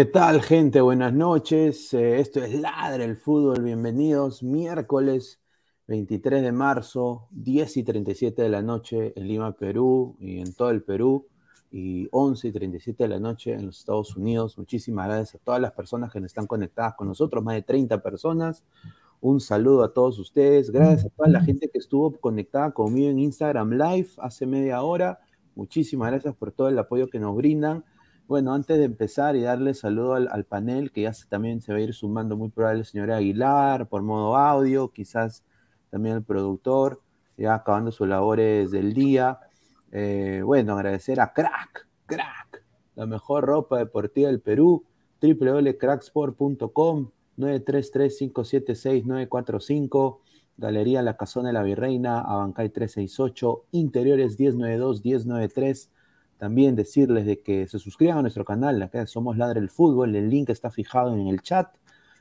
¿Qué tal, gente? Buenas noches. Eh, esto es Ladre el Fútbol. Bienvenidos. Miércoles 23 de marzo, 10 y 37 de la noche en Lima, Perú y en todo el Perú. Y 11 y 37 de la noche en los Estados Unidos. Muchísimas gracias a todas las personas que están conectadas con nosotros, más de 30 personas. Un saludo a todos ustedes. Gracias a toda la gente que estuvo conectada conmigo en Instagram Live hace media hora. Muchísimas gracias por todo el apoyo que nos brindan. Bueno, antes de empezar y darle saludo al, panel, que ya también se va a ir sumando muy probable el señor Aguilar por modo audio, quizás también el productor, ya acabando sus labores del día. Eh, bueno, agradecer a Crack, Crack, la mejor ropa deportiva del Perú, www.cracksport.com, 933-576-945, Galería La Casona de la Virreina, Abancay 368, Interiores 1092-1093 también decirles de que se suscriban a nuestro canal, acá somos Ladre el Fútbol, el link está fijado en el chat,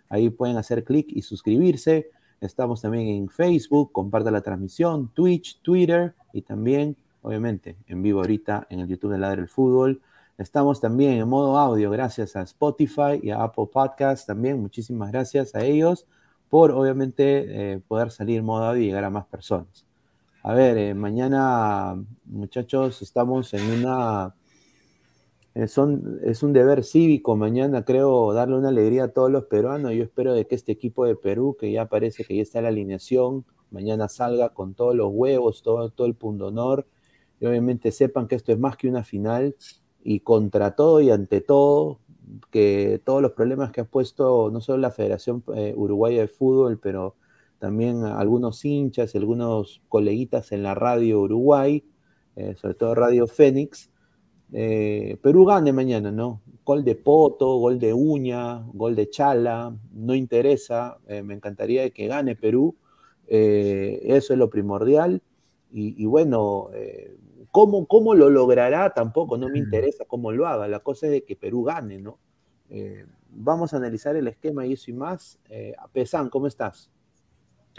ahí pueden hacer clic y suscribirse. Estamos también en Facebook, comparta la transmisión, Twitch, Twitter y también, obviamente, en vivo ahorita en el YouTube de Ladre el Fútbol. Estamos también en modo audio gracias a Spotify y a Apple Podcasts también. Muchísimas gracias a ellos por, obviamente, eh, poder salir en modo audio y llegar a más personas. A ver, eh, mañana, muchachos, estamos en una... Eh, son, es un deber cívico mañana, creo, darle una alegría a todos los peruanos. Yo espero de que este equipo de Perú, que ya parece que ya está la alineación, mañana salga con todos los huevos, todo, todo el pundonor. Y obviamente sepan que esto es más que una final y contra todo y ante todo, que todos los problemas que ha puesto no solo la Federación eh, Uruguaya de Fútbol, pero también algunos hinchas, algunos coleguitas en la radio Uruguay, eh, sobre todo Radio Fénix. Eh, Perú gane mañana, ¿no? Gol de Poto, gol de Uña, gol de Chala, no interesa, me encantaría que gane Perú, eso es lo primordial. Y, y bueno, ¿Cómo, ¿Cómo, lo logrará? Tampoco, no me mm. interesa cómo lo haga. La cosa es de que Perú gane, ¿no? Eh, vamos a analizar el esquema y eso y más. Eh, Pesan, ¿cómo estás?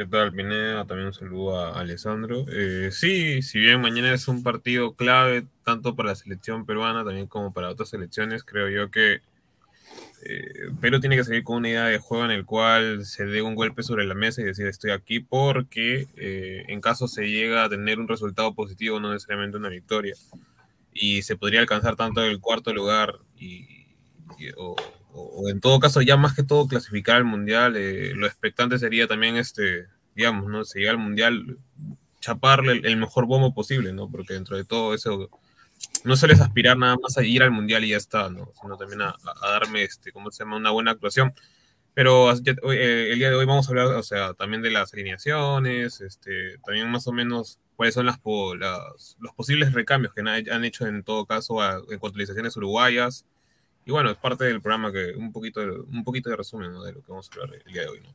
¿Qué tal, Pineda? También un saludo a Alessandro. Eh, sí, si bien mañana es un partido clave, tanto para la selección peruana también como para otras selecciones, creo yo que eh, Perú tiene que seguir con una idea de juego en el cual se dé un golpe sobre la mesa y decir estoy aquí porque eh, en caso se llega a tener un resultado positivo, no necesariamente una victoria, y se podría alcanzar tanto el cuarto lugar y, o, en todo caso ya más que todo clasificar al mundial, eh, lo expectante sería también este, digamos, ¿no? Si llega al mundial, chaparle el, mejor bombo posible, ¿no? Porque dentro de todo eso no sueles aspirar nada más a ir al mundial y ya está, ¿no? Sino también a, darme, este, ¿cómo se llama? Una buena actuación. Pero eh, el día de hoy vamos a hablar, o sea, también de las alineaciones, este, también más o menos cuáles son las, los posibles recambios que han hecho en todo caso en cuanto uruguayas. Y bueno, es parte del programa que un poquito, un poquito de resumen de lo que vamos a hablar el día de hoy, ¿no?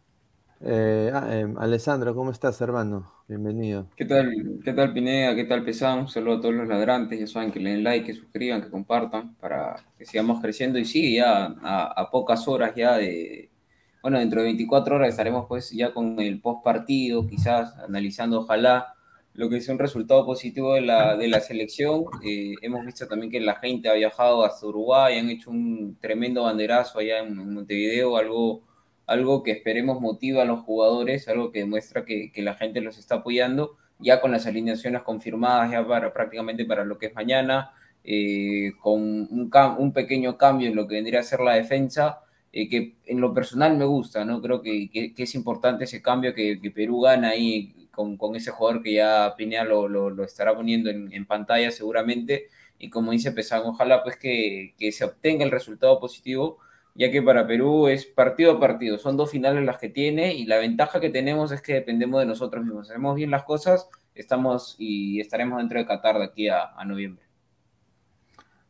Eh, ah, em, Alessandro, ¿cómo estás, hermano? Bienvenido. ¿Qué tal, qué tal Pineda? ¿Qué tal Pesán? Un saludo a todos los ladrantes. Ya saben que le den like, que suscriban, que compartan para que sigamos creciendo. Y sí, ya a, pocas horas ya de. Bueno, dentro de 24 horas estaremos pues ya con el post partido, quizás analizando, ojalá, lo que sea un resultado positivo de la, de la selección. Eh, hemos visto también que la gente ha viajado hasta Uruguay, han hecho un tremendo banderazo allá en Montevideo, algo algo que esperemos motiva a los jugadores, algo que demuestra que, la gente los está apoyando, ya con las alineaciones confirmadas ya para prácticamente para lo que es mañana, eh, con un, un, pequeño cambio en lo que vendría a ser la defensa, eh, que en lo personal me gusta, ¿no? Creo que, es importante ese cambio que, Perú gana ahí con, ese jugador que ya Pinea lo, estará poniendo en, pantalla seguramente, y como dice Pesán, ojalá pues que, que se obtenga el resultado positivo ya que para Perú es partido a partido, son dos finales las que tiene y la ventaja que tenemos es que dependemos de nosotros mismos. Hacemos bien las cosas, estamos y estaremos dentro de Qatar de aquí a, noviembre.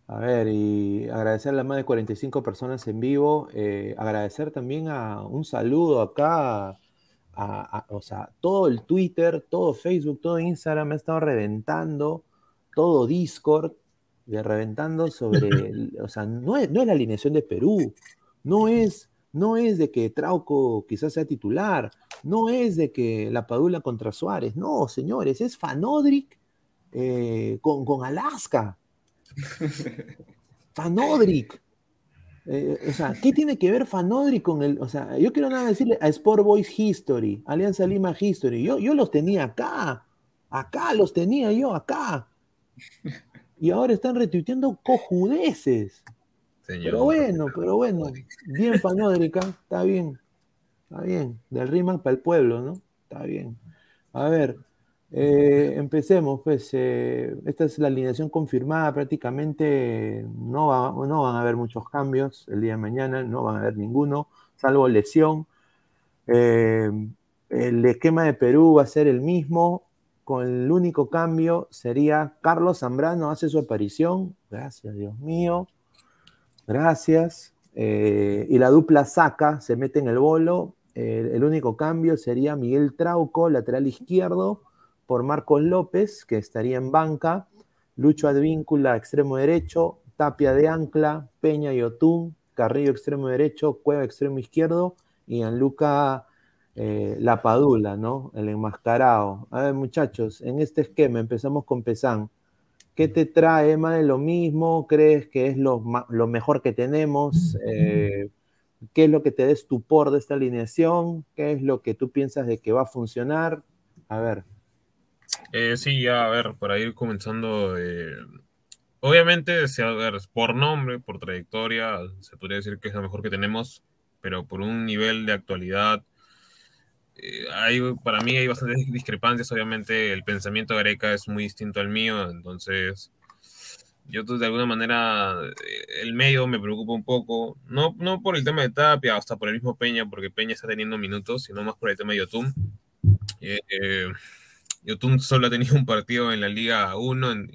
A ver, y agradecer a las más de 45 personas en vivo, eh, agradecer también a un saludo acá, a, o sea, todo el Twitter, todo Facebook, todo Instagram me ha estado reventando, todo Discord, de reventando sobre, o sea, no es, no es la alineación de Perú, no es, no es de que Trauco quizás sea titular, no es de que la Padula contra Suárez, no, señores, es Fanodric eh, con, con, Alaska. Fanodric. Eh, o sea, ¿qué tiene que ver Fanodric con el.? O sea, yo quiero nada decirle a Sport Boys History, Alianza Lima History. Yo, yo los tenía acá. Acá los tenía yo, acá y ahora están retuiteando cojudeces. pero bueno, pero bueno, bien panódrica, está bien, está bien, del Riman para el pueblo, ¿no? Está bien. A ver, eh, empecemos, pues, eh, esta es la alineación confirmada, prácticamente no, no van a haber muchos cambios el día de mañana, no van a haber ninguno, salvo lesión. Eh, el esquema de Perú va a ser el mismo, con el único cambio sería Carlos Zambrano hace su aparición. Gracias, Dios mío. Gracias. Y la dupla saca, se mete en el bolo. el único cambio sería Miguel Trauco, lateral izquierdo, por Marcos López, que estaría en banca. Lucho Advíncula, extremo derecho. Tapia de ancla, Peña y Otún, Carrillo extremo derecho, Cueva extremo izquierdo y Anluca eh, la Padula, ¿no? El enmascarado. A ver, muchachos, en este esquema empezamos con Pesán. ¿Qué te trae más de lo mismo? ¿Crees que es lo, mejor que tenemos? Eh, ¿Qué es lo que te da estupor de esta alineación? ¿Qué es lo que tú piensas de que va a funcionar? A ver. Eh, sí, ya, a ver, para ir comenzando, eh, obviamente, a ver, por nombre, por trayectoria, se podría decir que es lo mejor que tenemos, pero por un nivel de actualidad, eh, hay, para mí hay bastantes discrepancias, obviamente el pensamiento de Areca es muy distinto al mío, entonces yo de alguna manera el medio me preocupa un poco, no, no por el tema de Tapia, hasta por el mismo Peña, porque Peña está teniendo minutos, sino más por el tema de Yotun. Eh, Yotun solo ha tenido un partido en la Liga 1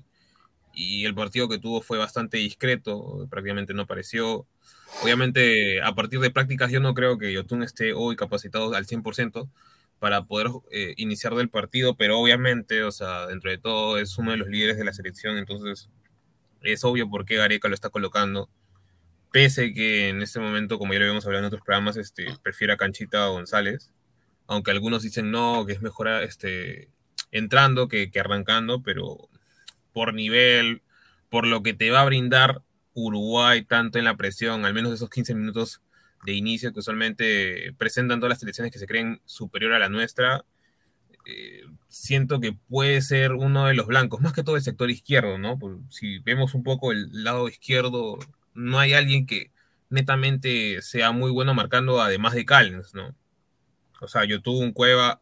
y el partido que tuvo fue bastante discreto, prácticamente no apareció. Obviamente, a partir de prácticas, yo no creo que Yotun esté hoy capacitado al 100% para poder eh, iniciar del partido, pero obviamente, o sea, dentro de todo es uno de los líderes de la selección, entonces es obvio por qué Gareca lo está colocando. Pese que en este momento, como ya lo habíamos hablado en otros programas, este, prefiere a Canchita González, aunque algunos dicen no, que es mejor este, entrando que, arrancando, pero por nivel, por lo que te va a brindar Uruguay, tanto en la presión, al menos esos 15 minutos de inicio que usualmente presentan todas las selecciones que se creen superior a la nuestra, eh, siento que puede ser uno de los blancos, más que todo el sector izquierdo, ¿no? si vemos un poco el lado izquierdo, no hay alguien que netamente sea muy bueno marcando además de Callens, ¿no? O sea, yo tuve un Cueva,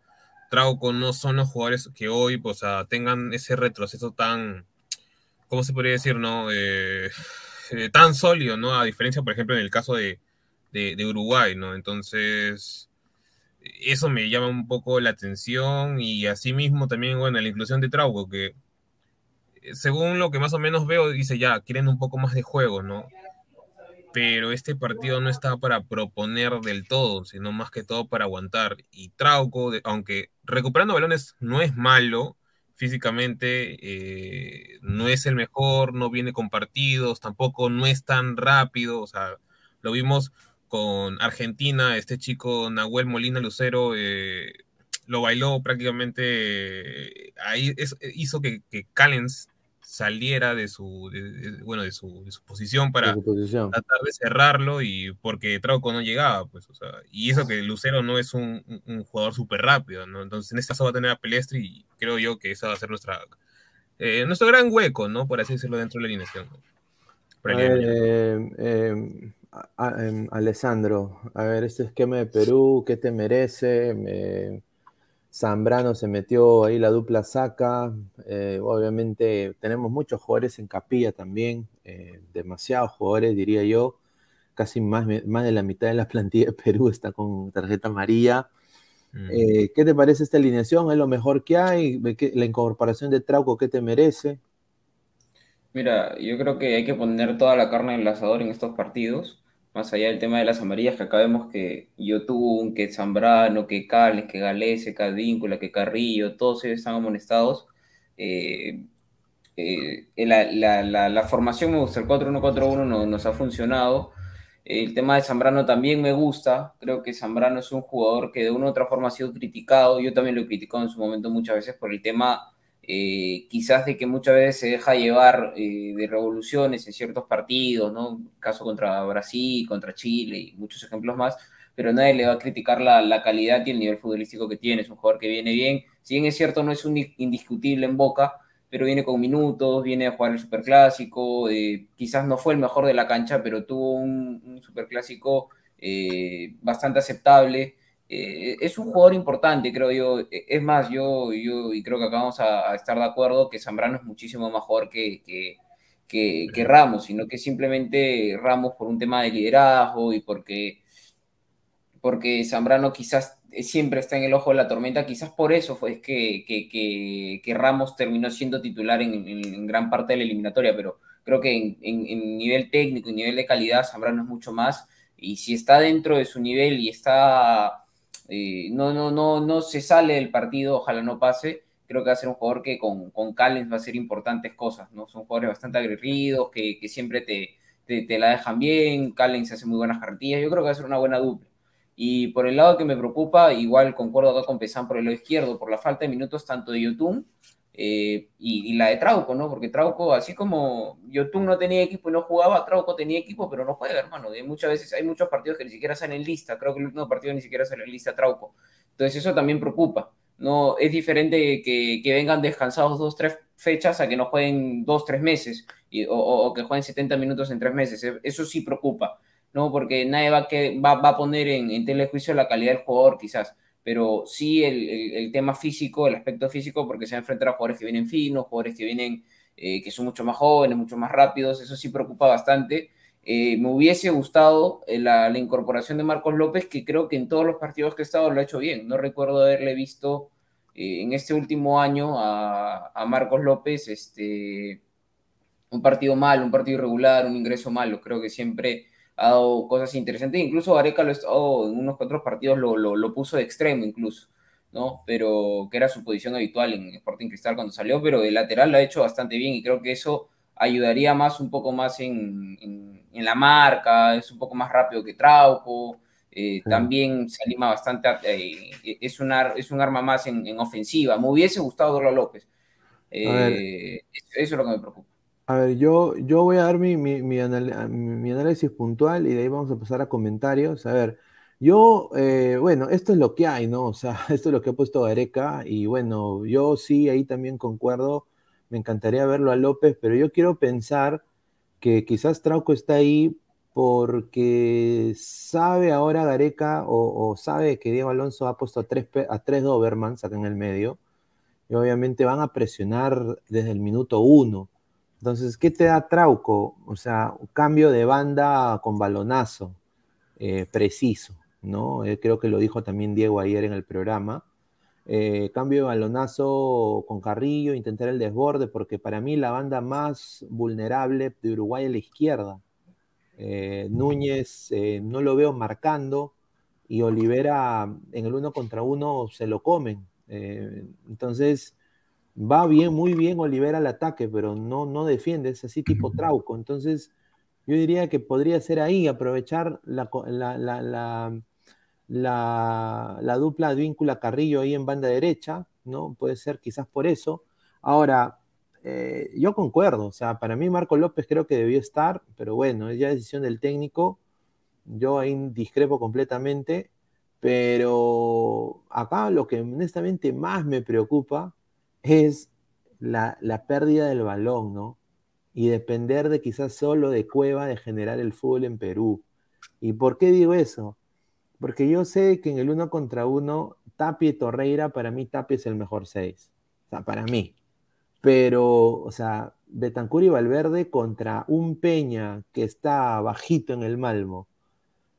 Trauco no son los jugadores que hoy, pues, tengan ese retroceso tan, ¿cómo se podría decir, no? Eh, eh, tan sólido, ¿no? A diferencia, por ejemplo, en el caso de, Uruguay, ¿no? Entonces, eso me llama un poco la atención y asimismo también, bueno, la inclusión de Trauco, que eh, según lo que más o menos veo, dice ya, quieren un poco más de juego, ¿no? Pero este partido no está para proponer del todo, sino más que todo para aguantar. Y Trauco, aunque recuperando balones no es malo, físicamente eh, no es el mejor, no viene con partidos, tampoco no es tan rápido, o sea, lo vimos con Argentina, este chico Nahuel Molina Lucero eh, lo bailó prácticamente, ahí hizo que, que Callens saliera de su, bueno, de su, posición para tratar de cerrarlo y porque Trauco no llegaba, pues, o sea, y eso que Lucero no es un, jugador súper rápido, ¿no? Entonces en este caso va a tener a Pelestri y creo yo que esa va a ser nuestra, eh, nuestro gran hueco, ¿no? Por así decirlo, dentro de la alineación. Eh, em, em, Alessandro, a ver, este esquema de Perú, ¿qué te merece? Me Zambrano se metió ahí la dupla saca. Eh, obviamente tenemos muchos jugadores en capilla también, eh, demasiados jugadores diría yo. Casi más, más de la mitad de la plantilla de Perú está con tarjeta amarilla. Mm. Eh, ¿Qué te parece esta alineación? ¿Es lo mejor que hay? ¿La incorporación de Trauco qué te merece? Mira, yo creo que hay que poner toda la carne en el asador en estos partidos más allá del tema de las amarillas, que acá vemos que Yotun, que Zambrano, que Cales, que Galese, que Advíncula, que Carrillo, todos ellos están amonestados. Eh, eh, la, formación me gusta, el 4-1-4-1 no, nos ha funcionado. El tema de Zambrano también me gusta. Creo que Zambrano es un jugador que de una u otra forma ha sido criticado. Yo también lo he criticado en su momento muchas veces por el tema eh, quizás de que muchas veces se deja llevar eh, de revoluciones en ciertos partidos, ¿no? Caso contra Brasil, contra Chile y muchos ejemplos más, pero nadie le va a criticar la, calidad y el nivel futbolístico que tiene. Es un jugador que viene bien, si bien es cierto, no es un indiscutible en boca, pero viene con minutos, viene a jugar el superclásico, eh, quizás no fue el mejor de la cancha, pero tuvo un, un superclásico bastante aceptable. Eh, es un jugador importante, creo yo. E, es más, yo, yo y creo que acá vamos a, estar de acuerdo que Zambrano es muchísimo mejor que, que, que, Ramos, sino que simplemente Ramos por un tema de liderazgo y porque, porque Zambrano quizás siempre está en el ojo de la tormenta, quizás por eso fue que, que Ramos terminó siendo titular en, gran parte de la eliminatoria, pero creo que en, en nivel técnico y nivel de calidad Zambrano es mucho más. Y si está dentro de su nivel y está eh, no, no, no, no se sale del partido, ojalá no pase. Creo que va a ser un jugador que con, con Callens va a hacer importantes cosas, ¿no? Son jugadores bastante aguerridos, que, que siempre te, te, la dejan bien. Callens hace muy buenas cartillas. Yo creo que va a ser una buena dupla. Y por el lado que me preocupa, igual concuerdo acá con Pesan por el lado izquierdo, por la falta de minutos tanto de Yotun eh, y, la de Trauco, ¿no? Porque Trauco, así como Yotun no tenía equipo y no jugaba, Trauco tenía equipo, pero no juega, hermano. De muchas veces hay muchos partidos que ni siquiera salen en lista. Creo que el último partido ni siquiera sale en lista Trauco. Entonces eso también preocupa. No, es diferente que, que vengan descansados dos, tres fechas a que no jueguen dos, tres meses y, o, que jueguen 70 minutos en tres meses. E, eso sí preocupa, ¿no? Porque nadie va, que, va, va a poner en, en telejuicio la calidad del jugador, quizás, pero sí el, el, tema físico, el aspecto físico, porque se va a enfrentar a jugadores que vienen finos, jugadores que vienen, eh, que son mucho más jóvenes, mucho más rápidos, eso sí preocupa bastante. Eh, me hubiese gustado eh, la, incorporación de Marcos López, que creo que en todos los partidos que ha estado lo ha hecho bien. No recuerdo haberle visto en este último año a, a, Marcos López este, un partido mal, un partido irregular, un ingreso malo. Creo que siempre ha dado cosas interesantes. Incluso Gareca lo ha estado en unos cuatro partidos, lo, lo, lo, puso de extremo incluso, ¿no? Pero que era su posición habitual en Sporting Cristal cuando salió, pero de lateral lo ha hecho bastante bien y creo que eso ayudaría más, un poco más en, en, en la marca, es un poco más rápido que Trauco, eh, sí. también se anima bastante, eh, es, una, es un arma más en, en, ofensiva. Me hubiese gustado Dorlo López. Eh, eso es lo que me preocupa. A ver, yo, yo voy a dar mi, mi, análisis puntual y de ahí vamos a pasar a comentarios. A ver, yo, eh, bueno, esto es lo que hay, ¿no? O sea, esto es lo que ha puesto Gareca y bueno, yo sí, ahí también concuerdo. Me encantaría verlo a López, pero yo quiero pensar que quizás Trauco está ahí porque sabe ahora Gareca o, o, sabe que Diego Alonso ha puesto a tres, a tres Dobermans acá en el medio y obviamente van a presionar desde el minuto uno. Entonces, ¿qué te da Trauco? O sea, un cambio de banda con balonazo eh, preciso, ¿no? Eh, creo que lo dijo también Diego ayer en el programa. Eh, cambio de balonazo con Carrillo, intentar el desborde, porque para mí la banda más vulnerable de Uruguay es la izquierda eh, Núñez no lo veo marcando y Olivera en el uno contra uno se lo comen. Entonces va bien, muy bien Olivera al ataque, pero no, no defiende, es así tipo Trauco. Entonces yo diría que podría ser ahí, aprovechar la, la, la, la, la dupla víncula Carrillo ahí en banda derecha, ¿no? Puede ser quizás por eso. Ahora, eh, yo concuerdo, o sea, para mí Marco López creo que debió estar, pero bueno, es ya decisión del técnico, yo ahí discrepo completamente, pero acá lo que honestamente más me preocupa es la, la pérdida del balón, ¿no? Y depender de quizás solo de Cueva de generar el fútbol en Perú. ¿Y por qué digo eso? Porque yo sé que en el uno contra uno, Tapia y Torreira, para mí Tapia es el mejor seis. O sea, para mí. Pero, o sea, Betancur y Valverde contra un Peña que está bajito en el Malmo,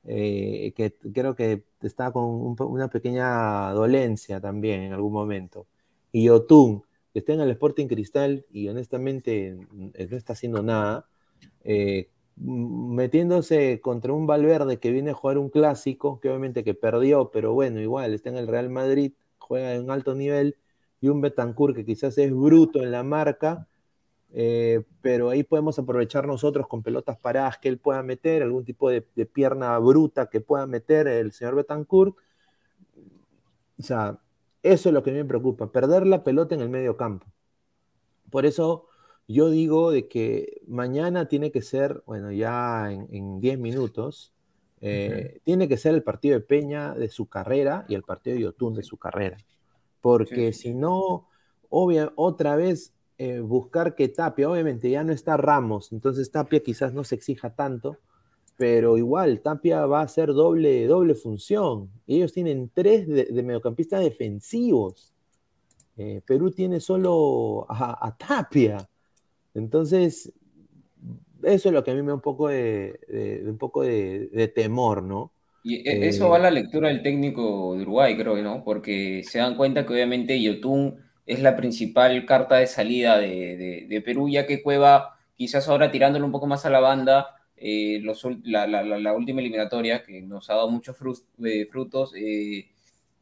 eh, que creo que está con un, una pequeña dolencia también en algún momento, y Otún, que está en el Sporting Cristal y honestamente no está haciendo nada, eh, metiéndose contra un Valverde que viene a jugar un clásico, que obviamente que perdió, pero bueno, igual está en el Real Madrid, juega en un alto nivel y un Betancourt que quizás es bruto en la marca, eh, pero ahí podemos aprovechar nosotros con pelotas paradas que él pueda meter, algún tipo de, de pierna bruta que pueda meter el señor Betancourt. O sea, eso es lo que me preocupa, perder la pelota en el medio campo. Por eso yo digo de que mañana tiene que ser, bueno, ya en 10 minutos, eh, uh -huh. tiene que ser el partido de Peña de su carrera y el partido de Yotun de su carrera porque sí. si no, obvia, otra vez eh, buscar que Tapia, obviamente ya no está Ramos, entonces Tapia quizás no se exija tanto, pero igual Tapia va a hacer doble, doble función. Ellos tienen tres de, de mediocampistas defensivos. Eh, Perú tiene solo a, a, Tapia. Entonces, eso es lo que a mí me da un poco de, de, de un poco de, temor, ¿no? Y e, eso eh, va a la lectura del técnico de Uruguay, creo, ¿no? Porque se dan cuenta que obviamente Yotun es la principal carta de salida de, Perú, ya que Cueva, quizás ahora tirándole un poco más a la banda, eh, los, la, la, la, última eliminatoria, que nos ha dado muchos eh, frutos, eh,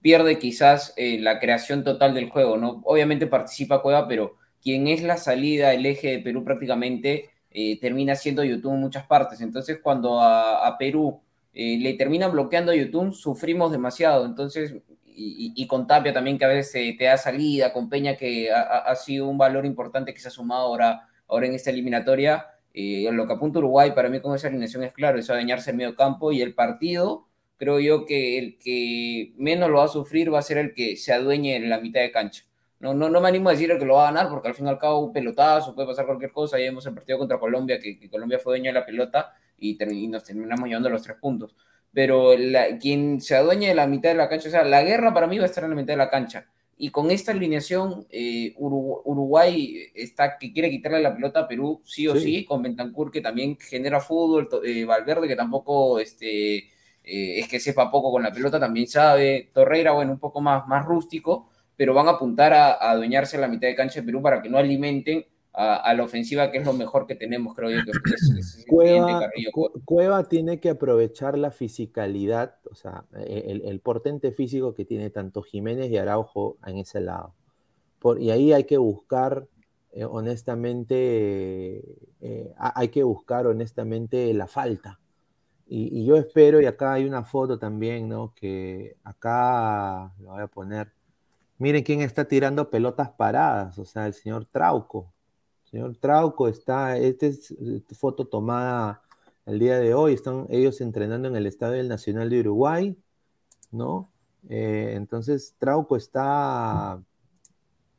pierde quizás eh, la creación total del juego, ¿no? Obviamente participa Cueva, pero quien es la salida, el eje de Perú prácticamente, eh, termina siendo Yotun en muchas partes. Entonces, cuando a, a Perú le terminan bloqueando a YouTube, sufrimos demasiado. Entonces, y, y, con Tapia también, que a veces te da salida, con Peña, que ha, ha, sido un valor importante que se ha sumado ahora, ahora en esta eliminatoria. Eh, lo que apunta Uruguay para mí con esa alineación es claro, es dañarse el medio campo y el partido creo yo que el que menos lo va a sufrir va a ser el que se adueñe en la mitad de cancha. No, no, no me animo a decir el que lo va a ganar, porque al fin y al cabo un pelotazo, puede pasar cualquier cosa. Ya hemos el partido contra Colombia, que, Colombia fue dueño de la pelota y, y, nos terminamos llevando los tres puntos. Pero quien se adueñe de la mitad de la cancha, o sea, la guerra para mí va a estar en la mitad de la cancha. Y con esta alineación, eh, Uruguay está que quiere quitarle la pelota a Perú, sí o sí, con Bentancur que también genera fútbol, eh, Valverde que tampoco este, eh, es que sepa poco con la pelota, también sabe, Torreira, bueno, un poco más, más rústico, pero van a apuntar a, adueñarse la mitad de cancha de Perú para que no alimenten a, la ofensiva, que es lo mejor que tenemos, creo yo. Cueva, tiene que aprovechar la fisicalidad, o sea, el, el, portente físico que tiene tanto Jiménez y Araujo en ese lado. Por, y ahí hay que buscar, eh, honestamente, eh, hay que buscar honestamente la falta. Y, y, yo espero, y acá hay una foto también, ¿no? Que acá lo voy a poner Miren quién está tirando pelotas paradas, o sea, el señor Trauco. Señor Trauco está, esta es eh, foto tomada el día de hoy, están ellos entrenando en el Estadio Nacional de Uruguay, ¿no? Eh, entonces Trauco está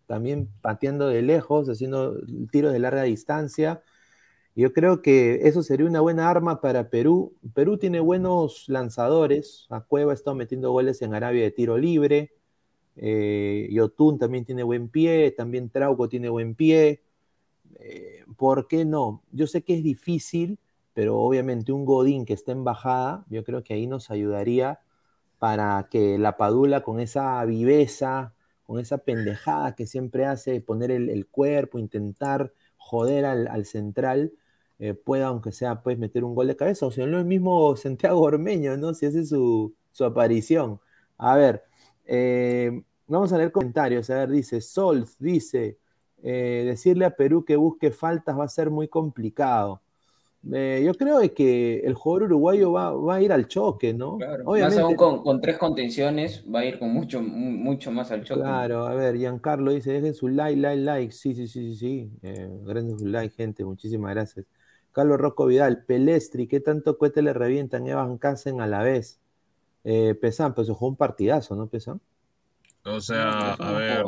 también pateando de lejos, haciendo tiros de larga distancia. Yo creo que eso sería una buena arma para Perú. Perú tiene buenos lanzadores. A Cueva ha estado metiendo goles en Arabia de tiro libre. Eh, también tiene buen pie, también Trauco tiene buen pie. Eh, ¿Por qué no? Yo sé que es difícil, pero obviamente un Godín que está en bajada, yo creo que ahí nos ayudaría para que la Padula con esa viveza, con esa pendejada que siempre hace, poner el, cuerpo, intentar joder al, central, eh, pueda, aunque sea, pues meter un gol de cabeza, o sea, no el mismo Santiago Ormeño, ¿no? Si hace su, su aparición. A ver, eh, Vamos a leer comentarios. A ver, dice Sols, dice, eh, decirle a Perú que busque faltas va a ser muy complicado. Eh, yo creo que el jugador uruguayo va, a ir al choque, ¿no? Claro, Obviamente, más aún con, con, tres contenciones, va a ir con mucho, mucho más al choque. Claro, a ver, Giancarlo dice, dejen su like, like, like. Sí, sí, sí, sí, sí. Eh, gracias su like, gente, muchísimas gracias. Carlos Rocco Vidal, Pelestri, ¿qué tanto cohete le revientan Evan Casen a la vez? Eh, Pesan, pues jugó un partidazo, ¿no, Pesan? O sea, a ver.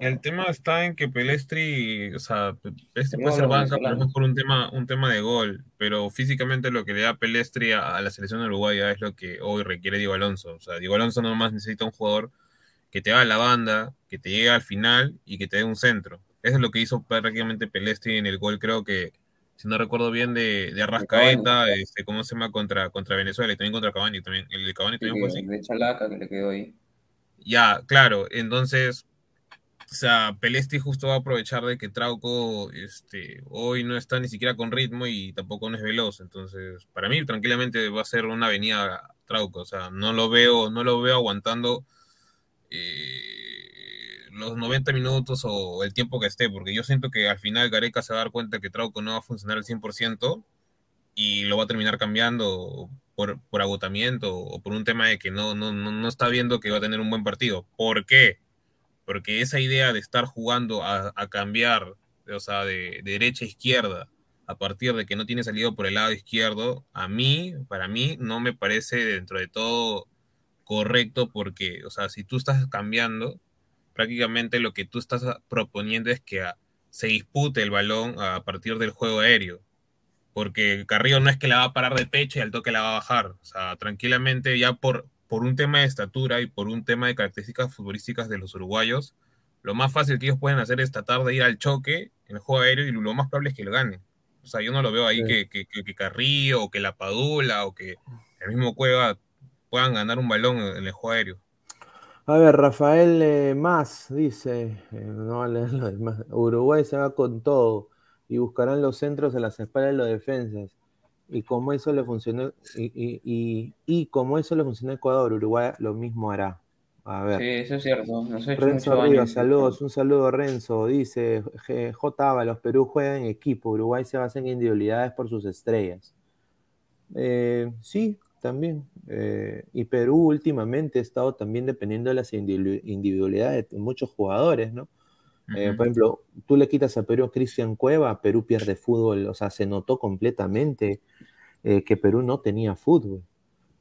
El tema está en que Pelestri, o sea, Pelestri puede ser banca, pero es por un tema, un tema de gol. Pero físicamente lo que le da Pelestri a, la selección uruguaya es lo que hoy requiere Diego Alonso. O sea, Diego Alonso nomás necesita un jugador que te haga la banda, que te llegue al final y que te dé un centro. Eso es lo que hizo prácticamente Pelestri en el gol, creo que, si no recuerdo bien, de, de Arrascaeta, este, ¿cómo se llama? Contra, contra Venezuela y también contra Cavani. También, el de Cavani también fue así. De Chalaca que le quedó ahí. Ya, claro, entonces, o sea, Pelesti justo va a aprovechar de que Trauco este, hoy no está ni siquiera con ritmo y tampoco no es veloz, entonces, para mí tranquilamente va a ser una avenida Trauco, o sea, no lo veo, no lo veo aguantando eh, los 90 minutos o el tiempo que esté, porque yo siento que al final Gareca se va a dar cuenta que Trauco no va a funcionar al 100% y lo va a terminar cambiando por, por, agotamiento o por un tema de que no, no, no, está viendo que va a tener un buen partido. ¿Por qué? Porque esa idea de estar jugando a, cambiar, o sea, de, derecha a izquierda, a partir de que no tiene salido por el lado izquierdo, a mí, para mí, no me parece dentro de todo correcto porque, o sea, si tú estás cambiando, prácticamente lo que tú estás proponiendo es que se dispute el balón a partir del juego aéreo porque Carrillo no es que la va a parar de pecho y al toque la va a bajar. O sea, tranquilamente ya por, por un tema de estatura y por un tema de características futbolísticas de los uruguayos, lo más fácil que ellos pueden hacer es tratar de ir al choque en el juego aéreo y lo más probable es que lo ganen. O sea, yo no lo veo ahí que, que, que, Carrillo o que la Padula o que el mismo Cueva puedan ganar un balón en el juego aéreo. A ver, Rafael eh, Más dice, eh, no Uruguay se va con todo y buscarán los centros a las espaldas de los defensas. Y como eso le funcionó, y, y, como eso le funcionó a Ecuador, Uruguay lo mismo hará. A ver. Sí, eso es cierto. Renzo Rivas, saludos, un saludo Renzo. Dice J. los Perú juega en equipo, Uruguay se basa en individualidades por sus estrellas. Eh, sí, también. Eh, y Perú últimamente ha estado también dependiendo de las individualidades de muchos jugadores, ¿no? Eh, por ejemplo, tú le quitas a Perú a Cristian Cueva, Perú pierde fútbol, o sea, se notó completamente eh, que Perú no tenía fútbol.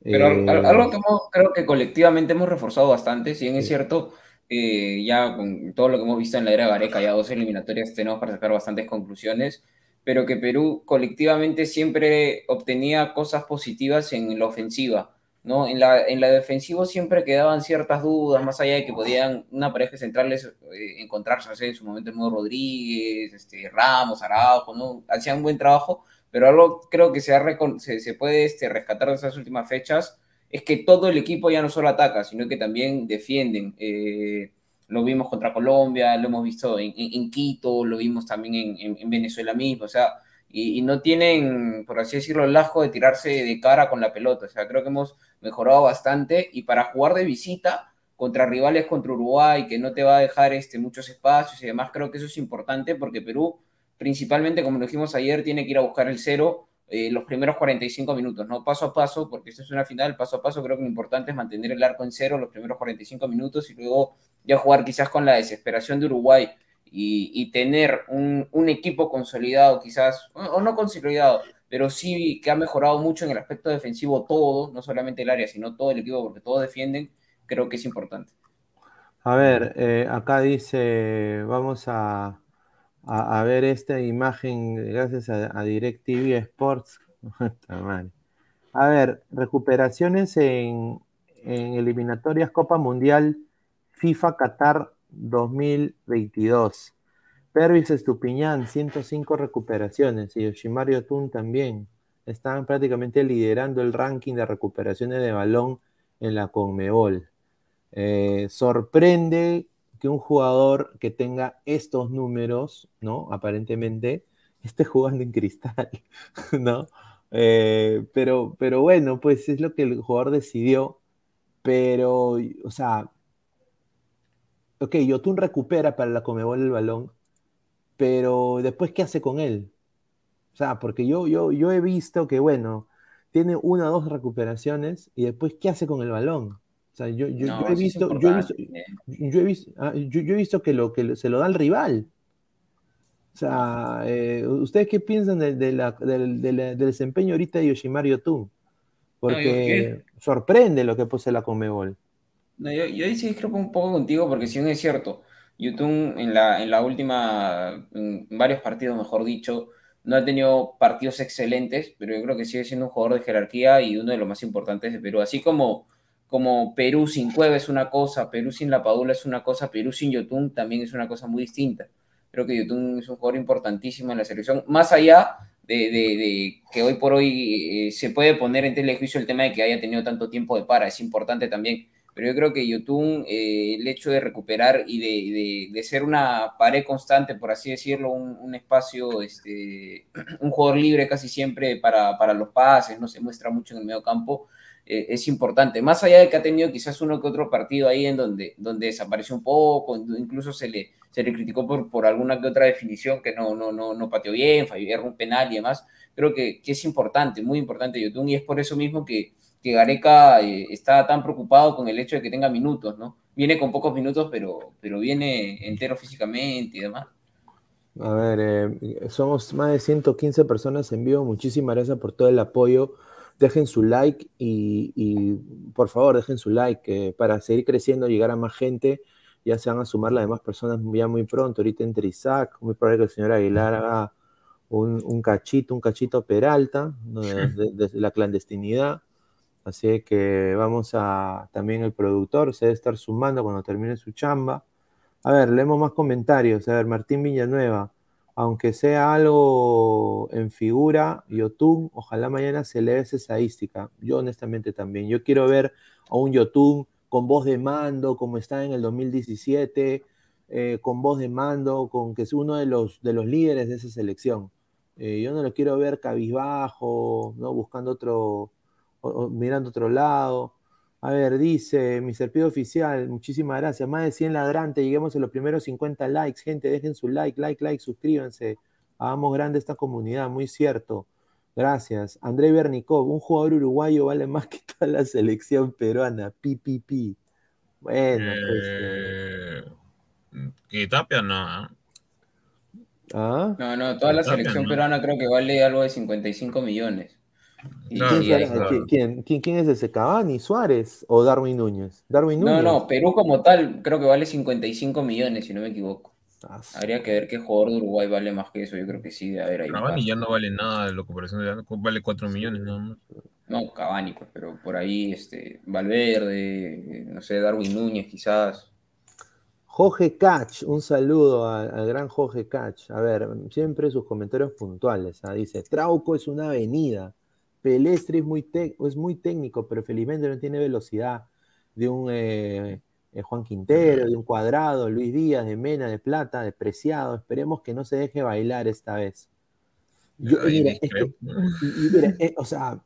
Pero Eh, algo que hemos- creo que colectivamente hemos reforzado bastante, si bien es cierto, eh, ya con todo lo que hemos visto en la era Gareca, ya dos eliminatorias tenemos para sacar bastantes conclusiones, pero que Perú colectivamente siempre obtenía cosas positivas en la ofensiva, ¿no? En la, en la defensiva siempre quedaban ciertas dudas, más allá de que podían una pareja centrales eh, encontrarse, en su momento el nuevo Rodríguez, este, Ramos, Araujo, ¿no? Hacían un buen trabajo, pero algo creo que se, ha se, se puede este, rescatar de esas últimas fechas es que todo el equipo ya no solo ataca, sino que también defienden. Eh, lo vimos contra Colombia, lo hemos visto en, en- Quito, lo vimos también en- en Venezuela mismo, o sea, y, no tienen, por así decirlo, el asco de tirarse de cara con la pelota. O sea, creo que hemos mejorado bastante y para jugar de visita contra rivales contra Uruguay, que no te va a dejar este, muchos espacios y demás, creo que eso es importante porque Perú, principalmente, como lo dijimos ayer, tiene que ir a buscar el cero eh, los primeros 45 minutos, ¿no? Paso a paso, porque esto es una final, paso a paso, creo que lo importante es mantener el arco en cero los primeros 45 minutos y luego ya jugar quizás con la desesperación de Uruguay y, tener un, equipo consolidado, quizás, o no consolidado, pero sí que ha mejorado mucho en el aspecto defensivo todo, no solamente el área, sino todo el equipo, porque todos defienden, creo que es importante. A ver, eh, acá dice, vamos a, a, a, ver esta imagen gracias a, a DirecTV Sports. a ver, recuperaciones en, en eliminatorias Copa Mundial FIFA Qatar 2022. Pervis Estupiñán, 105 recuperaciones y Yoshimaru Tun también. Estaban prácticamente liderando el ranking de recuperaciones de balón en la Conmebol. Eh, sorprende que un jugador que tenga estos números, ¿no? Aparentemente, esté jugando en cristal, ¿no? Eh, pero, pero bueno, pues es lo que el jugador decidió. Pero, o sea, ok, Yotun recupera para la Comebol el balón, pero después, ¿qué hace con él? O sea, porque yo, yo, yo he visto que, bueno, tiene una o dos recuperaciones y después, ¿qué hace con el balón? O sea, yo, yo, No, yo he visto, yo he visto, importante. yo he visto, ah, yo, yo he visto que lo que se lo da al rival. O sea, eh, ¿ustedes qué piensan de, de la- del, desempeño ahorita de Yoshimaru Yotun? Porque sorprende lo que pose la Comebol. No, yo, yo ahí sí discrepo un poco contigo porque si bien es cierto, Yotun en la, en la última, en varios partidos, mejor dicho, no ha tenido partidos excelentes, pero yo creo que sigue siendo un jugador de jerarquía y uno de los más importantes de Perú. Así como, como Perú sin Cueva es una cosa, Perú sin La Padula es una cosa, Perú sin Yotun también es una cosa muy distinta. Creo que Yotun es un jugador importantísimo en la selección, más allá de, de- de que hoy por hoy eh, se puede poner en telejuicio el tema de que haya tenido tanto tiempo de para, es importante también pero yo creo que Yotun, eh, el hecho de recuperar y de, de- de ser una pared constante, por así decirlo, un, un espacio, este, un jugador libre casi siempre para, para los pases, no se muestra mucho en el medio campo, eh, es importante. Más allá de que ha tenido quizás uno que otro partido ahí en donde, donde desapareció un poco, incluso se le, se le criticó por, por alguna que otra definición que no, no, no, no pateó bien, falló un penal y demás. Creo que, que es importante, muy importante Yotun, y es por eso mismo que que Gareca eh, está tan preocupado con el hecho de que tenga minutos, ¿no? Viene con pocos minutos, pero, pero viene entero físicamente y demás. A ver, eh, somos más de 115 personas en vivo. Muchísimas gracias por todo el apoyo. Dejen su like y, y, por favor dejen su like eh, para seguir creciendo, llegar a más gente. Ya se van a sumar las demás personas ya muy pronto. Ahorita entre Isaac, muy probable que el señor Aguilar haga un, un cachito, un cachito Peralta ¿no? desde de, de la clandestinidad. Así que vamos a también el productor se debe estar sumando cuando termine su chamba. A ver, leemos más comentarios. A ver, Martín Villanueva, aunque sea algo en figura, Yotun, ojalá mañana se lea esa estadística. Yo honestamente también. Yo quiero ver a un Yotun con voz de mando, como está en el 2017, eh, con voz de mando, con que es uno de los, de los líderes de esa selección. Eh, yo no lo quiero ver cabizbajo, ¿no? buscando otro, o, o mirando otro lado. A ver, dice mi serpido oficial, muchísimas gracias. Más de 100 ladrantes, lleguemos a los primeros 50 likes. Gente, dejen su like, like, like, suscríbanse. Hagamos grande esta comunidad, muy cierto. Gracias. André Bernicov, un jugador uruguayo vale más que toda la selección peruana. Pi, pi, pi. Bueno, pues. Eh, y Tapia no. ¿eh? ¿Ah? No, no, toda la selección ¿no? peruana creo que vale algo de 55 millones. ¿Quién, quién, es ese? ¿Cavani, Suárez o Darwin Núñez? Darwin Núñez. No, no, Perú como tal creo que vale 55 millones, si no me equivoco. Ah, Habría que ver qué jugador de Uruguay vale más que eso. Yo creo que sí, de haber ahí. Cavani ya no vale nada, lo comparación vale 4 millones nada No, Cavani, pues, pero por ahí, este, Valverde, no sé, Darwin Núñez quizás. Jorge Cach, un saludo al, gran Jorge Cach. A ver, siempre sus comentarios puntuales. ¿ah? Dice, Trauco es una avenida. Pelestri es muy, es muy técnico, pero felizmente no tiene velocidad de un eh, eh, Juan Quintero, de un Cuadrado, Luis Díaz, de Mena, de Plata, de Preciado. Esperemos que no se deje bailar esta vez. Yo, mira, o sea,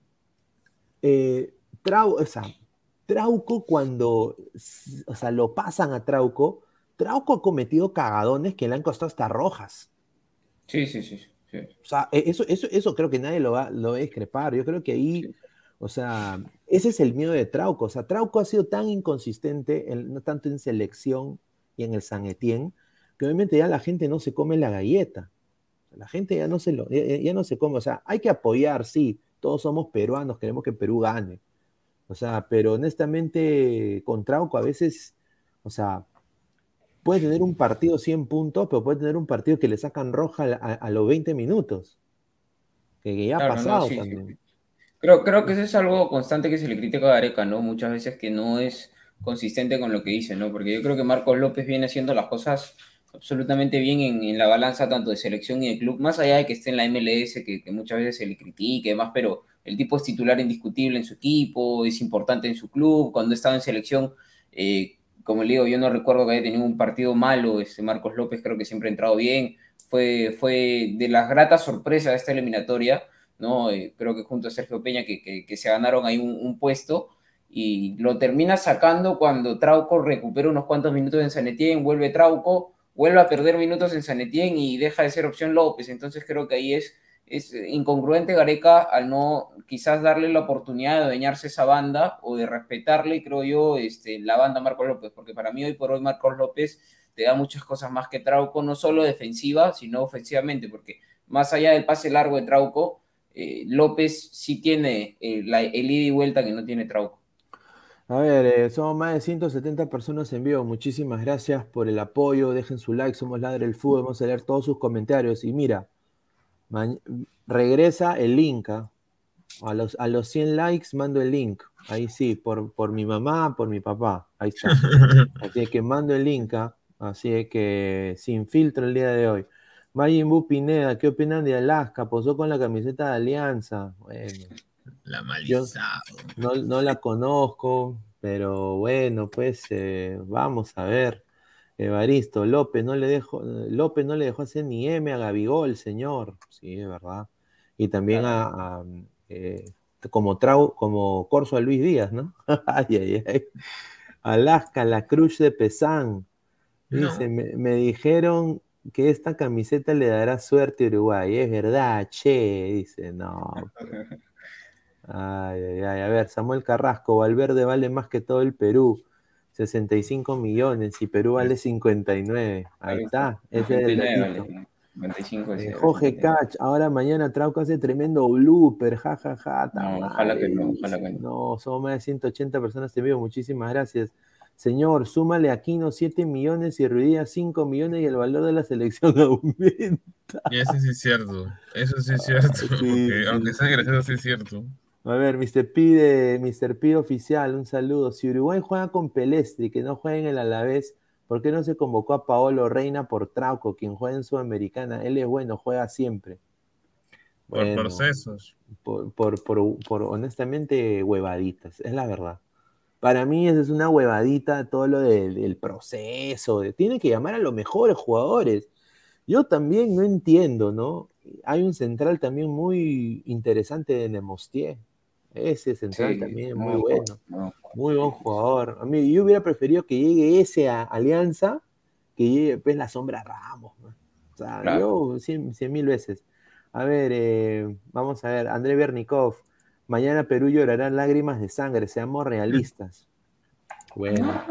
eh, Trauco cuando, o sea, lo pasan a Trauco, Trauco ha cometido cagadones que le han costado hasta rojas. Sí, sí, sí. O sea, e, eso, eso, eso creo que nadie lo va, lo a discrepar. Yo creo que ahí, o sea, ese es el miedo de Trauco. O sea, Trauco ha sido tan inconsistente, no tanto en selección y en el San Etienne, que obviamente ya la gente no se come la galleta. La gente ya no se lo, ya no se come. O sea, hay que apoyar, sí. Todos somos peruanos, queremos que Perú gane. O sea, pero honestamente, con Trauco a veces, o sea, puede tener un partido 100 puntos, pero puede tener un partido que le sacan roja a, los 20 minutos. Que, ya ha pasado también. Creo, creo que eso es algo constante que se le critica a Gareca, ¿no? Muchas veces que no es consistente con lo que dice, ¿no? Porque yo creo que Marcos López viene haciendo las cosas absolutamente bien en, la balanza tanto de selección y de club, más allá de que esté en la MLS, que, muchas veces se le critique y demás, pero el tipo es titular indiscutible en su equipo, es importante en su club, cuando estaba en selección eh, como le digo, yo no recuerdo que haya tenido un partido malo, este Marcos López creo que siempre ha entrado bien, fue, fue de las gratas sorpresas de esta eliminatoria, ¿no? Eh, creo que junto a Sergio Peña que, que, se ganaron ahí un, puesto y lo termina sacando cuando Trauco recupera unos cuantos minutos en San Etienne, vuelve Trauco, vuelve a perder minutos en San Etienne y deja de ser opción López, entonces creo que ahí es es incongruente Gareca al no quizás darle la oportunidad de adueñarse esa banda o de respetarle, creo yo, este, la banda Marcos López, porque para mí hoy por hoy Marcos López te da muchas cosas más que Trauco, no solo defensiva, sino ofensivamente, porque más allá del pase largo de Trauco, eh, López sí tiene eh, el ida y vuelta que no tiene Trauco. A ver, eh, somos más de 170 personas en vivo. Muchísimas gracias por el apoyo. Dejen su like. Somos Ladre el Fútbol. Vamos a leer todos sus comentarios. Y mira, regresa el link. ¿ah? A, los, a los 100 likes mando el link. Ahí sí, por, por mi mamá, por mi papá. Ahí está. Así que mando el link. ¿ah? Así que sin filtro el día de hoy. Majin Pineda, ¿qué opinan de Alaska? Posó con la camiseta de Alianza. Bueno. La no, no, la conozco, pero bueno, pues eh, vamos a ver. Evaristo, López no le dejó, López no le dejó hacer ni M a Gabigol, señor. Sí, es verdad. Y también a, eh, como trau, como Corso a Luis Díaz, ¿no? ay, ay, ay. Alaska, la Cruz de Pesán. Dice, me, dijeron que esta camiseta le dará suerte a Uruguay. Es verdad, che, dice, no. Ay, ay, ay. A ver, Samuel Carrasco, Valverde vale más que todo el Perú. 65 millones y Perú vale 59. Ahí está. Ese es el 25 eh, Jorge Cach, ahora mañana Trauco hace tremendo blooper, jajaja. Ja, ja, no, ojalá que no, ojalá que no. No, somos más de 180 personas en vivo, muchísimas gracias. Señor, súmale a Aquino 7 millones y Ruidía 5 millones y el valor de la selección aumenta. Y eso sí es cierto, eso sí es cierto, aunque sea gracioso, sí es cierto. A ver, Mr. P Mr. P oficial, un saludo. Si Uruguay juega con Pelestri, que no juega en el Alavés, ¿por qué no se convocó a Paolo Reina por Trauco, quien juega en Sudamericana? Él es bueno, juega siempre. por procesos. Por, por, honestamente, huevaditas, es la verdad. Para mí esa es una huevadita todo lo del proceso. tiene que llamar a los mejores jugadores. Yo también no entiendo, ¿no? Hay un central también muy interesante de Nemostier. Ese central también es muy bueno. muy buen jugador. A mí, yo hubiera preferido que llegue ese a Alianza que llegue pues, la sombra Ramos. O sea, yo cien, mil veces. A ver, eh, vamos a ver. André Bernikov. Mañana Perú llorará lágrimas de sangre. Seamos realistas. Bueno.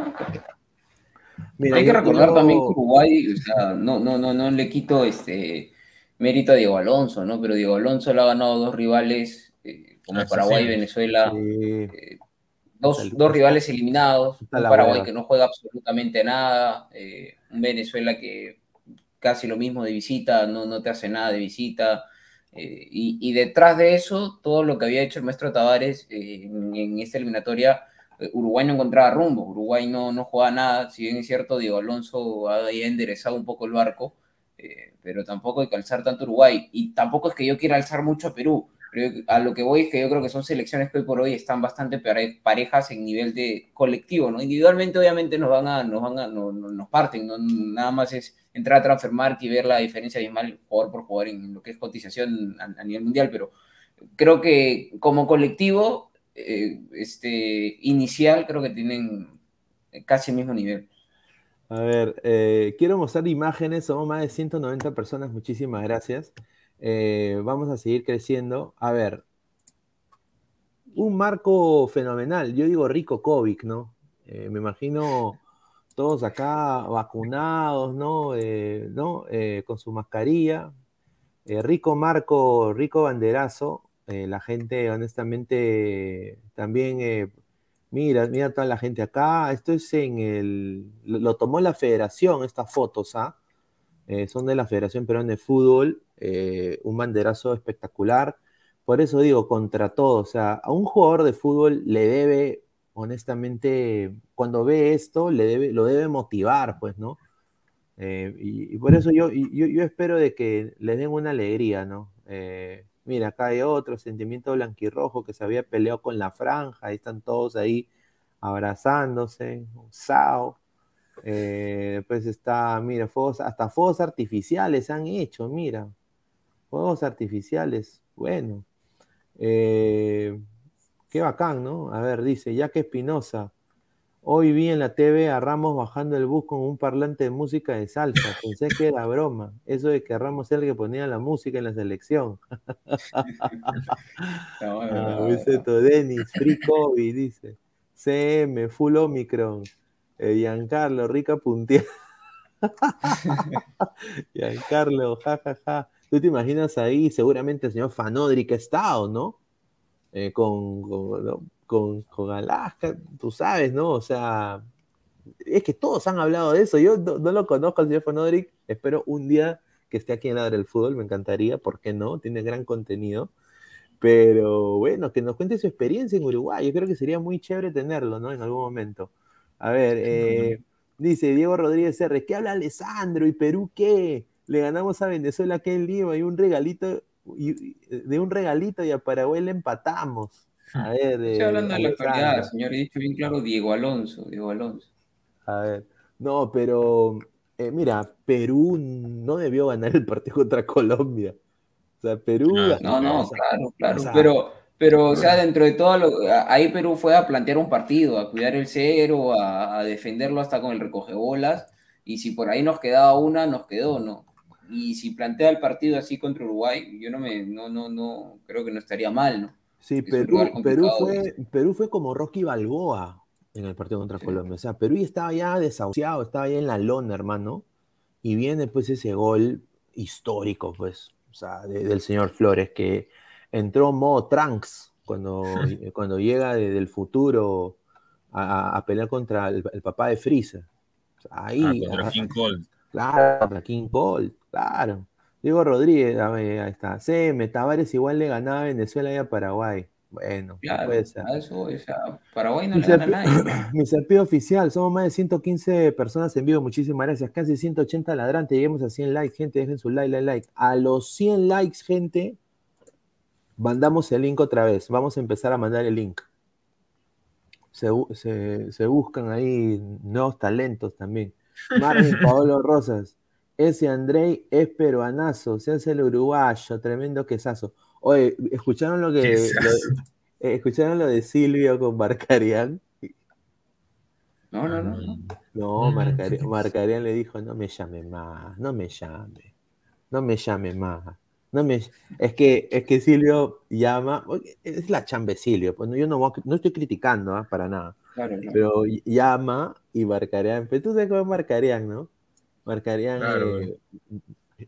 Hay que recordar también que Uruguay, o sea, no, no, no, no le quito este mérito a Diego Alonso, ¿no? Pero Diego Alonso le ha ganado dos rivales eh, como Ah, Paraguay, sí. Venezuela, Sí. eh, dos, dos rivales eliminados, un Paraguay que no juega absolutamente nada, eh, un Venezuela que casi lo mismo de visita, no, no te hace nada de visita. eh, y, y detrás de eso, todo lo que había hecho el maestro Tavares eh, en, en esta eliminatoria, Uruguay no encontraba rumbo, Uruguay no, no jugaba nada, si bien es cierto, Diego Alonso había enderezado un poco el barco, pero tampoco hay que alzar tanto Uruguay, y tampoco es que yo quiera alzar mucho a Perú, a lo que voy es que yo creo que son selecciones que hoy por hoy están bastante pare- parejas en nivel de colectivo, ¿no? Individualmente obviamente nos van a, nos van a, no- no- nos parten, ¿no? Nada más es entrar a Transfermarkt y ver la diferencia abismal jugador por jugador en lo que es cotización a, a nivel mundial, pero creo que como colectivo, eh, este, inicial, creo que tienen casi el mismo nivel. A ver, eh, quiero mostrar imágenes, somos más de 190 personas, muchísimas gracias. Eh, vamos a seguir creciendo. A ver, un marco fenomenal, yo digo rico COVID, ¿no? Eh, me imagino todos acá vacunados, ¿no? Eh, ¿no? Con su mascarilla. Rico marco, rico banderazo. La gente, honestamente, también Mira, mira toda la gente acá. Esto es en el. Lo, lo tomó la federación, estas fotos, ¿ah? Eh, son de la Federación Peruana de Fútbol. eh, un banderazo espectacular. Por eso digo, contra todo. O sea, a un jugador de fútbol le debe, honestamente, cuando ve esto, le debe, lo debe motivar, pues, ¿no? Eh, y, por eso yo, yo, espero de que les den una alegría, ¿no? Mira, acá hay otro sentimiento blanquirrojo que se había peleado con la franja, ahí están todos ahí abrazándose, Sao. Eh, después está, mira, fuegos, hasta fuegos artificiales han hecho, mira, fuegos artificiales, bueno. Eh, qué bacán, ¿no? A ver, dice, Jack Espinosa, Hoy vi en la TV a Ramos bajando el bus con un parlante de música de salsa. Pensé que era broma. Eso de que Ramos era el que ponía la música en la selección. No, Ah, dice to Denis, free COVID, dice. CM, full Omicron. Eh, Giancarlo, rica puntía. Giancarlo, jajaja. Tú te imaginas ahí, seguramente el señor Fanodri que ha estado, ¿no? Eh, con, con, con, con Alaska, tú sabes, ¿no? O sea, es que todos han hablado de eso. Yo no, no lo conozco al señor Fanodric. Espero un día que esté aquí en Ladra del Fútbol, me encantaría, ¿por qué no? Tiene gran contenido. Pero bueno, que nos cuente su experiencia en Uruguay. Yo creo que sería muy chévere tenerlo, ¿no? En algún momento. A ver, eh, dice Diego Rodríguez R. ¿Qué habla Alessandro? ¿Y Perú qué? Le ganamos a Venezuela aquí en Lima y un regalito, y, y- de un regalito y a Paraguay le empatamos. A ver, Estoy eh, hablando de la actualidad, señor. He dicho bien claro Diego Alonso, Diego Alonso. A ver, no, pero eh, mira, Perú no debió ganar el partido contra Colombia. O sea, Perú. Ah, No, no, claro, claro. o sea, pero, pero, o sea, dentro de todo, lo, ahí Perú fue a plantear un partido, a cuidar el cero, a, a defenderlo hasta con el recogebolas. Y si por ahí nos quedaba una, nos quedó, ¿no? Y si plantea el partido así contra Uruguay, yo no me, no, no, no, creo que no estaría mal, ¿no? Sí, Perú, Perú, fue, Perú fue como Rocky Balboa en el partido contra Colombia. O sea, Perú estaba ya desahuciado, estaba ya en la lona, hermano. Y viene pues ese gol histórico, pues, o sea, de- del señor Flores, que entró en modo Trunks cuando, cuando llega de- del futuro a, a pelear contra el, el papá de Freezer. O sea, Ah, ahí, contra King Cole. Claro, contra King Cole, claro. Diego Rodríguez, a ver, ahí está. CM, Tavares igual le ganaba a Venezuela y a Paraguay. Bueno, Claro, puede ser. eso, o sea, Paraguay no Mi le gana a serpi- nadie. Mi serpido oficial, somos más de 115 personas en vivo, muchísimas gracias. Casi 180 ladrantes, lleguemos a 100 likes, gente, dejen su like, like, like. A los 100 likes, gente, mandamos el link otra vez. Vamos a empezar a mandar el link. Se, se- se buscan ahí nuevos talentos también. Marvin Paolo Rosas. Ese Andrei es peruanazo, se hace el uruguayo, tremendo quesazo. Oye, ¿escucharon lo que lo- eh, escucharon lo de Silvio con Marcarian? No, no, no. no. No. Marcarian, Marcarian le dijo, no me llame más, no me llame, no me llame más. No me, es que es que Silvio llama, es la chamba de Silvio, pues no, yo no, voy a- no estoy criticando ¿ah? para nada, Claro, claro. pero llama y Marcarian, pero tú sabes cómo es Marcarian, ¿no? Marcarian, Claro. eh,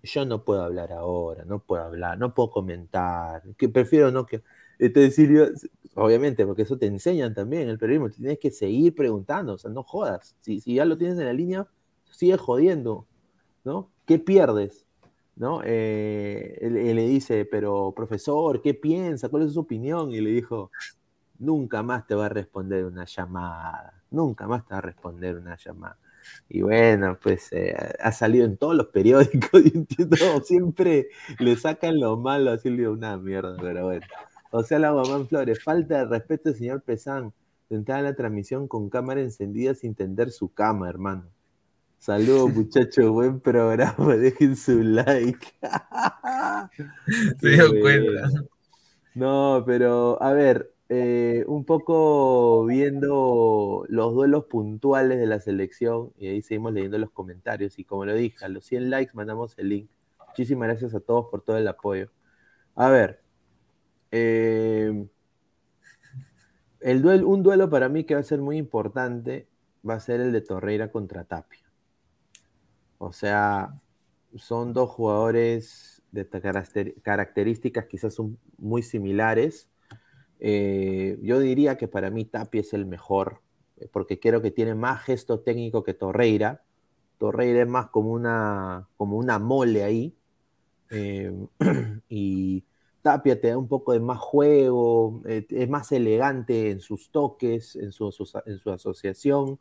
yo no puedo hablar ahora, no puedo hablar, no puedo comentar, que prefiero no que Entonces Silvio, obviamente, porque eso te enseñan también el periodismo, tienes que seguir preguntando, o sea, no jodas. Si, si ya lo tienes en la línea, sigue jodiendo, ¿no? ¿Qué pierdes? ¿No? Eh, le dice, pero profesor, ¿qué piensa? ¿Cuál es su opinión? Y le dijo, nunca más te va a responder una llamada, nunca más te va a responder una llamada. Y bueno, pues eh, ha salido en todos los periódicos y siempre le sacan lo malo a Silvio, una mierda, pero bueno. O sea, la Guamán Flores, falta de respeto, señor Pesán. Entrar en la transmisión con cámara encendida sin tender su cama, hermano. Saludos, muchachos, buen programa. Dejen su like. Se dio cuenta. No, pero a ver, eh, un poco viendo los duelos puntuales de la selección, y ahí seguimos leyendo los comentarios. Y como lo dije, a los 100 likes mandamos el link. Muchísimas gracias a todos por todo el apoyo. A ver, eh, el duelo, un duelo para mí que va a ser muy importante va a ser el de Torreira contra Tapia. O sea, son dos jugadores de características quizás son muy similares. Eh, yo diría que para mí Tapia es el mejor, eh, porque creo que tiene más gesto técnico que Torreira. Torreira es más como una, como una mole ahí. y Tapia te da un poco de más juego, eh, es más elegante en sus toques, en su, en su asociación.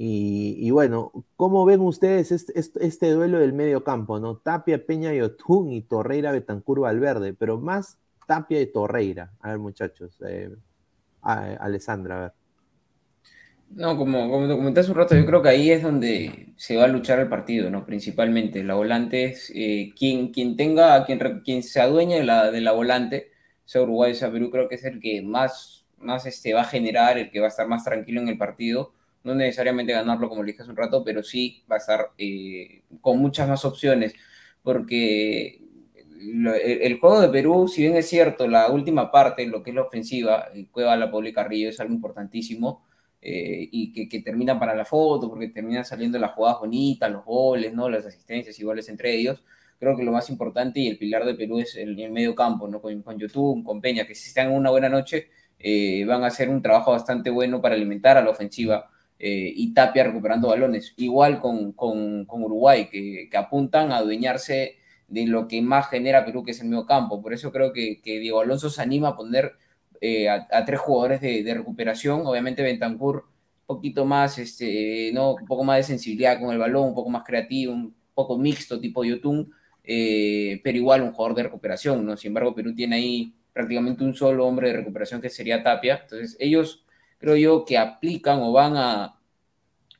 Y, bueno, ¿cómo ven ustedes este, este, duelo del medio campo? ¿no? Tapia, Peña y Otún y Torreira, Betancur, Valverde, pero más Tapia y Torreira. A ver, muchachos. Eh, Alessandra, a ver. No, como, como comenté hace un rato, yo creo que ahí es donde se va a luchar el partido, ¿no? Principalmente, la volante es eh, quien, quien tenga, quien, quien se adueña de la, de la volante, sea Uruguay, sea Perú, creo que es el que más, más este, va a generar, el que va a estar más tranquilo en el partido. No necesariamente ganarlo, como le dije hace un rato, pero sí va a estar eh, con muchas más opciones, porque el, juego de Perú, si bien es cierto, la última parte, lo que es la ofensiva, Cueva, La Pablo y Carrillo, es algo importantísimo eh, y que, que, terminan para la foto, porque terminan saliendo las jugadas bonitas, los goles, ¿no? las asistencias iguales entre ellos. Creo que lo más importante y el pilar de Perú es el, medio campo, ¿no? con, con YouTube, con Peña, que si están en una buena noche, eh, van a hacer un trabajo bastante bueno para alimentar a la ofensiva. Eh, y Tapia recuperando balones. Igual con, con, con Uruguay, que, que, apuntan a adueñarse de lo que más genera Perú, que es el medio campo. Por eso creo que, que Diego Alonso se anima a poner eh, a, tres jugadores de, recuperación. Obviamente Bentancur un poquito más, este, ¿no? un poco más de sensibilidad con el balón, un poco más creativo, un poco mixto tipo Yotun, eh, pero igual un jugador de recuperación, ¿no? Sin embargo, Perú tiene ahí prácticamente un solo hombre de recuperación que sería Tapia. Entonces, ellos creo yo que aplican o van a,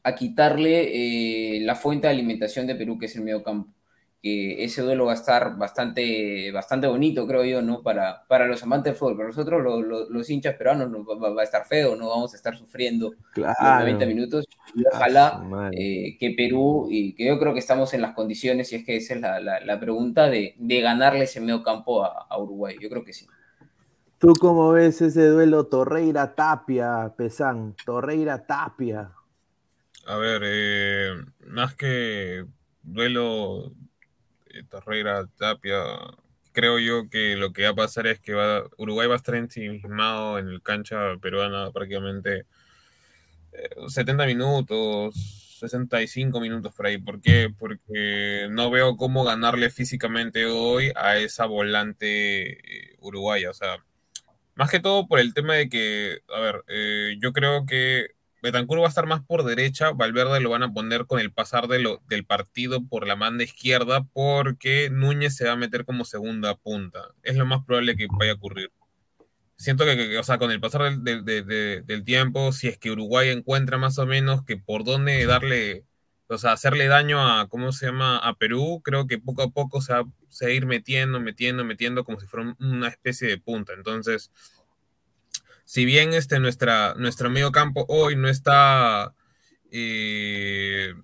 a quitarle eh, la fuente de alimentación de Perú, que es el medio campo que ese duelo va a estar bastante, bastante bonito, creo yo, ¿no? Para, para los amantes del fútbol. Para nosotros, los hinchas peruanos, no, va, a estar feo, no vamos a estar sufriendo los 90 minutos. Y ojalá eh, que Perú, y que yo creo que estamos en las condiciones, y es que esa es la, la, pregunta, de, de, ganarle ese medio campo a, a, Uruguay. Yo creo que sí. ¿Tú cómo ves ese duelo Torreira-Tapia, Pesán? Torreira-Tapia. A ver, eh, más que duelo eh, Torreira, Tapia, creo yo que lo que va a pasar es que va, Uruguay va a estar ensimismado en el cancha peruana prácticamente 70 eh, minutos, 65 minutos por ahí. ¿Por qué? Porque no veo cómo ganarle físicamente hoy a esa volante eh, uruguaya. O sea, más que todo por el tema de que, a ver, yo creo que Betancur va a estar más por derecha, Valverde lo van a poner con el pasar de del partido por la banda izquierda porque Núñez se va a meter como segunda punta. Es lo más probable que vaya a ocurrir. Siento que, o sea, con el pasar del, del, tiempo, si es que Uruguay encuentra más o menos que por dónde darle, o sea, hacerle daño a, ¿cómo se llama?, a Perú, creo que poco a poco se va, a ir metiendo, metiendo, metiendo como si fuera una especie de punta. Entonces, si bien este, nuestra, nuestro medio campo hoy no está, eh,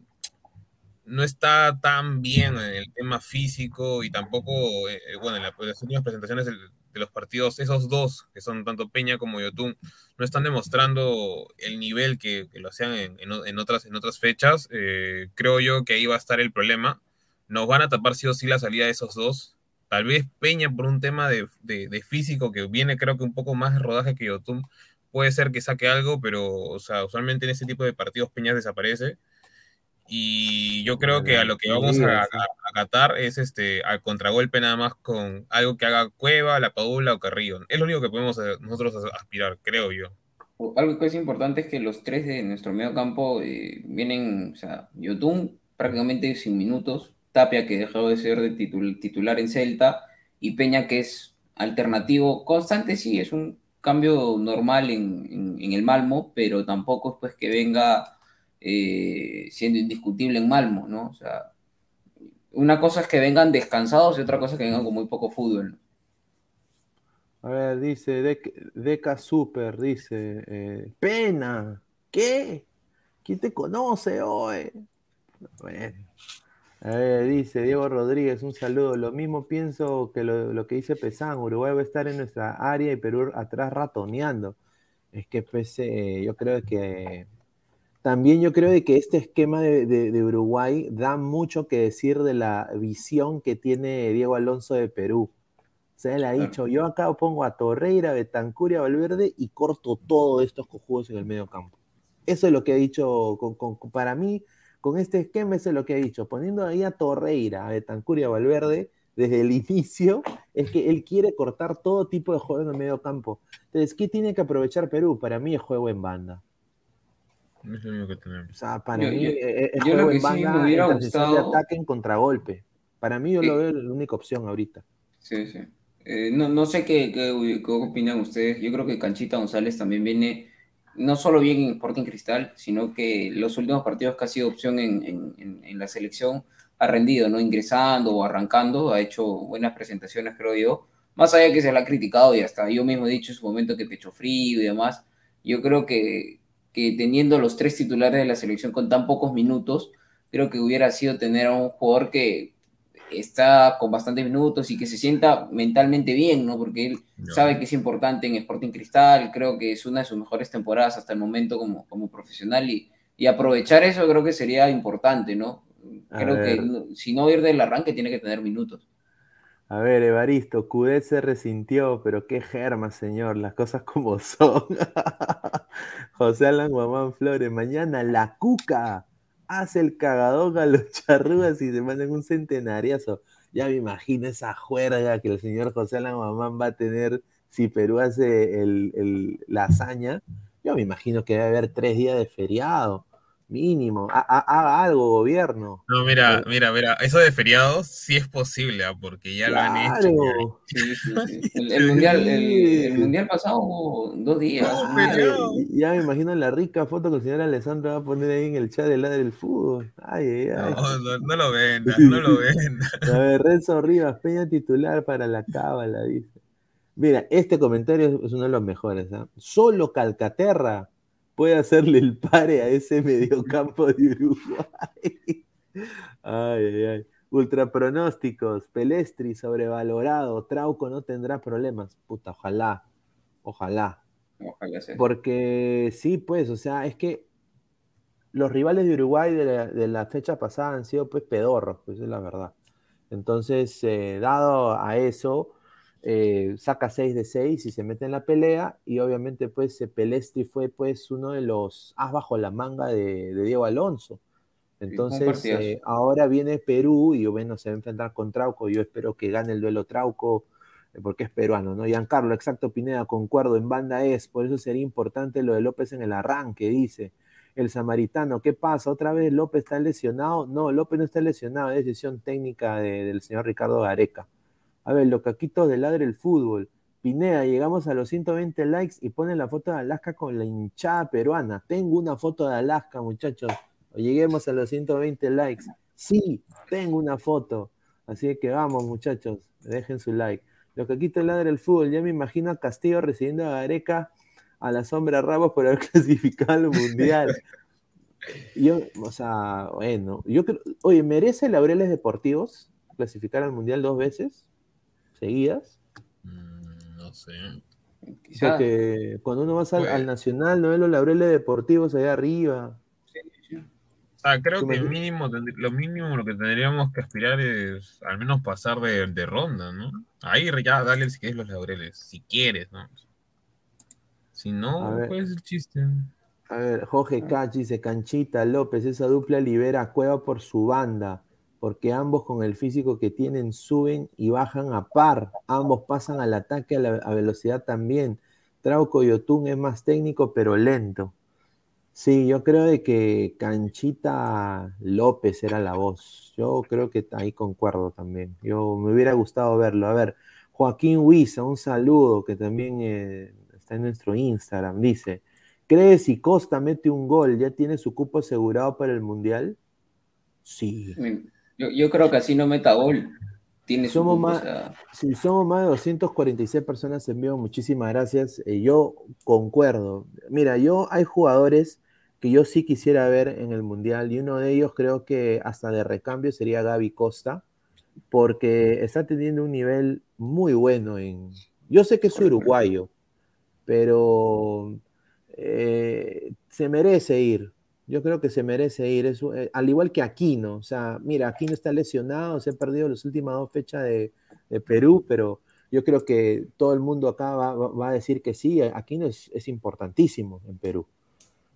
no está tan bien en el tema físico y tampoco, eh, bueno, en, las últimas presentaciones de, los partidos, esos dos, que son tanto Peña como Yotun, no están demostrando el nivel que, lo hacían en, otras, en otras fechas. Eh, creo yo que ahí va a estar el problema. Nos van a tapar sí o sí la salida de esos dos, Tal vez Peña por un tema de, de, físico que viene creo que un poco más de rodaje que Yotun, puede ser que saque algo, pero o sea, usualmente en ese tipo de partidos Peña desaparece. Y yo creo que a lo que vamos a, acatar es este al contragolpe nada más con algo que haga Cueva, La Padula o Carrillo. Es lo único que podemos eh, nosotros aspirar, creo yo. Algo que es importante es que los tres de nuestro medio campo eh, vienen, o sea, Yotun prácticamente sin minutos, Tapia que dejó de ser de titular en Celta y Peña que es alternativo constante, sí, es un cambio normal en, en el Malmo, pero tampoco es pues que venga eh, siendo indiscutible en Malmo, ¿no? O sea, una cosa es que vengan descansados y otra cosa es que vengan con muy poco fútbol. A ver, dice Deca Super, dice, eh, pena, ¿qué? ¿Quién te conoce hoy? A ver, dice Diego Rodríguez, un saludo. Lo mismo pienso que lo, que dice Pesán, Uruguay va a estar en nuestra área y Perú atrás ratoneando. Es que pese, yo creo que también yo creo de que este esquema de, Uruguay da mucho que decir de la visión que tiene Diego Alonso de Perú. Sea, él ha dicho, yo acá pongo a Torreira, Betancuria, Valverde y corto todos estos cojudos en el medio campo. Eso es lo que ha dicho, para mí, con este esquema, eso es lo que ha dicho. Poniendo ahí a Torreira, a Betancuria, Valverde, desde el inicio, es que él quiere cortar todo tipo de juego en el medio campo. Entonces, ¿qué tiene que aprovechar Perú? Para mí es juego en banda. Es lo único que tenemos. O sea, para mí es juego en banda, me hubiera gustado... de ataque en contragolpe. Para mí yo lo veo la única opción ahorita. Sí, sí. Eh, no, no, sé qué, qué, qué, opinan ustedes. Yo creo que Canchita González también viene no solo bien en Sporting Cristal, sino que los últimos partidos que ha sido opción en, en, en, la selección ha rendido, ¿no? Ingresando o arrancando, ha hecho buenas presentaciones, creo yo. Más allá que se la ha criticado y hasta yo mismo he dicho en su momento que pecho frío y demás, yo creo que, que teniendo los tres titulares de la selección con tan pocos minutos, creo que hubiera sido tener a un jugador que está con bastantes minutos y que se sienta mentalmente bien, ¿no? Porque él sabe que es importante en Sporting Cristal, creo que es una de sus mejores temporadas hasta el momento como, como profesional y, y aprovechar eso creo que sería importante, ¿no? Creo que si no ir del arranque tiene que tener minutos. A ver, Evaristo, Cudet se resintió, pero qué germa, señor, las cosas como son. José Alan Guamán Flores, mañana la cuca hace el cagadón a los charrúas y se mandan un centenariazo. Ya me imagino esa juerga que el señor José Alan Guamán va a tener si Perú hace el, la hazaña. Yo me imagino que debe haber tres días de feriado mínimo, haga algo, gobierno. No, mira, mira, mira, eso de feriados sí es posible, ¿ah? porque ya lo han hecho. El, mundial, el, mundial pasado hubo dos días. ya me imagino la rica foto que el señor Alessandro va a poner ahí en el chat del lado del fútbol. Ay, ay, No, no, lo vendas, no lo vendas. A ver, Renzo Rivas, Peña titular para la cábala, dice. Mira, este comentario es uno de los mejores. ¿ah? Solo Calcaterra puede hacerle el pare a ese mediocampo de Uruguay. Ay, ay, ay. Ultra pronósticos, Pelestri sobrevalorado, Trauco no tendrá problemas. Puta, ojalá, ojalá. Ojalá sea. Porque sí, pues, o sea, es que los rivales de Uruguay de la, fecha pasada han sido pues pedorros, pues es la verdad. Entonces, eh, dado a eso, eh, saca 6 de 6 y se mete en la pelea y obviamente pues Pelestri fue pues uno de los as bajo la manga de, Diego Alonso. Entonces eh, ahora viene Perú y bueno, se va a enfrentar con Trauco, yo espero que gane el duelo Trauco eh, porque es peruano, ¿no? Giancarlo, exacto Pineda, concuerdo, en banda es, por eso sería importante lo de López en el arranque, dice. El samaritano, ¿qué pasa? ¿Otra vez López está lesionado? No, López no está lesionado, es decisión técnica del señor Ricardo Gareca. A ver, lo caquitos de ladre el fútbol. Pineda, llegamos a los 120 likes y ponen la foto de Alaska con la hinchada peruana. Tengo una foto de Alaska, muchachos. Lleguemos a los 120 likes. Sí, tengo una foto. Así que vamos, muchachos, dejen su like. Lo caquitos ladre el fútbol. Ya me imagino a Castillo recibiendo a Gareca a la sombra Ramos por haber clasificado al mundial. Yo, o sea, bueno, yo creo, oye, ¿merece Laureles Deportivos clasificar al mundial dos veces? Seguidas. Mm, no sé. O sea que cuando uno va al, Nacional, no ve los laureles deportivos allá arriba. Ah, creo ¿Tú me que mínimo, lo mínimo lo que tendríamos que aspirar es al menos pasar de, de ronda, ¿no? Ahí ya dale si quieres los laureles, si quieres, ¿no? Si no, ver. pues el chiste. A ver, Jorge Cachi dice, Canchita López, esa dupla libera a Cueva por su banda, porque ambos con el físico que tienen suben y bajan a par, ambos pasan al ataque a, velocidad también. Trauco y Otún es más técnico pero lento. Sí, yo creo de que Canchita López era la voz. Yo creo que ahí concuerdo también. Yo me hubiera gustado verlo. A ver, Joaquín Huiza, un saludo que también eh, está en nuestro Instagram. Dice, ¿crees si Costa mete un gol ya tiene su cupo asegurado para el Mundial? Sí. Yo, yo creo que así no meta gol. Tiene Somos más- o sea, Si somos más de 246 personas en vivo, muchísimas gracias. Eh, yo concuerdo. Mira, yo hay jugadores que yo sí quisiera ver en el Mundial y uno de ellos creo que hasta de recambio sería Gaby Costa, porque está teniendo un nivel muy bueno en... Yo sé que es uruguayo, pero eh, se merece ir. Yo creo que se merece ir, eh, al igual que Aquino. O sea, mira, Aquino está lesionado, se ha perdido las últimas dos fechas de, Perú, pero yo creo que todo el mundo acá va, va- a decir que sí, Aquino es, es importantísimo en Perú.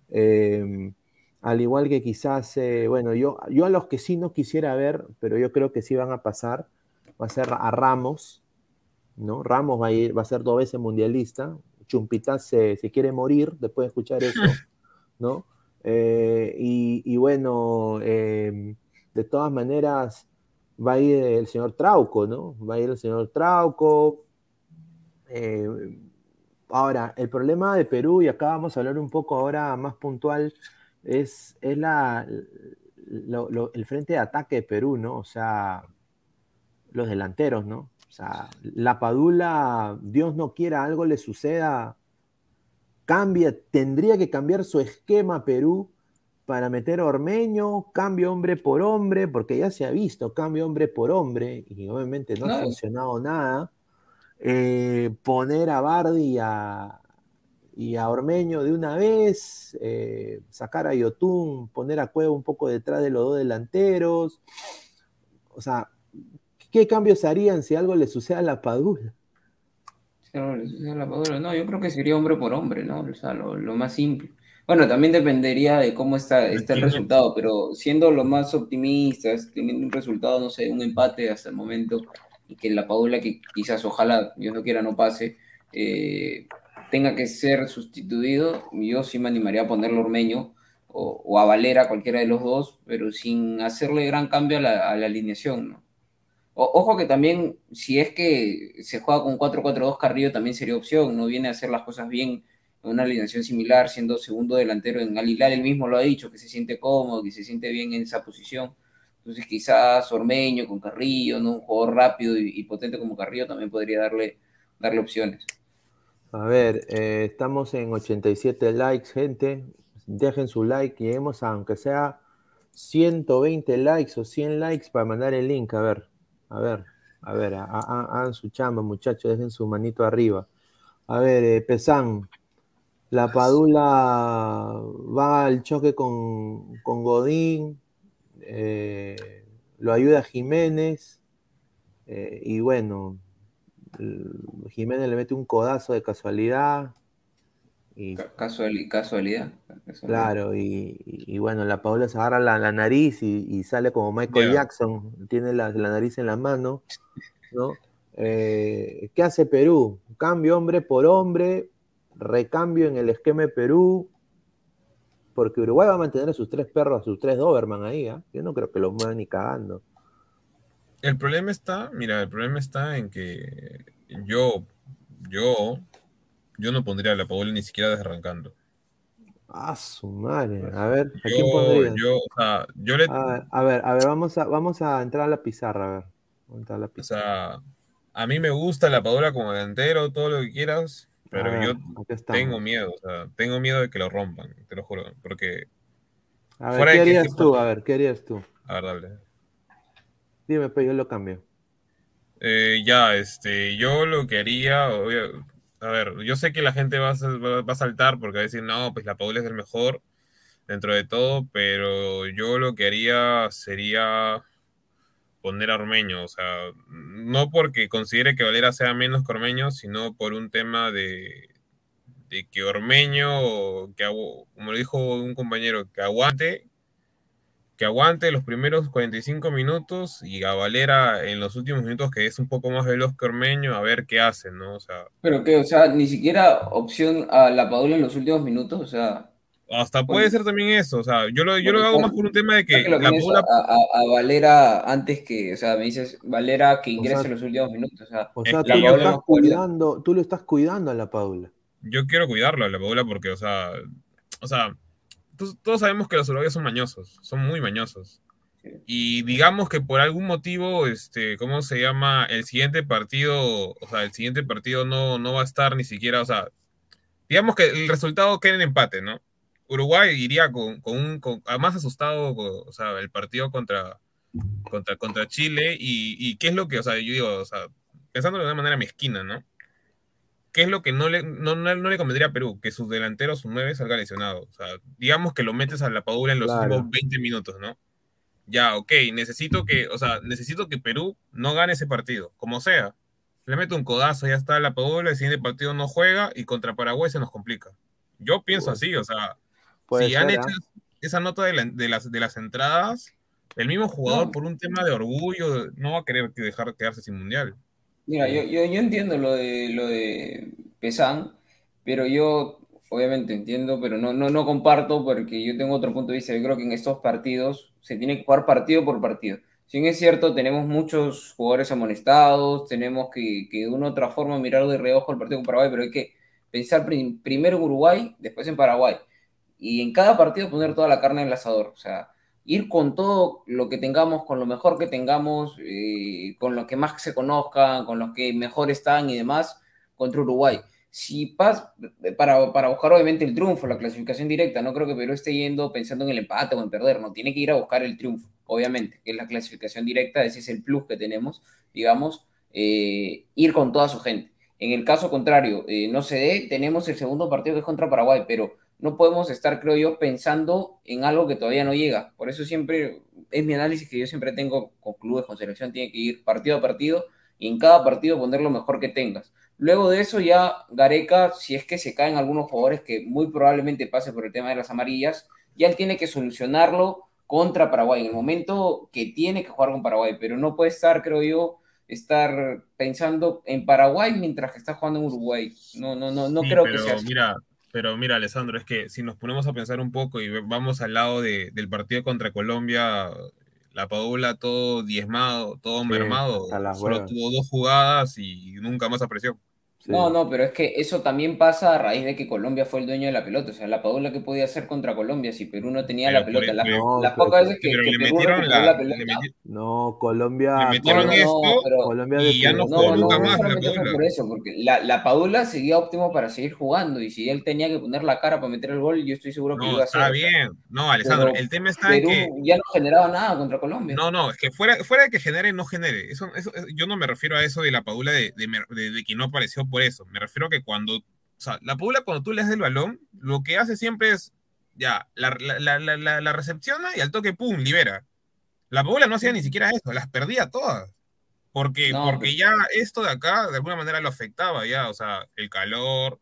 Eh, al igual que quizás, eh, bueno, yo, yo a los que sí no quisiera ver, pero yo creo que sí van a pasar, va a ser a Ramos, ¿no? Ramos va a, ir, va a ser dos veces mundialista, Chumpitaz se, se quiere morir después de escuchar eso, ¿no? Eh, y, bueno, eh, de todas maneras va a ir el señor Trauco, ¿no? Va a ir el señor Trauco. Eh, ahora, el problema de Perú, y acá vamos a hablar un poco ahora más puntual, es, es la, el frente de ataque de Perú, ¿no? O sea, los delanteros, ¿no? O sea, la Padula, Dios no quiera, algo le suceda, cambia, tendría que cambiar su esquema Perú para meter a Ormeño, cambio hombre por hombre, porque ya se ha visto, cambio hombre por hombre, y obviamente no, ha funcionado nada. Eh, poner a Bardi y a, y a Ormeño de una vez, eh, sacar a Yotun, poner a Cueva un poco detrás de los dos delanteros. O sea, ¿qué cambios harían si algo le sucede a la Padula? Claro, le sucede a la Padula. No, yo creo que sería hombre por hombre, ¿no? O sea, lo, lo más simple. Bueno, también dependería de cómo está, está el resultado, pero siendo lo más optimistas, teniendo un resultado, no sé, un empate hasta el momento, y que la Padula, que quizás ojalá, Dios no quiera, no pase, eh, tenga que ser sustituido, yo sí me animaría a ponerlo Ormeño o, o a Valera, cualquiera de los dos, pero sin hacerle gran cambio a la, a la alineación, ¿no? Ojo que también, si es que se juega con 4-4-2, Carrillo también sería opción, no viene a hacer las cosas bien en una alineación similar, siendo segundo delantero en Al Hilal, él mismo lo ha dicho, que se siente cómodo, que se siente bien en esa posición. Entonces quizás Ormeño con Carrillo, ¿no? un jugador rápido y, y potente como Carrillo también podría darle, darle opciones. A ver, eh, estamos en 87 likes, gente. Dejen su like, lleguemos a, aunque sea 120 likes o 100 likes para mandar el link. A ver, a ver, a ver, ha- ha- hagan su chamba, muchachos, dejen su manito arriba. A ver, eh, Pesán, la Padula va al choque con, con Godín, eh, lo ayuda Jiménez, eh, y bueno, Jiménez le mete un codazo de casualidad. Y Ca- Casual, casualidad. casualidad. claro, y, y- y bueno, la Paola se agarra la, la nariz y, y sale como Michael. Jackson, tiene la, la nariz en la mano, ¿no? Eh, ¿Qué hace Perú? Cambio hombre por hombre, recambio en el esquema de Perú, porque Uruguay va a mantener a sus tres perros, a sus tres Doberman ahí, ¿ah? Yo no creo que los muevan ni cagando. El problema está, mira, el problema está en que yo, yo, yo no pondría a la Paola ni siquiera desarrancando. Ah, su madre. A ver, ¿a quién Yo, o sea, yo le, A, a ver, a ver, vamos a, vamos a entrar a la pizarra, a ver. Vamos a o sea, a mí me gusta la Paola como delantero, todo lo que quieras, pero ver, yo tengo miedo, o sea, tengo miedo de que lo rompan, te lo juro, porque, A ver, ¿qué harías tú? A ver, ¿qué harías tú? a ver, dale. Dime, pues yo lo cambio. Eh, ya, este, yo lo que haría, obvio- a ver, yo sé que la gente va a, va a saltar porque va a decir, no, pues la Paula es el mejor, dentro de todo, pero yo lo que haría sería poner a Ormeño, o sea, no porque considere que Valera sea menos que Ormeño, sino por un tema de, de que Ormeño, que, como lo dijo un compañero, que aguante, que aguante los primeros 45 minutos y a Valera en los últimos minutos que es un poco más veloz que Ormeño, a ver qué hace, ¿no? O sea, pero que, o sea, ni siquiera opción a la Padula en los últimos minutos, o sea, hasta puede ser también eso, o sea, yo lo, yo lo hago más por un tema de que, la Padula... a, Valera antes que, o sea, me dices Valera que ingrese en los últimos minutos, o sea, o sea tú, lo estás cuidando, tú lo estás cuidando a la Paula. Yo quiero cuidarlo a la Paula porque, o sea, o sea, todos sabemos que los uruguayos son mañosos, son muy mañosos. Y digamos que por algún motivo, este, ¿cómo se llama? El siguiente partido, o sea, el siguiente partido no, no va a estar ni siquiera, o sea, digamos que el resultado queda en empate, ¿no? Uruguay iría con, un, más asustado, o sea, el partido contra, contra, contra Chile y, qué es lo que, o sea, yo digo, o sea, pensando de una manera mezquina, ¿no? ¿Qué es lo que no le, no, le convendría a Perú? Que sus delanteros, sus nueve, salga lesionado. O sea, digamos que lo metes a la Padula en los últimos 20 minutos, ¿no? Ya, ok, necesito que, o sea, necesito que Perú no gane ese partido, como sea. Le mete un codazo, ya está la Padula, el siguiente partido no juega y contra Paraguay se nos complica. Yo pienso así, o sea, si han hecho ¿ah? esa nota de, las, de las entradas, el mismo jugador por un tema de orgullo no va a querer dejar quedarse sin mundial. Mira, yo, yo, yo entiendo lo de lo de Pesan, pero yo obviamente entiendo, pero no, no, no comparto porque yo tengo otro punto de vista. Yo creo que en estos partidos se tiene que jugar partido por partido. Si bien es cierto, tenemos muchos jugadores amonestados, tenemos que, que de una u otra forma mirar de reojo el partido con Paraguay, pero hay que pensar primero en Uruguay, después en Paraguay y en cada partido poner toda la carne en el asador. O sea, ir con todo lo que tengamos, con lo mejor que tengamos, eh, con lo que más se conozcan, con los que mejor están y demás, contra Uruguay. Si pas, para, para buscar obviamente el triunfo, la clasificación directa, no creo que Perú esté yendo pensando en el empate o en perder, no, tiene que ir a buscar el triunfo, obviamente, que es la clasificación directa, ese es el plus que tenemos, digamos, eh, ir con toda su gente. En el caso contrario, eh, no se dé, tenemos el segundo partido que es contra Paraguay, pero no podemos estar, creo yo, pensando en algo que todavía no llega. Por eso siempre es mi análisis que yo siempre tengo con clubes, con selección, tiene que ir partido a partido y en cada partido poner lo mejor que tengas. Luego de eso ya Gareca, si es que se caen algunos jugadores que muy probablemente pase por el tema de las amarillas, ya él tiene que solucionarlo contra Paraguay, en el momento que tiene que jugar con Paraguay, pero no puede estar, creo yo, estar pensando en Paraguay mientras que está jugando en Uruguay. No, no, no, no creo que sea así. Pero mira, Alessandro, es que si nos ponemos a pensar un poco y vamos al lado de, del partido contra Colombia, la Paula todo diezmado, todo mermado, solo tuvo dos jugadas y nunca más apareció. No, no, pero es que eso también pasa a raíz de que Colombia fue el dueño de la pelota. O sea, la Padula que podía hacer contra Colombia si Perú no tenía la pelota. las pocas veces que, le metieron la, pelota. No, Colombia. Le metieron esto Colombia y ya no jugó nunca más la. Por eso, porque la, la Padula seguía óptimo para seguir jugando. Y si él tenía que poner la cara para meter el gol, yo estoy seguro que iba a hacer. Está bien. No, Alessandro, el tema está en que. Ya no generaba nada contra Colombia. No, no, es que fuera, fuera de que genere, no genere. Eso, eso, yo no me refiero a eso de la Padula de, de, de que no apareció por eso. Me refiero que cuando, o sea, la Padula cuando tú le das el balón, lo que hace siempre es, ya, la, la, la, la recepciona y al toque, ¡pum!, libera. La Padula no hacía ni siquiera eso, las perdía todas. Porque, porque ya esto de acá, de alguna manera lo afectaba ya, o sea, el calor,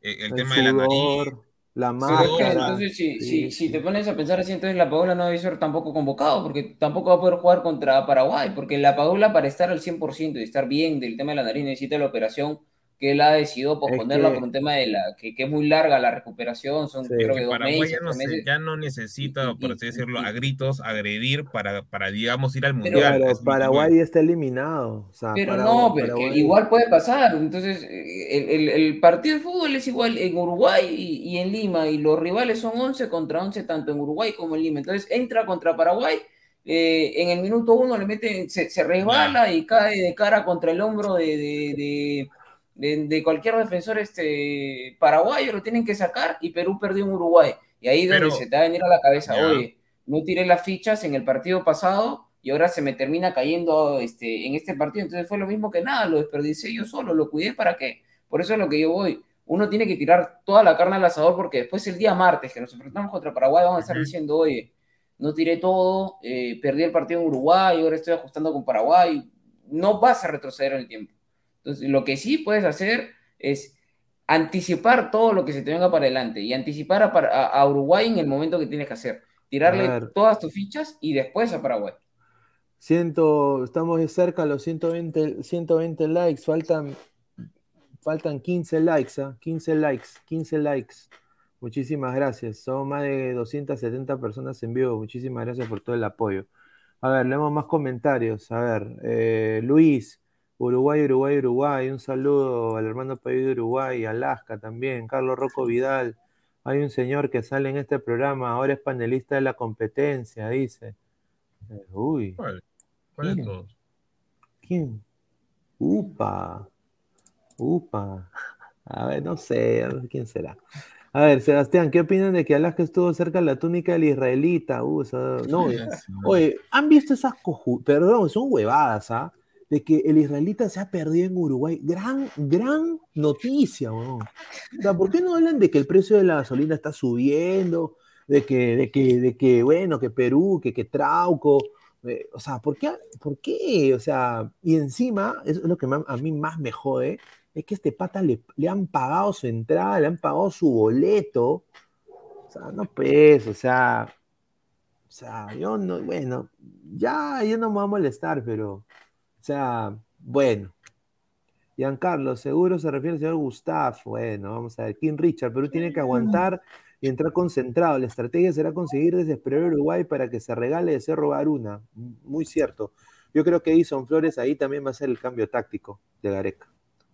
eh, el, tema de la nariz. La máscara. entonces, si, si, si, te pones a pensar así, entonces la Padula no debe ser tampoco convocado, porque tampoco va a poder jugar contra Paraguay, porque la Padula para estar al 100% y estar bien del tema de la nariz necesita la operación que él ha decidido posponerla por un tema de la que, que, es muy larga la recuperación, son creo que dos meses, ya no, ya no necesita, por así decirlo, a gritos, agredir para, para digamos, ir al Mundial. Pero Paraguay está eliminado. pero no, pero igual puede pasar. Entonces, el, el, el, partido de fútbol es igual en Uruguay y, y, en Lima, y los rivales son 11 contra 11, tanto en Uruguay como en Lima. Entonces, entra contra Paraguay. Eh, en el minuto uno le mete, se, se resbala y cae de cara contra el hombro de, de de, cualquier defensor este, paraguayo, lo tienen que sacar y Perú perdió en Uruguay. Y ahí es donde se te va a venir a la cabeza, oye, no tiré las fichas en el partido pasado y ahora se me termina cayendo este, en este partido. Entonces fue lo mismo que nada, lo desperdicié yo solo, lo cuidé para qué. Por eso es lo que yo voy. uno tiene que tirar toda la carne al asador porque después el día martes que nos enfrentamos contra Paraguay vamos a estar diciendo, oye, no tiré todo, eh, perdí el partido en Uruguay, ahora estoy ajustando con Paraguay. No vas a retroceder en el tiempo. Entonces, lo que sí puedes hacer es anticipar todo lo que se te venga para adelante y anticipar a, Uruguay en el momento que tienes que hacer. Tirarle todas tus fichas y después a Paraguay. Siento, estamos cerca a los 120, 120 likes, faltan, faltan 15 likes, 15 ¿ah? likes, 15 likes. Muchísimas gracias. Son más de 270 personas en vivo. Muchísimas gracias por todo el apoyo. A ver, leemos más comentarios. A ver, eh, Luis, Uruguay, Uruguay, Uruguay. Un saludo al hermano país de Uruguay, Alaska también. Carlos Rocco Vidal. Hay un señor que sale en este programa, ahora es panelista de la competencia, dice. Eh, uy. ¿Cuál? ¿Cuál ¿Quién? ¿Quién? Upa. Upa. A ver, no sé, a ver quién será. A ver, Sebastián, ¿qué opinan de que Alaska estuvo cerca de la túnica del israelita? Uh, no, oye, ¿han visto esas coju... Perdón, son huevadas, ¿ah? De que el israelita se ha perdido en Uruguay. Gran, gran noticia, ¿no? O sea, ¿por qué no hablan de que el precio de la gasolina está subiendo? De que, de que, de que bueno, que Perú, que, que Trauco. Eh, o sea, ¿por qué? ¿por qué? O sea, y encima, eso es lo que a mí más me jode, es que este pata le, han pagado su entrada, le han pagado su boleto. O sea, no pues, o sea, o sea, yo no, bueno, ya, yo no me voy a molestar, pero, o sea, bueno. Giancarlo, seguro se refiere al señor Gustav. Bueno, vamos a ver. King Richard, Perú tiene que aguantar y entrar concentrado. La estrategia será conseguir desesperar a Uruguay para que se regale de ser robar una. Muy cierto. Yo creo que Edison Flores ahí también va a ser el cambio táctico de Gareca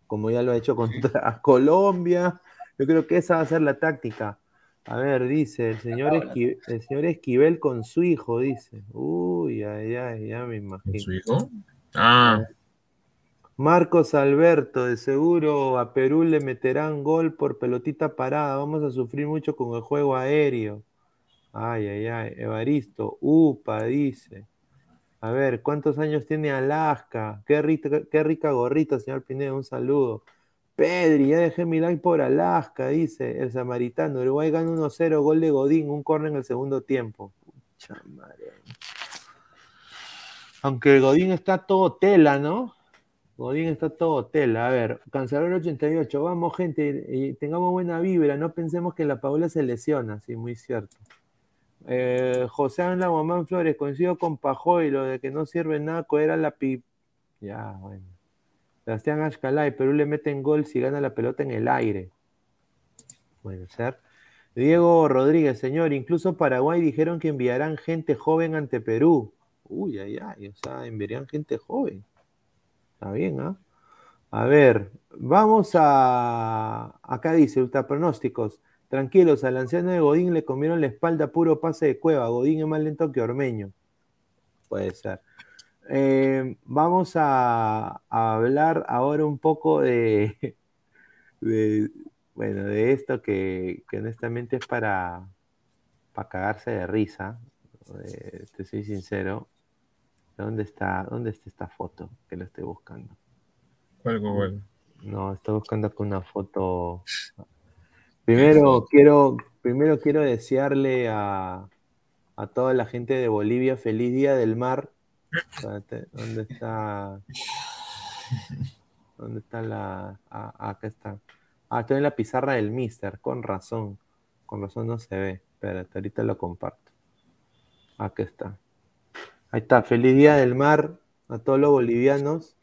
como ya lo ha hecho contra Colombia. Yo creo que esa va a ser la táctica. A ver, dice el señor, Esquivel, el señor Esquivel con su hijo, dice. Uy, ay, ay, ya me imagino. ¿Con su hijo? Ah. Marcos Alberto, de seguro a Perú le meterán gol por pelotita parada. Vamos a sufrir mucho con el juego aéreo. Ay, ay, ay. Evaristo, upa, dice. A ver, ¿cuántos años tiene Alaska? Qué rica, qué rica gorrita, señor Pineda, un saludo. Pedri, ya dejé mi like por Alaska, dice el samaritano. Uruguay gana 1-0, gol de Godín, un corner en el segundo tiempo. Pucha madre. Aunque Godín está todo tela, ¿no? Godín está todo tela. A ver, Cancelador 88, vamos gente, tengamos buena vibra, no pensemos que la Paula se lesiona, sí, muy cierto. Eh, José Ángel Guamán Flores, coincido con Pajoy, lo de que no sirve nada, era la pip. Ya, bueno. Sebastián Ashkalay, Perú le meten gol si gana la pelota en el aire. Puede ser. Diego Rodríguez, señor, incluso Paraguay dijeron que enviarán gente joven ante Perú. Uy, ay, ay, o sea, enviarían gente joven. Está bien, ¿ah? A ver, vamos a. Acá dice, ultra pronósticos. Tranquilos, al anciano de Godín le comieron la espalda puro pase de cueva. Godín es más lento que Ormeño. Puede ser. Eh, vamos a, hablar ahora un poco de, bueno, de esto que, honestamente es para, para cagarse de risa. Eh, te soy sincero. ¿Dónde está, ¿Dónde está esta foto que lo estoy buscando? ¿Cuál, cuál? No, estoy buscando con una foto Primero quiero, primero quiero desearle a, toda la gente de Bolivia feliz día del mar. ¿Dónde está? ¿Dónde está la? Ah, acá está. Ah, estoy en la pizarra del Mister, con razón. Con razón no se ve. Espérate, ahorita lo comparto. Acá está. Ahí está, feliz día del mar a todos los bolivianos.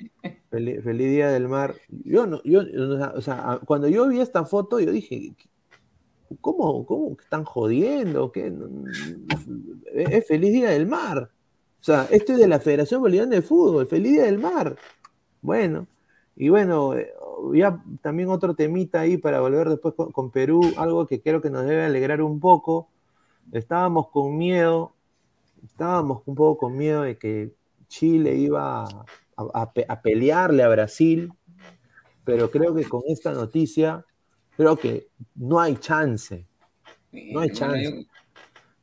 Feliz, día del mar. Yo no, yo, o sea, cuando yo vi esta foto, yo dije, ¿cómo, cómo están jodiendo? ¿Qué? Es feliz día del mar. O sea, esto es de la Federación Boliviana de Fútbol, feliz día del mar. Bueno, y bueno, eh, ya también otro temita ahí para volver después con, Perú, algo que creo que nos debe alegrar un poco. Estábamos con miedo, estábamos un poco con miedo de que Chile iba a pelearle a Brasil, pero creo que con esta noticia creo que no hay chance. No hay chance.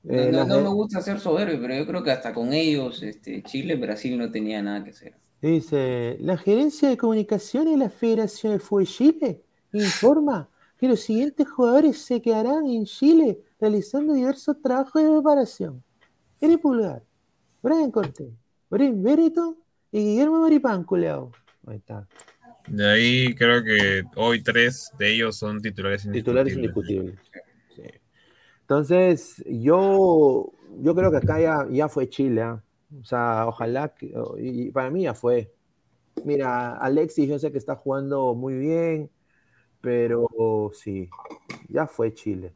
Eh, no, me gusta ser soberbio, pero yo creo que hasta con ellos, este, Chile, Brasil no tenía nada que hacer. Dice, la gerencia de comunicación de la Federación de Fútbol Chile informa que los siguientes jugadores se quedarán en Chile realizando diversos trabajos de preparación. Eri Pulgar, Brian Cortés, Brian Bereto y Guillermo Maripán, culeado. Ahí está. De ahí creo que hoy tres de ellos son titulares Titulares indiscutibles. indiscutibles. Sí. Entonces, yo, yo creo que acá ya, ya fue Chile. ¿ah? O sea, ojalá que. Y para mí ya fue. Mira, Alexis, yo sé que está jugando muy bien, pero sí, ya fue Chile.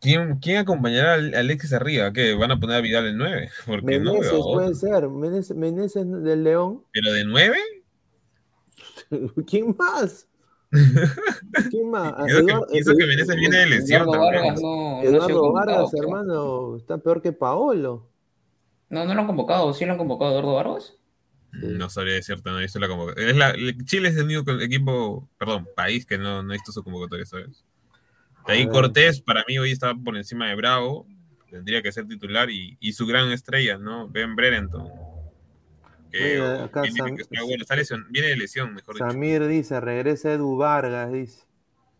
¿Quién, quién acompañará a Alexis arriba? ¿Qué? ¿Van a poner a Vidal en 9? Porque no Meneses puede ser, Meneses, Meneses del León. ¿Pero de 9? ¿Quién más? ¿Quién más? Que, Eduardo- que Edu- Menezes viene de lesión Eduardo también. Vargas no, no Eduardo convocado, Vargas, hermano, está peor que Paolo. No, no lo han convocado. ¿Sí lo han convocado Eduardo Vargas? No sabría decirte, no he visto la convocatoria. Es la, Chile es el único equipo, perdón, país que no, no ha visto su convocatoria, ¿sabes? De ahí A ver. Cortés, para mí, hoy está por encima de Bravo. Tendría que ser titular y, y su gran estrella, ¿no? Ben Brereton. Que Mira, acá viene, Sam- que está bueno, está lesión- viene de lesión, mejor dicho. Samir dice, regresa Edu Vargas, dice.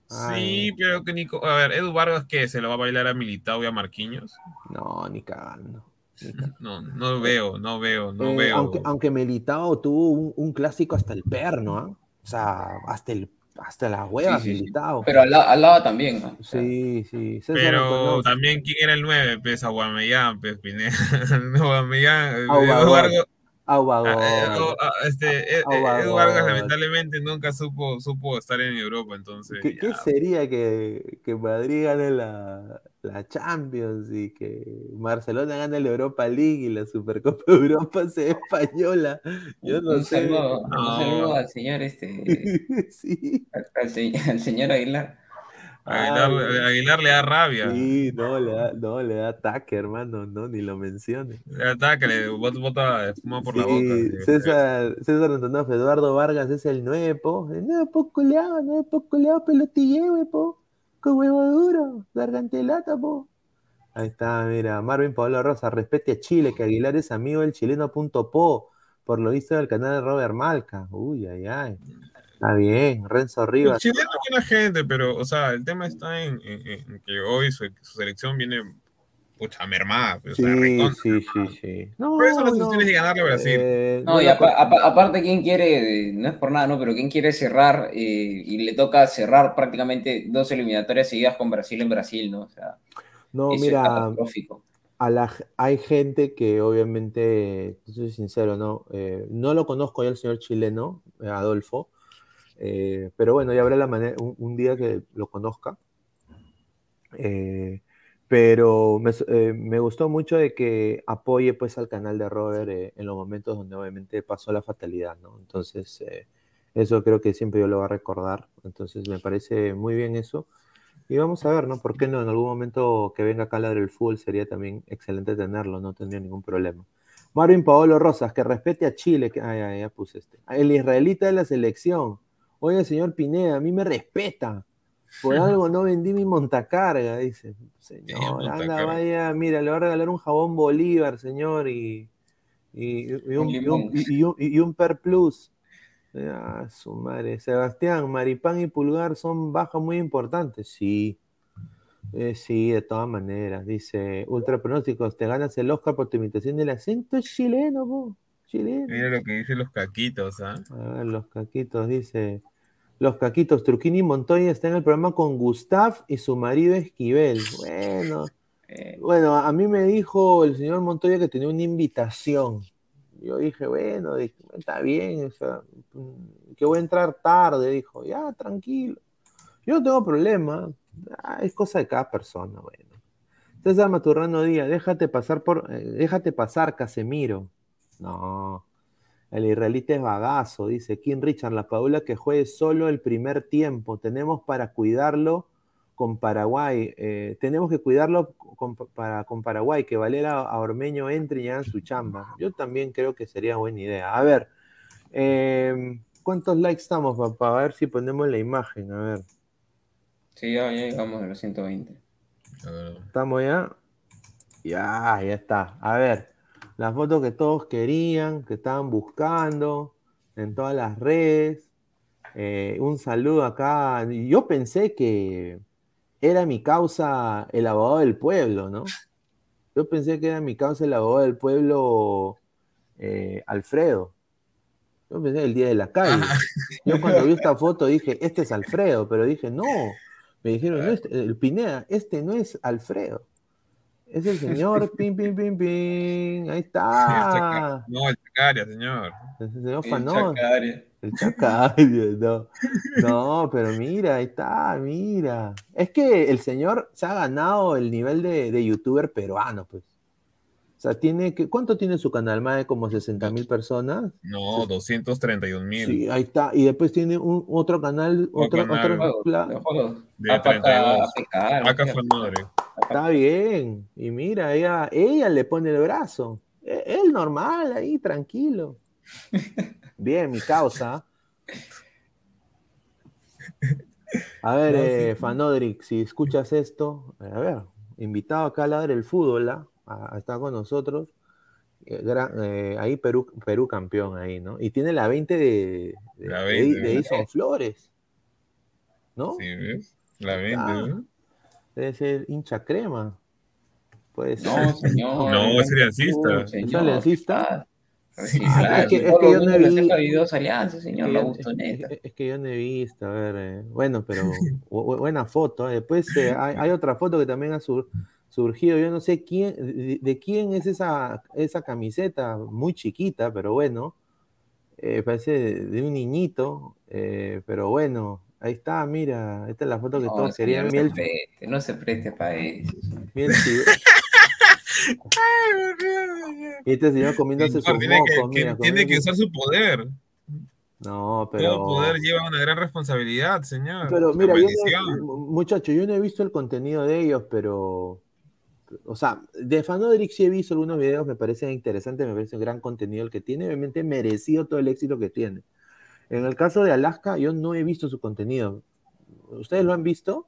Sí, pero que Nico. A ver, Edu Vargas, que ¿Se lo va a bailar a Militao y a Marquinhos? no, ni cagando. ni cagando. No, no veo, no veo, no Eh, veo. Aunque, aunque Militao tuvo un, un clásico hasta el perno, ¿ah? O sea, hasta, el, hasta la hueva Sí, sí, sí. Militao. Pero al, al lado también, ¿no? O sea, Sí, sí. César Pero también, ¿quién era el 9? Pues Aguamellán, pues Pineda. Aguamellán, Edu Aguador. Ah, eh, oh, ah, este, eh, eh. Edu Vargas lamentablemente nunca supo, supo estar en Europa, entonces. ¿Qué, sería que, que Madrid gane la, la Champions y que Barcelona gane la Europa League y la Supercopa de Europa sea española? Yo no un, sé. saludo, un No. saludo al señor este sí. al, al al señor Aguilar. Aguilar, le da rabia. Sí, no, le da, no, le da ataque, hermano, no, ni lo mencione. Le da ataque, le bota, espuma por la Sí, boca. sí. César, César Antonov, Eduardo Vargas es el nuevo, el nuevo culeado, nuevo culeado pelotilleo, po, con huevo duro, garganta de lata, po. Ahí está, mira, Marvin Pablo Rosa, respete a Chile, que Aguilar es amigo del chileno.po, por lo visto del canal de Robert Malca. Uy, ay, ay. Está bien, Renzo El Rivas. chileno es buena gente, pero, o sea, el tema está en, en- en que hoy su, su selección viene, pucha, mermada. pues, o sea, Sí, recontra sí, mermada. sí, sí. No, Por eso la no, selección es ganarle a Brasil. eh, No, y apa- aparte, ¿quién quiere, no es por nada, ¿no? Pero ¿quién quiere cerrar eh, y le toca cerrar prácticamente dos eliminatorias seguidas con Brasil en Brasil, ¿no? O sea, no, eso es mira, catastrófico. a la, hay gente que obviamente, yo soy sincero, ¿no? Eh, no lo conozco ya el señor chileno, Adolfo, eh, pero bueno, ya habrá la manera, un, día que lo conozca. Eh, pero me, eh, me gustó mucho de que apoye pues al canal de Robert en los momentos donde obviamente pasó la fatalidad, ¿no? Entonces, eso creo que siempre yo lo voy a recordar. Entonces, me parece muy bien eso. Y vamos a ver, ¿no? ¿Por qué no? En algún momento que venga acá a ladrar el fútbol sería también excelente tenerlo, no tendría ningún problema. Marvin Paolo Rosas, que respete a Chile. Que, ay, ay, ya este. El israelita de la selección. Oye, señor Pineda, a mí me respeta. Por algo no vendí mi montacarga, dice. Señor, anda, vaya, mira, le voy a regalar un jabón Bolívar, señor, y, y, y un, Un y, limón. un, y un- y un Per Plus. Ah, su madre. Sebastián, Maripán y Pulgar son bajas muy importantes. Sí. Eh, sí, de todas maneras. Dice, ultra pronósticos, te ganas el Oscar por tu imitación del acento chileno, po. Chileno. Mira lo que dicen los caquitos, ¿ah? A ver, los caquitos, dice. Los caquitos, Truquini Montoya está en el programa con Gustav y su marido Esquivel. Bueno, Eh, bueno, a mí me dijo el señor Montoya que tenía una invitación. Yo dije, bueno, dije, está bien, o sea, mm, que voy a entrar tarde, dijo, ya, tranquilo. Yo no tengo problema, ah, es cosa de cada persona, bueno. César Maturrano Díaz, déjate pasar por, eh, déjate pasar, Casemiro. No, el israelita es bagazo, dice King Richard, la Paula que juegue solo el primer tiempo, tenemos para cuidarlo con Paraguay, eh, tenemos que cuidarlo con, para, con Paraguay, que Valera a Ormeño entre y hagan su chamba. Yo también creo que sería buena idea. A ver, eh, ¿cuántos likes estamos, papá? A ver si ponemos la imagen, a ver. sí, ya, ya llegamos a los 120. A ver. ¿Estamos ya? Ya, ya está. A ver, la foto que todos querían, que estaban buscando en todas las redes. Eh, un saludo acá. Yo pensé que era mi causa el abogado del pueblo, ¿no? Yo pensé que era mi causa el abogado del pueblo eh, Alfredo. Yo pensé el día de la calle. Yo cuando vi esta foto dije, este es Alfredo, pero dije, no. Me dijeron, no, este, el Pineda, este no es Alfredo. Es el señor, pim, pim, pim, pim. Ahí está. No, el Chacaria, señor. El señor El Fanón. Chacaria. El Chacario, no. No, pero mira, ahí está, mira. Es que el señor se ha ganado el nivel de, de youtuber peruano, pues. O sea, tiene que, ¿cuánto tiene su canal? Más de como 60 mil personas. No, 231 mil. Sí, ahí está. Y después tiene un, otro canal, otro, canal. otro Juegos, pla- de juegos. De APK, 32. APK, Acá fue madre. Está bien. Y mira, ella, ella le pone el brazo. E- Él normal, ahí, tranquilo. Bien, mi causa. A ver, No, sí. eh, Fanodric, si escuchas esto, a ver, invitado acá a ladrar el fútbol, ¿ah? a, a estar con nosotros. Eh, gran- eh, ahí Perú, Perú campeón ahí, ¿no? Y tiene la 20 de, de, La de- 20, de ¿no? Edison Flores. ¿no? Sí, ¿ves? La 20, Ah. ¿no? Debe ser hincha crema. Puede ser. No, señor. No, es aliancista. ¿Es aliancista? Sí, Sí, claro. es que- es yo no mundo le vi- saca videos alianza, señor, que la yo- bustoneta. es, es que yo no he visto, a ver, eh, bueno, pero bu- bu- buena foto. eh. Después eh, hay, hay otra foto que también ha sur- surgido, yo no sé quién, de, de quién es esa, esa camiseta, muy chiquita, pero bueno, eh, parece de, de un niñito, eh, pero bueno, ahí está, mira, esta es la foto que No, todos querían. no Miel, se preste, no se preste para eso. miel y este señor comiéndose Señor, sus tiene que, mocos, que- mira, tiene que usar su poder. No, pero... Todo poder lleva una gran responsabilidad, señor. Pero mira, yo no, muchacho, yo no he visto el contenido de ellos, pero. O sea, de Fanodrix sí he visto algunos videos, me parecen interesantes, me parece un gran contenido el que tiene, obviamente merecido todo el éxito que tiene. En el caso de Alaska, yo no he visto su contenido. ¿Ustedes lo han visto?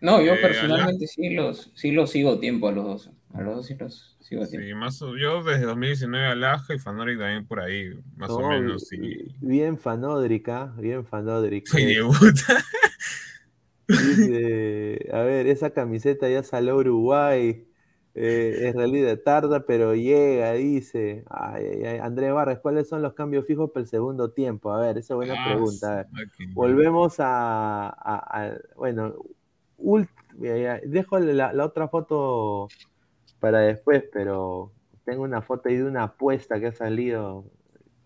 No, yo Eh, personalmente sí los, sí los sigo tiempo a los dos. A los dos sí los sigo tiempo. Sí, más o- yo desde 2019 Alaska y Fanoric también por ahí, más o No, menos. Y, Bien Fanodrica, bien Fanodric. y Eh, debuta. Dice, a ver, esa camiseta ya salió a Uruguay. Eh, en realidad tarda, pero llega, dice. Ay, ay, ay. André Barras, ¿cuáles son los cambios fijos para el segundo tiempo? A ver, esa es buena Ah, pregunta. Volvemos a, a- a- bueno, ult- dejo la, la otra foto para después, pero tengo una foto ahí de una apuesta que ha salido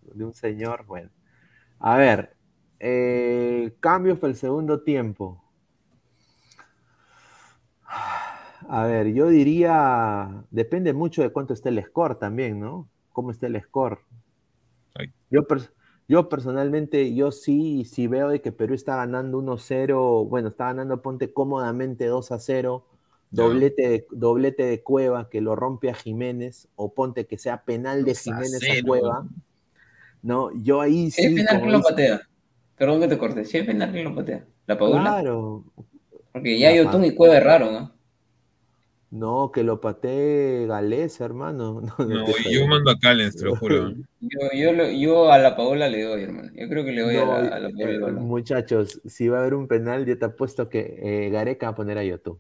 de un señor. Bueno, a ver, eh, cambios para el segundo tiempo. A ver, yo diría, depende mucho de cuánto esté el score también, ¿no? ¿Cómo está el score? Yo, yo personalmente, yo sí, sí veo de que Perú está ganando 1-0, bueno, está ganando, ponte cómodamente 2-0, Ya. doblete de, doblete de Cueva que lo rompe a Jiménez, o ponte que sea penal de 2 a Jiménez a 0. Cueva. No, yo ahí Si es sí, penal que lo patea. Perdón que te corte. Si es penal que lo patea. La Paula. claro, Porque ya Yotun y Cueva erraron, ¿no? No, que lo patee Galés, hermano. No, yo mando a Callens, te lo juro. Yo, yo, lo- yo a la Paola le doy, hermano. Yo creo que le doy No, a la, a la Paola eh, muchachos, si va a haber un penal, yo te apuesto que eh, Gareca va a poner a Yotun.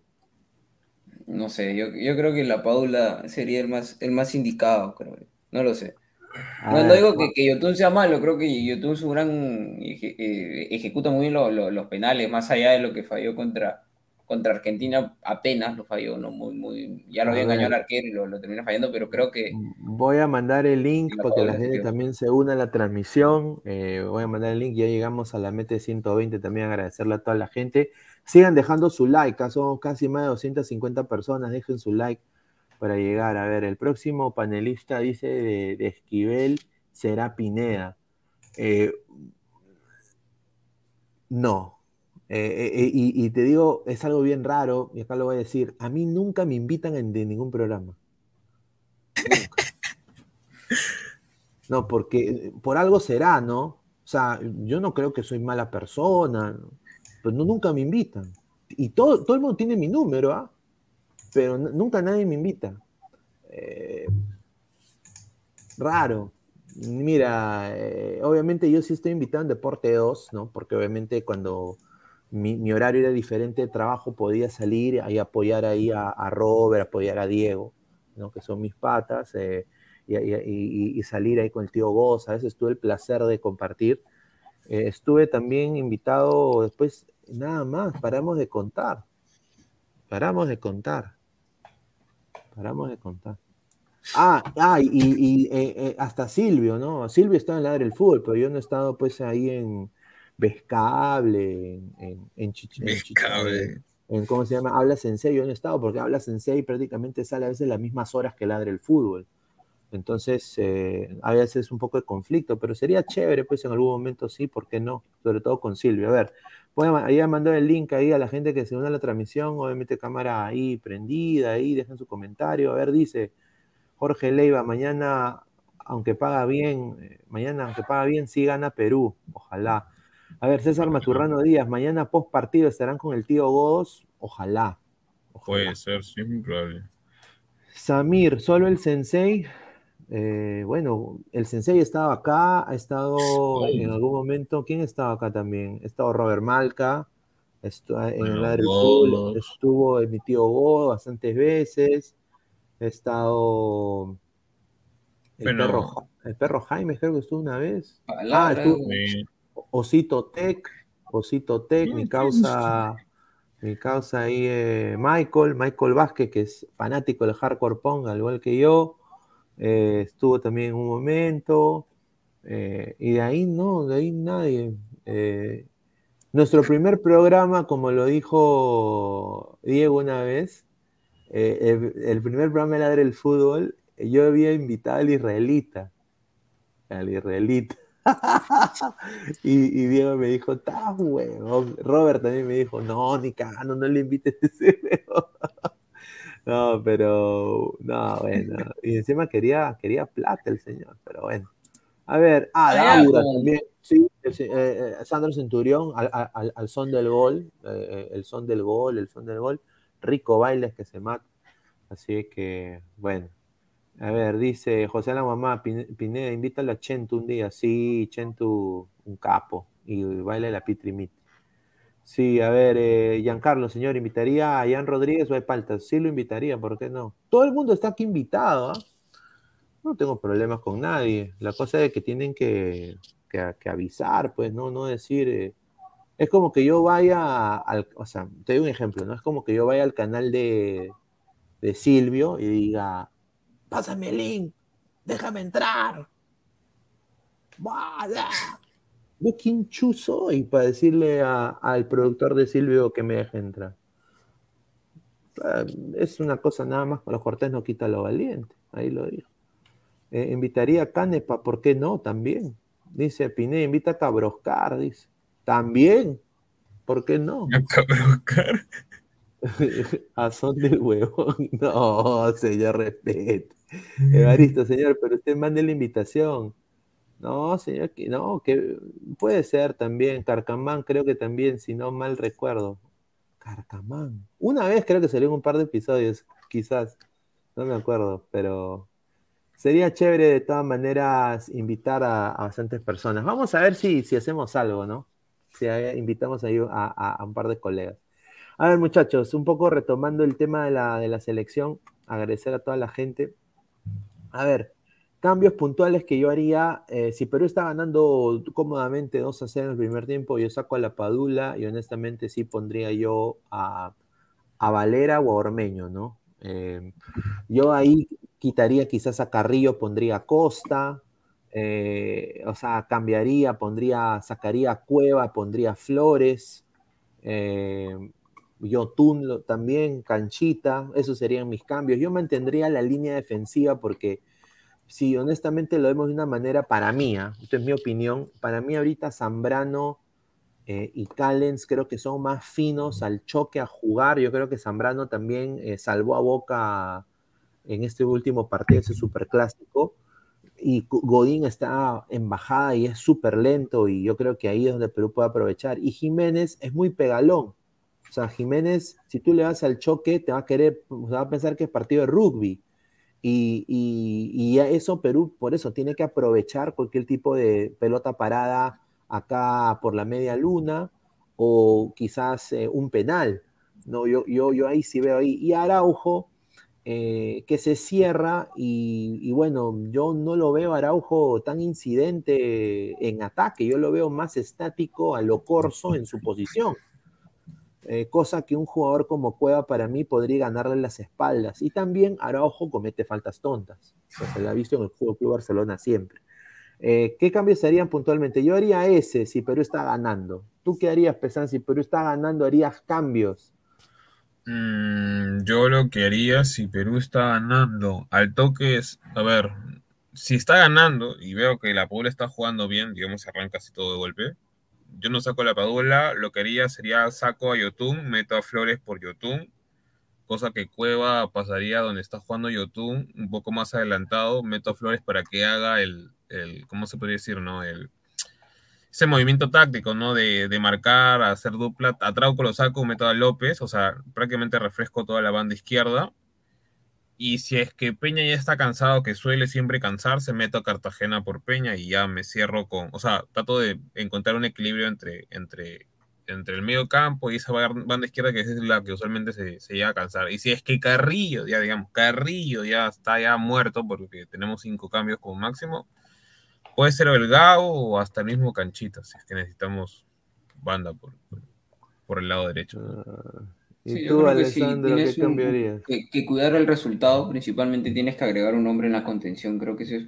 No sé, yo, yo creo que la Paula sería el más, el más indicado, creo. No lo sé. No, digo que, que Yotun sea malo, creo que Yotun es un gran eje- eh, ejecuta muy bien lo- lo- los penales, más allá de lo que falló contra, contra Argentina, apenas lo falló, no muy, muy, ya lo A había engañado al arquero y lo, lo termina fallando, pero creo que Voy a mandar el link para que la gente también se una a la transmisión. Eh, voy a mandar el link, ya llegamos a la meta de 120. También agradecerle a toda la gente. Sigan dejando su like, ah, son casi más de 250 personas. Dejen su like para llegar. A ver, el próximo panelista dice de, de Esquivel será Pineda. Eh, no. Eh, eh, y, y te digo, es algo bien raro, y acá lo voy a decir. A mí nunca me invitan en de ningún programa. No, porque por algo será, ¿no? O sea, yo no creo que soy mala persona, pero nunca me invitan. Y todo, todo el mundo tiene mi número, ¿ah? Pero nunca nadie me invita. Eh, raro. Mira, eh, obviamente yo sí estoy invitado en Deporte 2, ¿no? Porque obviamente cuando mi, horario era diferente de trabajo podía salir y apoyar ahí a, Robert, apoyar a Diego, ¿no? Que son mis patas, eh, y, salir ahí con el tío Goz. A veces tuve el placer de compartir. Eh, estuve también invitado después, nada más, paramos de contar. Paramos de contar. Paramos de contar. Ah, ah y, eh, hasta Silvio, ¿no? Silvio está en el del fútbol, pero yo no he estado pues ahí en Vescable, en, en, en, en, ¿cómo se llama? Habla Sensei, yo no he estado porque Habla Sensei prácticamente sale a veces las mismas horas que ladre el fútbol. Entonces, eh, a veces un poco de conflicto, pero sería chévere, pues en algún momento sí, ¿por qué no? Sobre todo con Silvio. A ver, voy a mandar el link ahí a la gente que se une a la transmisión, obviamente cámara ahí prendida, ahí dejen su comentario. A ver, dice Jorge Leiva, mañana, aunque paga bien, eh, mañana, aunque paga bien, sí gana Perú, ojalá. A ver, César Maturrano Díaz, mañana post partido estarán con el tío Godos, ojalá. Puede ser, sí, muy probable. Samir, solo el sensei eh, bueno, el sensei estaba acá, ha estado en algún momento, ¿quién estaba acá también? Ha estado Robert Malca, estuvo en el estuvo mi tío Go bastantes veces, ha estado el, perro, el perro Jaime, creo que estuvo una vez. Ah, estuvo, Osito Tech, Osito Tech, mi causa, mi causa ahí, eh, Michael, Michael Vázquez, que es fanático del hardcore pong, al igual que yo. Eh, estuvo también un momento, eh, y de ahí no, de ahí nadie. Eh, nuestro primer programa, como lo dijo Diego una vez, el, primer programa era el fútbol, yo había invitado al israelita, al israelita. y, Diego me dijo, está huevón. Robert también me dijo, no, ni cagando, no le invites a ese no, pero, no, bueno. Y encima quería, quería plata el señor, pero bueno. A ver, ah, Laura también, sí, eh, eh, Sandro Centurión, al, son del gol, eh, el son del gol, el son del gol, rico bailes que se mata. Así que, bueno. A ver, dice José la mamá, Pineda, invítale a Chentu un día. Sí, Chentu, un capo. Y baila la pitrimit. Sí, a ver, eh, Giancarlo, señor, ¿invitaría a Ian Rodríguez o a Paltas? Sí lo invitaría, ¿por qué no? Todo el mundo está aquí invitado, ¿ah? No tengo problemas con nadie. La cosa es que tienen que, avisar, pues, ¿no? No decir... Eh, es como que yo vaya al... O sea, te doy un ejemplo, ¿no? Es como que yo vaya al canal de, de Silvio y diga, pásame el link, déjame entrar. ¿Yo quién chu soy para decirle al productor de Silvio que me deje entrar? Ah, es una cosa nada más, con los cortés no quita lo valiente, ahí lo digo. Eh, invitaría a Canepa, ¿por qué no? También. Dice Piné, invita a Cabroscar, dice. También, ¿por qué no? A Cabroscar. a son del huevo. No, señor, respete. Evaristo, señor, pero usted mande la invitación. No, señor, no, que puede ser también. Carcamán, creo que también, si no mal recuerdo. Carcamán. Una vez creo que salió en un par de episodios, quizás. No me acuerdo, pero sería chévere de todas maneras invitar a, bastantes personas. Vamos a ver si, si hacemos algo, ¿no? Si invitamos ahí a, a, un par de colegas. A ver, muchachos, un poco retomando el tema de la, de la selección, agradecer a toda la gente. A ver, Cambios puntuales que yo haría, eh, si Perú está ganando cómodamente 2 a 0 en el primer tiempo, yo saco a la Padula y honestamente sí pondría yo a, Valera o a Ormeño, ¿no? Eh, yo ahí quitaría quizás a Carrillo, pondría a Costa, eh, o sea, cambiaría, pondría, sacaría a Cueva, pondría a Flores, Tun también, Canchita, esos serían mis cambios. Yo mantendría la línea defensiva porque si honestamente lo vemos de una manera para mí, ¿ah? esto es mi opinión, para mí ahorita Zambrano eh, y Callens creo que son más finos al choque, a jugar. Yo creo que Zambrano también eh, salvó a Boca en este último partido, ese superclásico. Y Godín está en bajada y es súper lento y yo creo que ahí es donde Perú puede aprovechar. Y Jiménez es muy pegalón. O sea, Jiménez, si tú le vas al choque, te va a querer, va a pensar que es partido de rugby Y, y, eso Perú, por eso, tiene que aprovechar cualquier tipo de pelota parada acá por la media luna o quizás eh, un penal. No, yo, yo, yo ahí sí veo ahí. Y Araujo, eh, que se cierra y, bueno, yo no lo veo Araujo tan incidente en ataque, yo lo veo más estático a lo corso en su posición. Eh, cosa que un jugador como Cueva para mí podría ganarle las espaldas. Y también Araujo comete faltas tontas. se lo ha visto en el Juego Club Barcelona siempre. Eh, ¿Qué cambios serían puntualmente? Yo haría ese si Perú está ganando. ¿Tú qué harías, Pesan? Si Perú está ganando, ¿harías cambios? Mm, yo lo que haría si Perú está ganando al toque es, a ver, si está ganando y veo que la Padula está jugando bien, digamos, arranca casi todo de golpe, yo no saco la Padula, lo que haría sería saco a Yotun, meto a Flores por Yotun, cosa que Cueva pasaría donde está jugando Yotun, un poco más adelantado, meto a Flores para que haga el, el ¿cómo se podría decir, no? El, ese movimiento táctico, ¿no? De, marcar, hacer dupla, a Trauco lo saco, meto a López, o sea, prácticamente refresco toda la banda izquierda. Y si es que Peña ya está cansado, que suele siempre cansarse, meto a Cartagena por Peña y ya me cierro con, o sea, trato de encontrar un equilibrio entre, entre, entre el medio campo y esa banda izquierda que es la que usualmente se, se llega a cansar. Y si es que Carrillo, ya digamos, Carrillo ya está ya muerto porque tenemos cinco cambios como máximo, Puede ser Belgao o hasta el mismo Canchita, si es que necesitamos banda por, por el lado derecho. Ah, ¿Y tú, Alessandro, qué cambiarías? Que, cuidar el resultado, principalmente tienes que agregar un hombre en la contención. Creo que eso es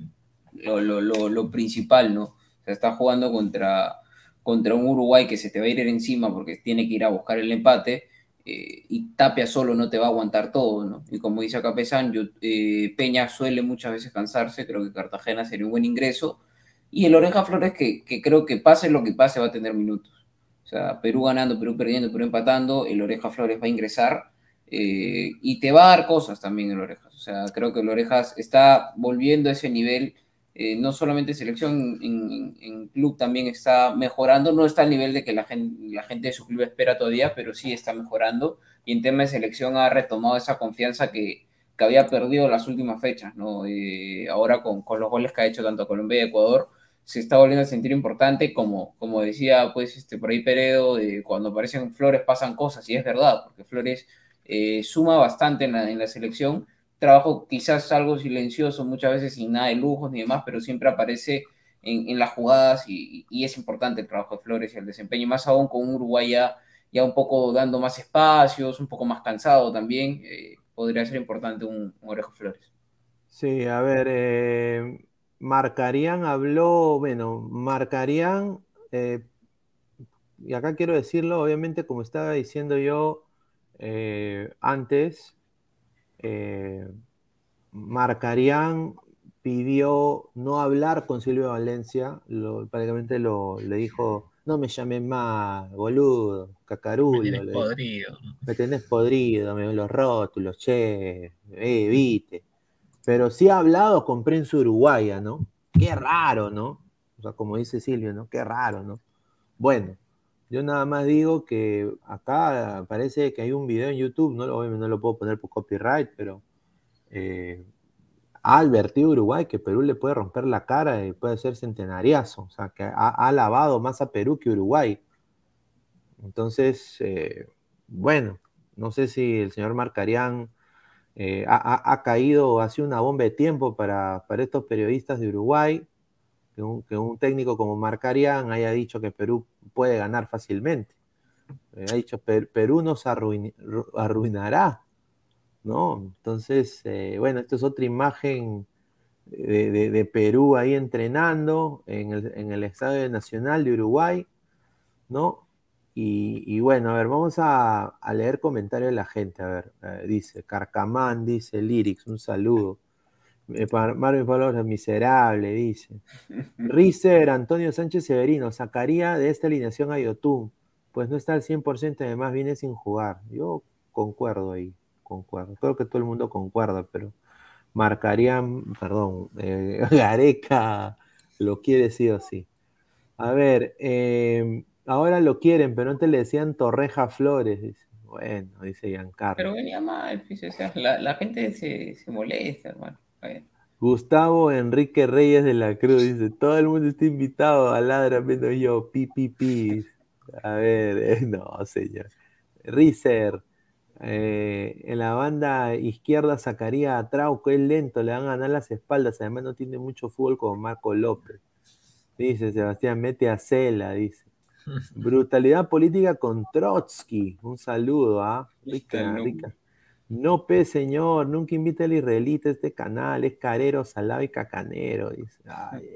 lo, lo, lo, lo principal, ¿no? O sea, está jugando contra, contra un Uruguay que se te va a ir encima porque tiene que ir a buscar el empate. Eh, y Tapia solo no te va a aguantar todo, ¿no? Y como dice acá Pesan, eh, Peña suele muchas veces cansarse, creo que Cartagena sería un buen ingreso, y el Oreja Flores, que, creo que pase lo que pase, va a tener minutos. Sea, Perú ganando, Perú perdiendo, Perú empatando, el Oreja Flores va a ingresar eh, y te va a dar cosas también el Orejas. O sea, creo que el Orejas está volviendo a ese nivel, eh, no solamente selección, en, club también está mejorando. No está al nivel de que la gente, la gente de su club espera todavía, pero sí está mejorando. Y en tema de selección ha retomado esa confianza que, que había perdido las últimas fechas, ¿no? Eh, ahora con, con, los goles que ha hecho tanto Colombia y Ecuador se está volviendo a sentir importante, como, como decía pues este, por ahí Peredo, cuando aparecen Flores pasan cosas, y es verdad, porque Flores eh, suma bastante en la, en la, selección, trabajo quizás algo silencioso, muchas veces sin nada de lujos ni demás, pero siempre aparece en, en las jugadas y, y, es importante el trabajo de Flores y el desempeño, más aún con un Uruguay ya, ya un poco dando más espacios, un poco más cansado también, eh, podría ser importante un, un Orejo Flores. Sí, a ver, eh, Marcarían habló, bueno, Marcarían, eh, y acá quiero decirlo, obviamente, como estaba diciendo yo eh, antes, eh, Marcarían pidió no hablar con Silvio Valencia, prácticamente lo, le dijo, no me llames más, boludo, cacarulo. Me tenés podrido. Me tenés podrido, me los rótulos, che, eh, viste pero sí ha hablado con prensa uruguaya, ¿no? Qué raro, ¿no? O sea, como dice Silvio, ¿no? Qué raro, ¿no? Bueno, yo nada más digo que acá parece que hay un video en YouTube, no lo, no lo puedo poner por copyright, pero eh, ha advertido Uruguay que Perú le puede romper la cara y puede ser centenariazo, o sea, que ha, alabado más a Perú que Uruguay. Entonces, eh, bueno, no sé si el señor Marcarián eh, ha, caído, ha sido una bomba de tiempo para, estos periodistas de Uruguay, que un, técnico como Marcarian haya dicho que Perú puede ganar fácilmente. Eh, ha dicho, Perú nos arruinará, ¿no? Entonces, eh, bueno, esto es otra imagen de, Perú ahí entrenando en el, en el Estadio Nacional de Uruguay, ¿no? Y, bueno, a ver, vamos a, leer comentarios de la gente. A ver, eh, dice Carcamán, dice Lyrics, un saludo. Eh, Marvin Palabras, miserable, dice. Rizer, Antonio Sánchez Severino, sacaría de esta alineación a Yotun, pues no está al 100%, además viene sin jugar. Yo concuerdo ahí, concuerdo. Creo que todo el mundo concuerda, pero marcarían, perdón, eh, Gareca lo quiere sí o sí. A ver, eh, Ahora lo quieren, pero antes le decían Torreja Flores. Bueno, dice Giancarlo. Pero venía mal, pues, o sea, la, la gente se, se molesta, hermano. Bueno. Gustavo Enrique Reyes de la Cruz dice, todo el mundo está invitado a ladra menos yo, pi, pi, pi. A ver, eh, no, señor. Rizer, eh, en la banda izquierda sacaría a Trauco, es lento, le van a ganar las espaldas, además no tiene mucho fútbol como Marco López. Dice Sebastián, mete a Cela, dice. Brutalidad política con Trotsky. Un saludo, ¿ah? Rica, rica. No, pe, señor, nunca invite al israelita a este canal, es carero, salado y cacanero, dice. Ay.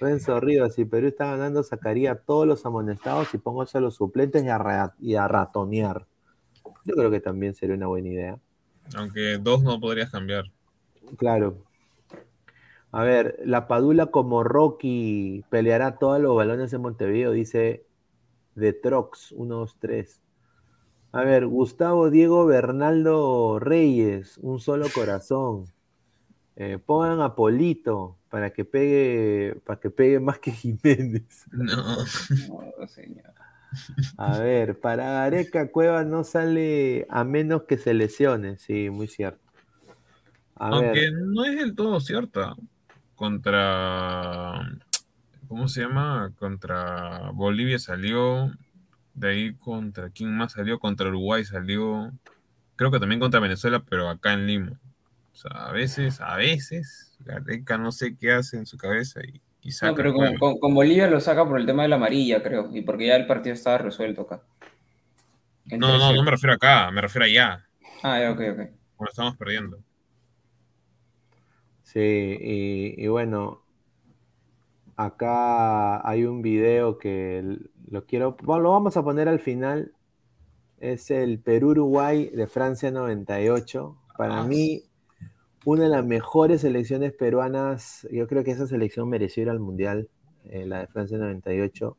Renzo Rivas, si Perú está ganando, sacaría a todos los amonestados y póngase a los suplentes y a, ra- y a ratonear. Yo creo que también sería una buena idea. Aunque dos no podrías cambiar. Claro. A ver, la Padula como Rocky peleará todos los balones en Montevideo, dice de Trox, 1, 2, 3. A ver, Gustavo Diego Bernaldo Reyes, un solo corazón. Eh, pongan a Polito para que pegue, para que pegue más que Jiménez. No. No, señor. A ver, para Gareca Cueva no sale a menos que se lesione, sí, muy cierto. A Aunque ver, no es del todo cierta. Contra. ¿Cómo se llama? Contra Bolivia salió. De ahí contra. ¿Quién más salió? Contra Uruguay salió. Creo que también contra Venezuela, pero acá en Lima. O sea, a veces, a veces, Gareca no sé qué hace en su cabeza y, y saca. No, pero con, con- con Bolivia lo saca por el tema de la amarilla, creo, y porque ya el partido estaba resuelto acá. No, no, 3-0. no me refiero acá, me refiero allá. Ah, ya, ok, ok. Cuando estamos perdiendo. Sí, y, y bueno, acá hay un video que lo quiero, bueno, lo vamos a poner al final. Es el Perú-Uruguay de Francia 98. Para Ah. mí, una de las mejores selecciones peruanas. Yo creo que esa selección mereció ir al Mundial, eh, la de Francia 98.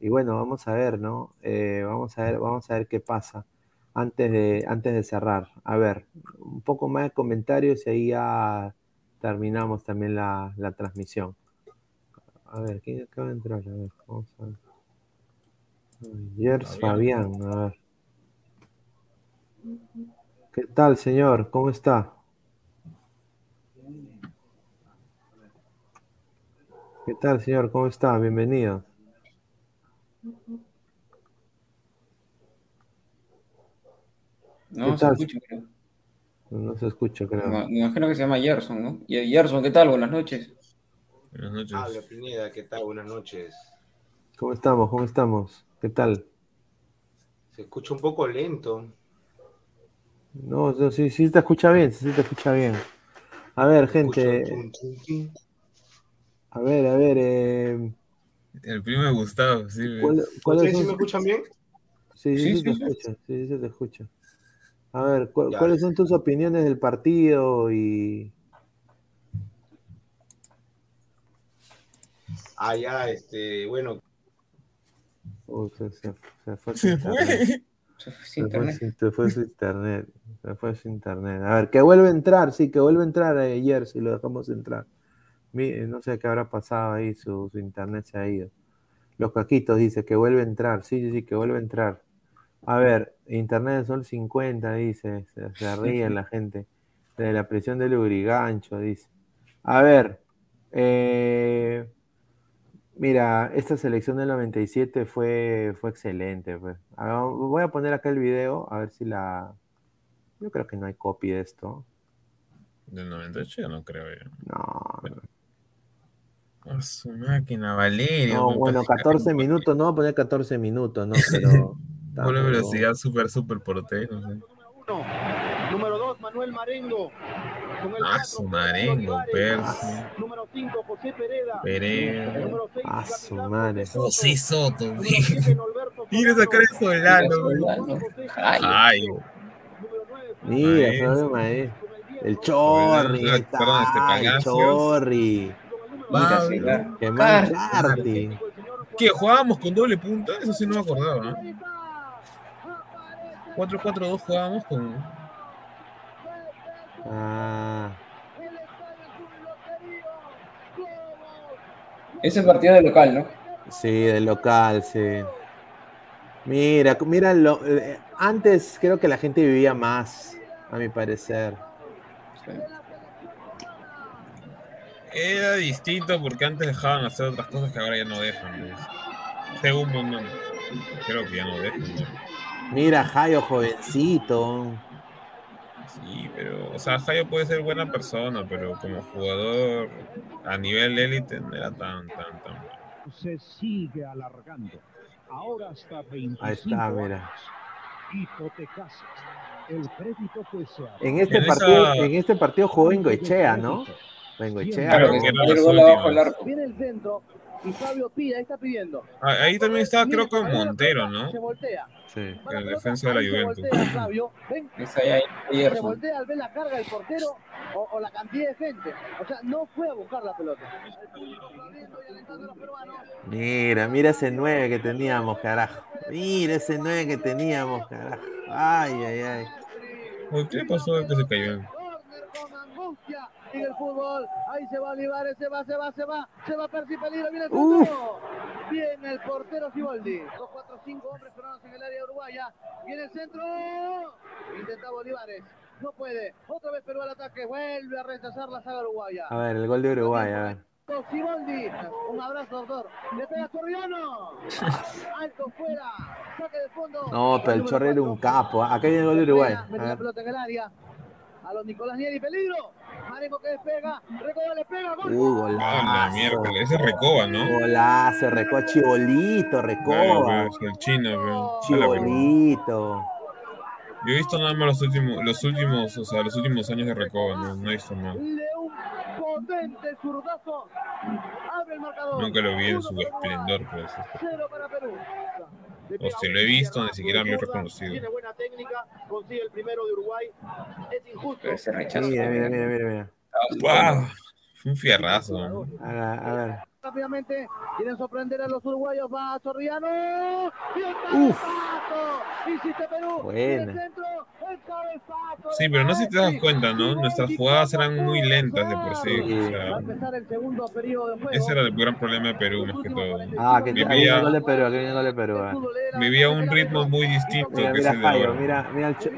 Y bueno, vamos a ver, ¿no? Eh, vamos a ver, vamos a ver qué pasa antes de, antes de cerrar. A ver, un poco más de comentarios y ahí ya terminamos también la, la transmisión. A ver, ¿quién acaba de entrar? A ver, vamos a ver. Yers Fabián, a ver. ¿Qué tal, señor? ¿Cómo está? ¿Qué tal, señor? ¿Cómo está? Bienvenido. No, ¿Qué se tal? escucha. No se escucha, creo. Me me imagino que se llama Gerson, ¿no? Y Gerson, ¿qué tal? Buenas noches. Buenas noches. Habla Pineda, ¿qué tal? Buenas noches. ¿Cómo estamos? ¿Cómo estamos? ¿Qué tal? Se escucha un poco lento. No, no, sí, sí te escucha bien, sí te escucha bien. A ver, gente, a ver, a ver, eh, El primo de Gustavo, sí. ¿cuál- cuáles ¿Ustedes sí me escuchan bien? Sí, sí, Sí, sí te sí, sí. escucha, sí, sí se te escucha. A ver, ¿cu- Ya. ¿cuáles son tus opiniones del partido y Ah, ya, este, bueno, Uy, se, se- se fue su Se internet. fue. Se fue Se sin internet. su- se fue su internet. Se fue su internet. A ver, que vuelve a entrar, sí, que vuelve a entrar ayer, si lo dejamos entrar. Mi- No sé qué habrá pasado ahí, su, su internet se ha ido. Los caquitos dice que vuelve a entrar, sí, sí, sí, que vuelve a entrar. A ver, internet de sol 50, dice, se, se ríe la gente. De la presión del Urigancho, dice. A ver, eh, Mira, esta selección del 97 fue, fue excelente. pues. Voy a poner acá el video, a ver si la... Yo creo que no hay copy de esto. Del 98 yo no creo yo. No, no. A su máquina, Valerio. No, bueno, parece 14 que- minutos, no voy a poner 14 minutos, no, pero... Doble no. velocidad, súper, súper portero. no sé. Número 2, Manuel Marengo. Con el Ah, cuatro, su Marengo. Percy, Número 5, José Pereda. Número 6, Ah, su madre. José Soto, Número sí. 7, Norberto Mira esa cara de Solano. Ay, Ay, Número 9, Mira, el 10, El Chorri, Perdón, ahí está, perdón, este el. Chorri. mira, Pablo. sí, claro. Que. ¿Qué? ¿Jugábamos con doble punta? Eso sí no me acordaba. ¿no? 4-4-2 jugábamos con. Ah, Ese partido de local, ¿no? sí, del local, sí. Mira, mira, lo- eh, antes creo que la gente vivía más, a mi parecer. Sí. Era distinto porque antes dejaban hacer otras cosas que ahora ya no dejan. Según mundo, creo que ya no dejan. ¿no? Mira, Jairo, jovencito. Sí, pero, o sea, Jayo puede ser buena persona, pero como jugador a nivel élite no era tan, tan, tan bueno. Se sigue alargando. Ahora hasta 25 Ahí está, mira. El crédito que se En este En partido, esa- en este partido jugó Bengoechea, ¿no? Bengoechea. Claro, ¿no? que era El las y Fabio pide, ahí está pidiendo. Ah, Ahí también estaba, creo que Montero, ¿no? Se voltea. Sí. En defensa de la ahí se Juventus. voltea Fabio. Ven, se voltea al ver la carga del portero o, o la cantidad de gente. O sea, no fue a buscar la pelota. Mira, mira ese 9 que teníamos, carajo. Mira ese 9 que teníamos, carajo. Ay, ay, ay. ¿Qué pasó que se cayó? En el fútbol. Ahí se va Olivares, se va, se va, se va, se va Percy Peligro, viene el centro. Viene el portero Siboldi. 2, 4, 5 hombres peruanos en el área uruguaya. Viene el centro. Intentaba Olivares. No puede. Otra vez Perú al ataque. Vuelve a rechazar la saga uruguaya. A ver, el gol de Uruguay, a ver. Siboldi. Un abrazo, doctor. Le pega Torriano. Alto fuera. Saque de fondo. No, pero el Chorri era un capo. ¿ah? Acá viene el gol de Uruguay. A Mete la ver. pelota en el área. A los Nicolás Nieri, peligro. Marengo que despega. Recoba le pega. Gol. Uh, Ah, la golazo. miércoles. Ese es Recoba, ¿no? Golazo, Recoba, Chibolito, Recoba. pues, el chino, verga. Chibolito. Yo he visto nada más los últimos, los últimos, o sea, los últimos años de Recoba, no, no he visto más. León potente zurdazo. Abre el marcador. Nunca lo vi en su esplendor, pues. Cero para Perú. O si lo he visto, ni siquiera lo he reconocido. Tiene buena técnica, consigue el primero de Uruguay. Es injusto. Mira, mira, mira, mira, mira. ¡Wow! Fue un fierrazo, ¿no? A ver, a ver. Rápidamente quieren sorprender a los uruguayos. Va el Uf. Hiciste Perú. Buena. Y el centro, el cabezazo Sí, de pero no sé si te das cuenta, ¿no? Nuestras jugadas eran muy lentas de por sí. O sea, el de ese era el gran problema de Perú, más que todo. Ah, que Vivía- de Perú, aquí viene de Perú. era Vivía un ritmo muy distinto Mira, que mira, ese de Jairo, ahora. mira, mira el, cho-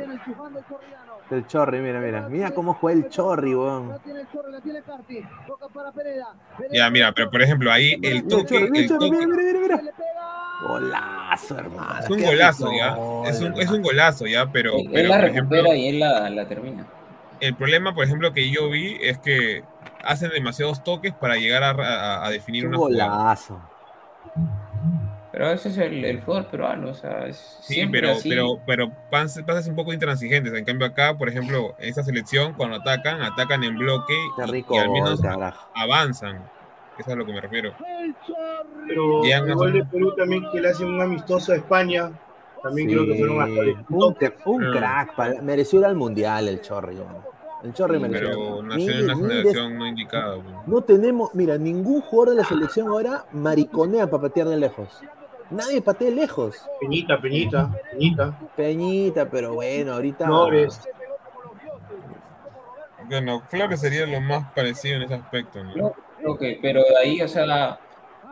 el Chorri, mira, mira. Mira cómo juega el Chorri, weón. La tiene el Chorri, la tiene Carti. Toca para Pereda. Pereda Ya, mira, pero por ejemplo, ahí el toque, el mira, mira, mira. Golazo, hermano. es un golazo, rico ¿ya? gol, Es un, es hermano. un golazo, ¿ya? Pero, Él pero la por ejemplo, recupera y él la, la termina. el problema, por ejemplo, que yo vi es que hacen demasiados toques para llegar a, a- a definir Un una jugada. golazo. Pero ese es el, el fútbol peruano, o sea, es Sí, siempre pero, así. pero, pero pas- pasas un poco intransigentes. En cambio, acá, por ejemplo, en esta selección, cuando atacan, atacan en bloque y, rico y al menos carajo. avanzan. Eso es a lo que me refiero. El. Pero el gol de Perú también que le hace un amistoso a España. También creo que fueron hasta Sí, un, un Ah. crack, para- mereció ir al mundial el Chorri. weón. El Chorri Sí, mereció. Pero nació en una no indicada. pues. No tenemos, mira, ningún jugador de la selección ahora mariconea para patear de lejos. Nadie patea de lejos. Peñita, Peñita, Peñita. Peñita, pero bueno, ahorita. Flores. Bueno, Flores sería lo más parecido en ese aspecto. ¿no? Que, pero de ahí, o sea,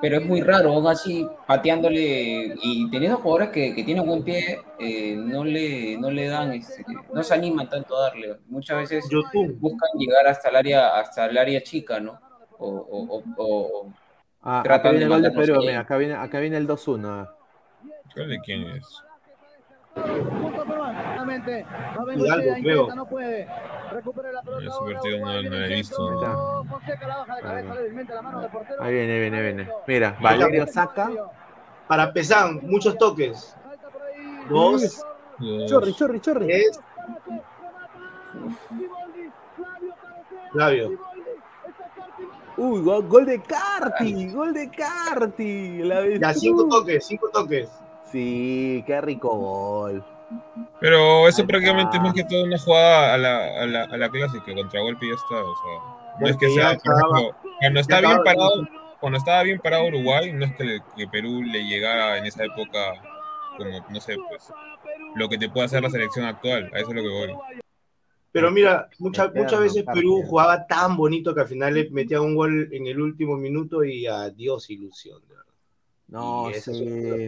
pero es muy raro, aún así, pateándole y teniendo jugadores que, que tienen buen pie, eh, no, le, no le dan, este, no se animan tanto a darle. Muchas veces YouTube. buscan llegar hasta el área, hasta el área chica, ¿no? O, o, o- o- Ah, acá viene de el gol de mandarnos Perú, ahí. mira, acá viene, acá viene el 2-1. ah. ¿Cuál de quién es? Punto peruano. Nuevamente. Va Bengochea, Hidalgo, creo. no puede. Recupera la pelota. Ese ahora partido no- lo he visto. Ahí. viene, viene, viene. Mira, Valerio saca. Para Pesán, muchos toques. Dos. Chorri, chorri, chorri. tres, Flavio. Uy, gol, gol de Carti, gol de Carti. La Ya, cinco toques, cinco toques. Sí, qué rico gol. Pero eso prácticamente es está. más que todo una jugada a la, a la, a la clásica, contragolpe y ya está. O sea, no es que sea, ejemplo, cuando está bien parado, cuando estaba bien parado Uruguay, no es que, le- que Perú le llegara en esa época como, no sé, pues, lo que te puede hacer la selección actual, a eso es lo que voy. Pero mira, mucha- Eterno, muchas veces. Perú jugaba tan bonito que al final le metía un gol en el último minuto y adiós ilusión. de verdad. No, sí.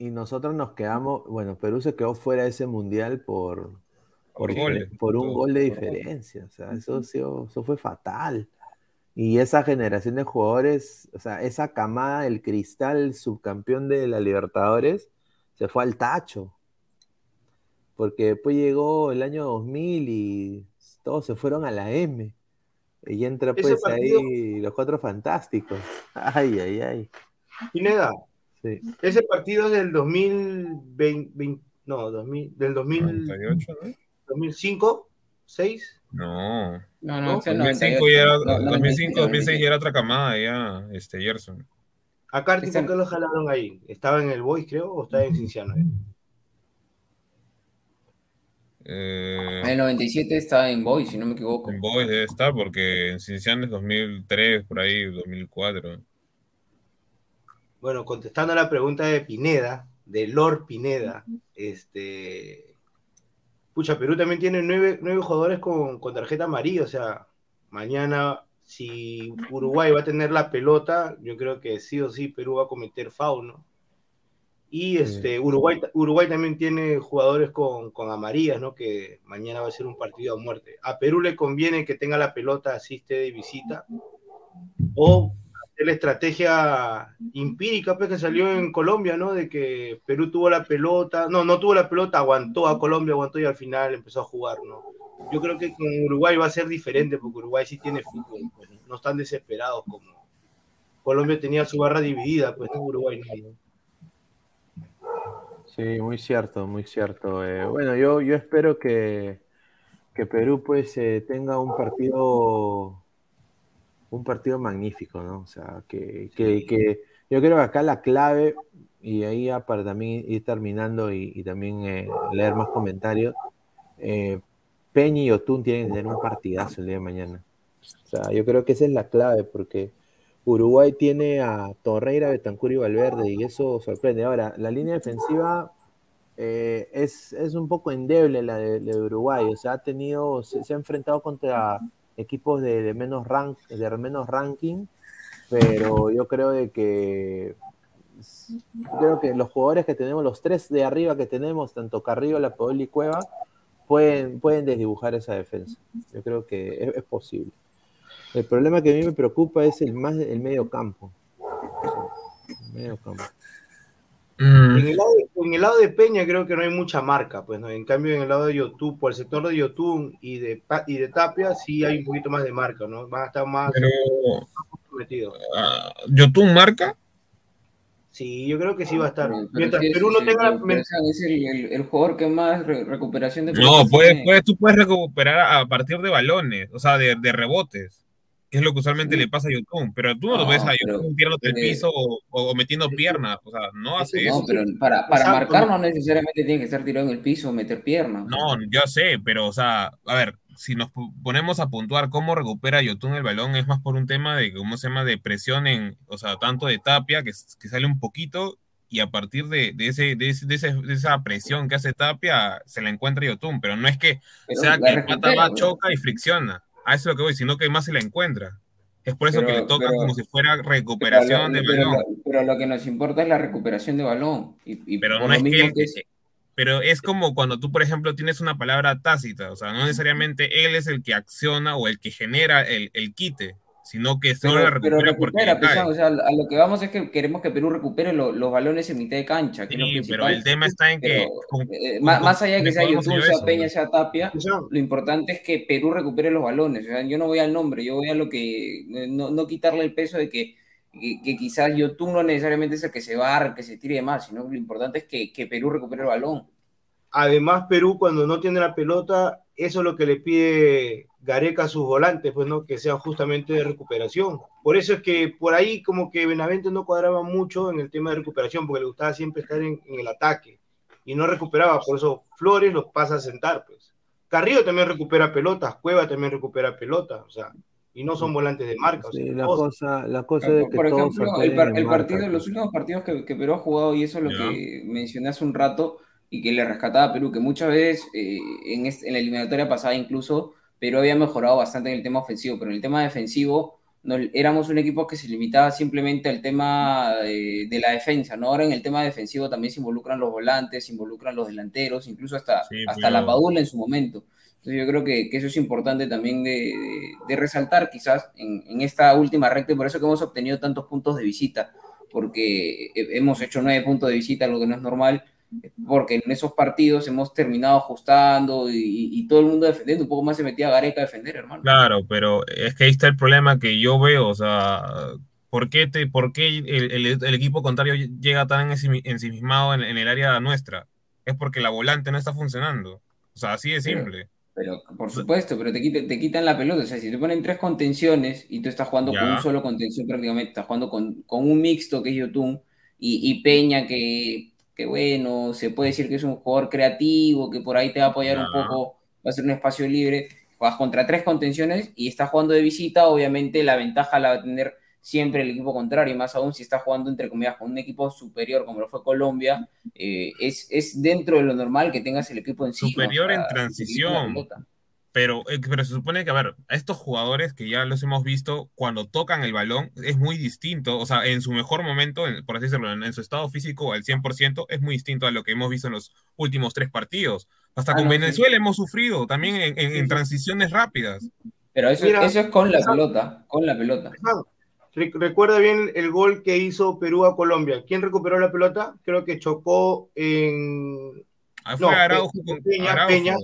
Y nosotros nos quedamos, bueno, Perú se quedó fuera de ese mundial por, Por por, goles. por un Todo, gol de diferencia. O sea, eso, eso fue fatal. Y esa generación de jugadores, o sea, esa camada del cristal subcampeón de la Libertadores, se fue al tacho. Porque después llegó el año 2000 y todos se fueron a la M. Y entra pues partido- ahí los cuatro fantásticos. Ay, ay, ay. Pineda, Sí. ese partido es del 2020, 20 no, 2000, del 2000, 98, ¿no? 2005, 6. No. No, no, ¿No? ese es 2005 98. ya era, No, no, 2005, 2006 97. ya era otra camada, ya, este, Gerson. ¿A Carti por qué lo jalaron ahí? ¿Estaba en el Boys, creo, o estaba en Cinciano? eh? Eh, En el 97 estaba en Boy, si no me equivoco. en Boys debe estar, porque en Cinciano es 2003, por ahí, 2004. Bueno, contestando a la pregunta de Pineda, de Lord Pineda, este. Pucha, Perú también tiene nueve, nueve jugadores con, con tarjeta amarilla, o sea, mañana, si Uruguay va a tener la pelota, yo creo que sí o sí Perú va a cometer foul, ¿no? Y este, Uruguay, Uruguay también tiene jugadores con, con amarillas, ¿no? Que mañana va a ser un partido a muerte. A Perú le conviene que tenga la pelota, así esté de visita, o la estrategia empírica pues, que salió en Colombia, ¿no? De que Perú tuvo la pelota, no, no tuvo la pelota, aguantó a Colombia, aguantó y al final empezó a jugar, ¿no? Yo creo que con Uruguay va a ser diferente, porque Uruguay sí tiene fútbol, pues, no están desesperados como Colombia tenía su barra dividida, pues no Uruguay no, ¿no? Sí, muy cierto, muy cierto. Eh, bueno, yo, yo espero que, que Perú pues eh, tenga un partido un partido magnífico, ¿no? O sea, que, que, que yo creo que acá la clave, y ahí ya para también ir terminando y, y también eh, leer más comentarios, eh, Peña y Otún tienen que tener un partidazo el día de mañana. O sea, yo creo que esa es la clave, porque Uruguay tiene a Torreira, Betancur y Valverde, y eso sorprende. Ahora, la línea defensiva eh, es, es un poco endeble la de, de Uruguay, o sea, ha tenido, se, se ha enfrentado contra equipos de, menos rank, de menos ranking, pero yo creo de que creo que los jugadores que tenemos, los tres de arriba que tenemos, tanto Carrillo, La Paola y Cueva, pueden, pueden desdibujar esa defensa. Yo creo que es, es posible. El problema que a mí me preocupa es el más el medio campo. El medio campo. Mm, En el, lado de, en el lado de Peña creo que no hay mucha marca, pues, ¿no? En cambio, en el lado de YouTube, por el sector de YouTube y de, y de Tapia, sí hay un poquito más de marca, ¿no? Van a estar más Pero, metidos. ah, ¿Yotun marca? Sí, yo creo que sí va a estar. Pero- pero Mientras sí, sí, Perú no sí, tenga es el, el- el jugador que más re- recuperación de No, puedes, puedes, tú puedes recuperar a partir de balones, o sea, de, de rebotes, es lo que usualmente Sí. le pasa a Yotun, pero tú no, lo No, ves a Yotun tirándote el eh, piso o, o metiendo piernas, o sea, no hace No, eso. pero para, para marcar no. no necesariamente tiene que estar tirado en el piso o meter piernas. No, yo sé, pero, o sea, a ver, si nos ponemos a puntuar cómo recupera Yotun el balón, es más por un tema de, ¿cómo se llama?, de presión en, o sea, tanto de Tapia, que, que sale un poquito, y a partir de, de, ese, de, ese- de esa presión que hace Tapia, se la encuentra Yotun, pero no es que Pero sea que el pata va, bro. choca y fricciona, a eso es lo que voy, sino que más se la encuentra. Es por eso Pero- que le toca pero- como si fuera Pero recuperación lo, de pero balón. pero lo que nos importa es la recuperación de balón. Y, y Pero no es que que es- Pero es como cuando tú, por ejemplo, tienes una palabra tácita, o sea, no necesariamente él es el que acciona o el que genera el, el quite, sino que solo Pero, la pero recupera porque recupera, pues, o sea, a lo que vamos es que queremos que Perú recupere lo- los balones en mitad de cancha, que Sí, pero el tema está en que Pero, con- eh, con- más, con- allá de que sea YouTube, sea eso, Peña, sea Tapia, lo importante es que Perú recupere los balones. O sea, yo no voy al nombre, yo voy a lo que. No, no quitarle el peso de que, que, que quizás YouTube no necesariamente es el que se va, que se tire de más, sino lo importante es que, que Perú recupere el balón. Además, Perú cuando no tiene la pelota, eso es lo que le pide Gareca a sus volantes, pues no, que sean justamente de recuperación. Por eso es que por ahí como que Benavente no cuadraba mucho en el tema de recuperación, porque le gustaba siempre estar en, en el ataque y no recuperaba, por eso Flores los pasa a sentar, pues. Carrillo también recupera pelotas, Cueva también recupera pelotas, o sea, y no son volantes de marca. o sea, Sí, la cosa, la cosa es Por, que por todos ejemplo, el, alteren par- en el marca, partido, pues. los últimos partidos que, que Perú ha jugado, y eso es lo que mencioné hace un rato, y que le rescataba a Perú, que muchas veces eh, en, en la eliminatoria pasada incluso, Perú había mejorado bastante en el tema ofensivo, pero en el tema defensivo no, éramos un equipo que se limitaba simplemente al tema de, de la defensa, ¿no? Ahora en el tema defensivo también se involucran los volantes, se involucran los delanteros, incluso hasta, Sí, hasta pero- la Padula en su momento. Entonces yo creo que, que eso es importante también de, de- de resaltar quizás en, en esta última recta y por eso que hemos obtenido tantos puntos de visita, porque he- hemos hecho nueve puntos de visita, algo que no es normal, porque en esos partidos hemos terminado ajustando y, todo el mundo defendiendo, un poco más se metía Gareca a defender, hermano. Claro, pero es que ahí está el problema que yo veo, o sea, ¿por qué, te, por qué el, el- el equipo contrario llega tan ensimi- ensimismado en, en el área nuestra? Es porque la volante no está funcionando. O sea, así de simple. Pero, por supuesto, pero te, quita- te quitan la pelota. O sea, si te ponen tres contenciones y tú estás jugando con un solo contención prácticamente, estás jugando con, con un mixto que es Yotun y, y Peña que, que, bueno, se puede decir que es un jugador creativo, que por ahí te va a apoyar un poco, va a ser un espacio libre. Juegas contra tres contenciones y estás jugando de visita, obviamente la ventaja la va a tener siempre el equipo contrario, y más aún si está jugando entre comillas con un equipo superior como lo fue Colombia, eh, es, es dentro de lo normal que tengas el equipo en sí. Superior en transición. Pero, eh, pero se supone que, a ver, a estos jugadores que ya los hemos visto, cuando tocan el balón es muy distinto, o sea, en su mejor momento, en- por así decirlo, en, en su estado físico al 100%, es muy distinto a lo que hemos visto en los últimos tres partidos. Hasta Ah, con no, sí. Venezuela hemos sufrido también en, en- en Sí, sí. transiciones rápidas. Pero eso, Mira, eso es con la pelota, con la pelota. Re- Recuerda bien el gol que hizo Perú a Colombia. ¿Quién recuperó la pelota? Creo que chocó en Ah, Fue No, Araujo Pe- con Peña, Araujo. Peña.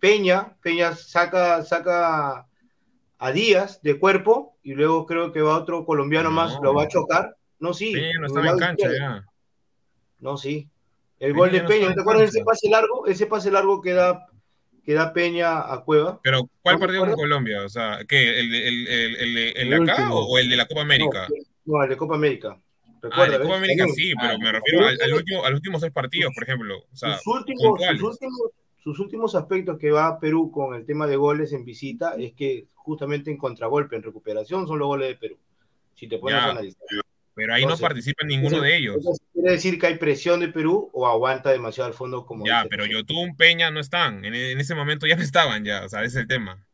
Peña. Peña saca, saca a Díaz de cuerpo y luego creo que va otro colombiano No. más, lo va a chocar. No, sí. Peña no estaba en cancha ya. No, sí. El Peña gol de no Peña, ¿te acuerdas de ese pase largo? Ese pase largo que da, que da Peña a Cueva. Pero, ¿cuál ¿No partido con? Colombia? O sea, ¿qué? ¿El, de- el, el, el, de- el El de acá último. o, el de la Copa América? No, no, el de Copa América. Ah, el de Copa ¿ves? América sí, pero Ah, me refiero pero al, al último, a los últimos seis partidos, por ejemplo. O sea, sus, últimos, puntuales. sus, últimos, sus últimos aspectos que va a Perú con el tema de goles en visita es que justamente en contragolpe, en recuperación, son los goles de Perú. Si te pones Ya. a analizar. pero ahí no participa ninguno de ellos. Quiere decir que hay presión de Perú o aguanta demasiado al fondo como Ya, dice pero. Yotun, Peña no están. En, en ese momento ya no estaban ya. O sea, ese es el tema.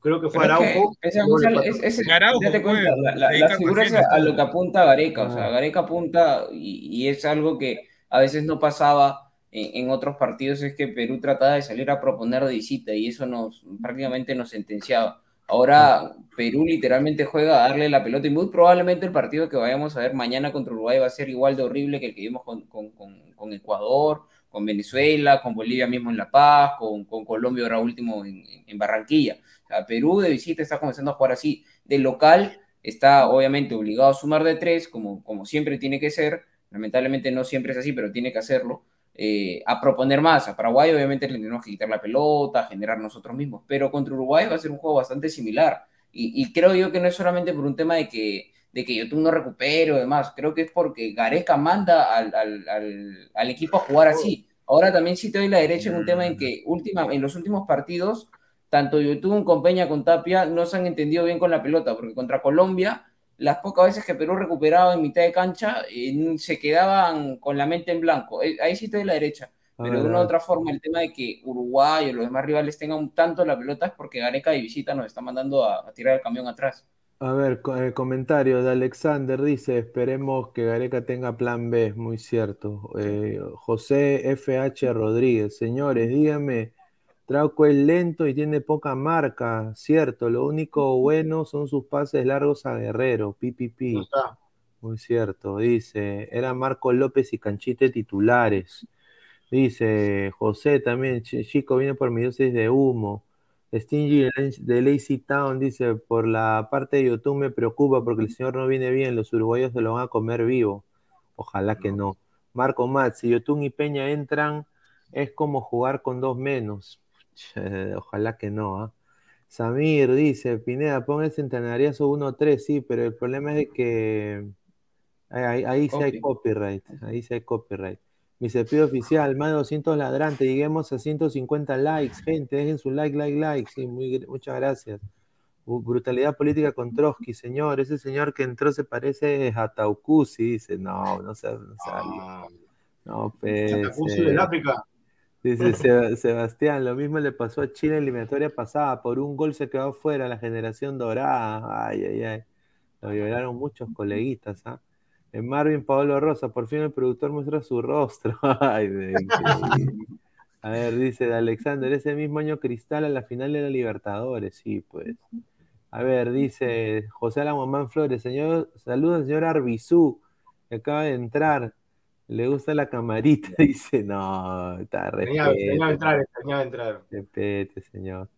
Creo que fue Pero es que Araujo. esa es, pasó- es- Araujo, date cuenta, pues, la, la- ahí la Carlos figura es a, lo que apunta Gareca, o sea. Gareca apunta y, y es algo que a veces no pasaba en, en otros partidos, es que Perú trataba de salir a proponer de visita y eso nos prácticamente nos sentenciaba. Ahora Perú literalmente juega a darle la pelota y muy probablemente el partido que vayamos a ver mañana contra Uruguay va a ser igual de horrible que el que vimos con, con- con- con Ecuador, con Venezuela, con Bolivia mismo en La Paz, con, Colombia ahora último en, en Barranquilla. O sea, Perú de visita está comenzando a jugar así. De local está obviamente obligado a sumar de tres, como, como siempre tiene que ser. Lamentablemente no siempre es así, pero tiene que hacerlo. Eh, a proponer más. A Paraguay obviamente le tenemos que quitar la pelota, generar nosotros mismos. Pero contra Uruguay va a ser un juego bastante similar. Y, creo yo que no es solamente por un tema de que, de que YouTube no recupere o demás. Creo que es porque Gareca manda al, al, al, al equipo a jugar así. Ahora también sí te doy la derecha en un tema en que última, en los últimos partidos tanto YouTube con Peña con Tapia no se han entendido bien con la pelota, porque contra Colombia, las pocas veces que Perú recuperaba en mitad de cancha, eh, se quedaban con la mente en blanco. Eh, ahí sí te doy la derecha. A Pero de una u otra forma, el tema de que Uruguay o los demás rivales tengan tanto la pelota es porque Gareca de visita nos está mandando a, a tirar el camión atrás. A ver, co- eh, comentario de Alexander dice, esperemos que Gareca tenga plan B, muy cierto. Eh, José FH Rodríguez, señores, díganme, Trauco es lento y tiene poca marca, cierto, lo único bueno son sus pases largos a Guerrero, pipipi, muy cierto, dice, era Marco López y Canchite titulares. Dice José también, "Ch- chico, viene por mi dosis de humo. Stingy de Lazy- de Lazy Town dice, por la parte de YouTube me preocupa porque el señor no viene bien, los uruguayos se lo van a comer vivo. Ojalá que no. Marco Mat, si Yotun y Peña entran, es como jugar con dos menos. Che, Ojalá que no, ¿ah? Samir dice, Pineda, pon ese entrenariazo 1-3, sí, pero el problema es de que ahí, ahí- ahí sí hay Copy. copyright, ahí sí hay copyright. Mi cepillo oficial, más de 200 ladrantes, lleguemos a 150 likes, gente, dejen su like, like, like, sí, muy, muchas gracias. Brutalidad política con Trotsky, señor, ese señor que entró se parece a Taucusi, dice, no, no sea, no sea- Ah, no, pues, Santa Cruz eh, del África. Dice Seb- Sebastián, lo mismo le pasó a Chile en la eliminatoria pasada. Por un gol se quedó fuera la generación dorada. Ay, ay, ay. Lo violaron muchos coleguitas, ¿ah? Eh, Marvin Paolo Rosa, por fin el productor muestra su rostro. Ay. A ver, dice de Alexander, ese mismo año Cristal a la final de la Libertadores, sí, pues. A ver, dice José Alamomán Flores, señor, saludos al señor Arbizú, que acaba de entrar. Le gusta la camarita, dice, no, está Extrañaba, extrañaba entrar, extrañaba entrar. respete, señor.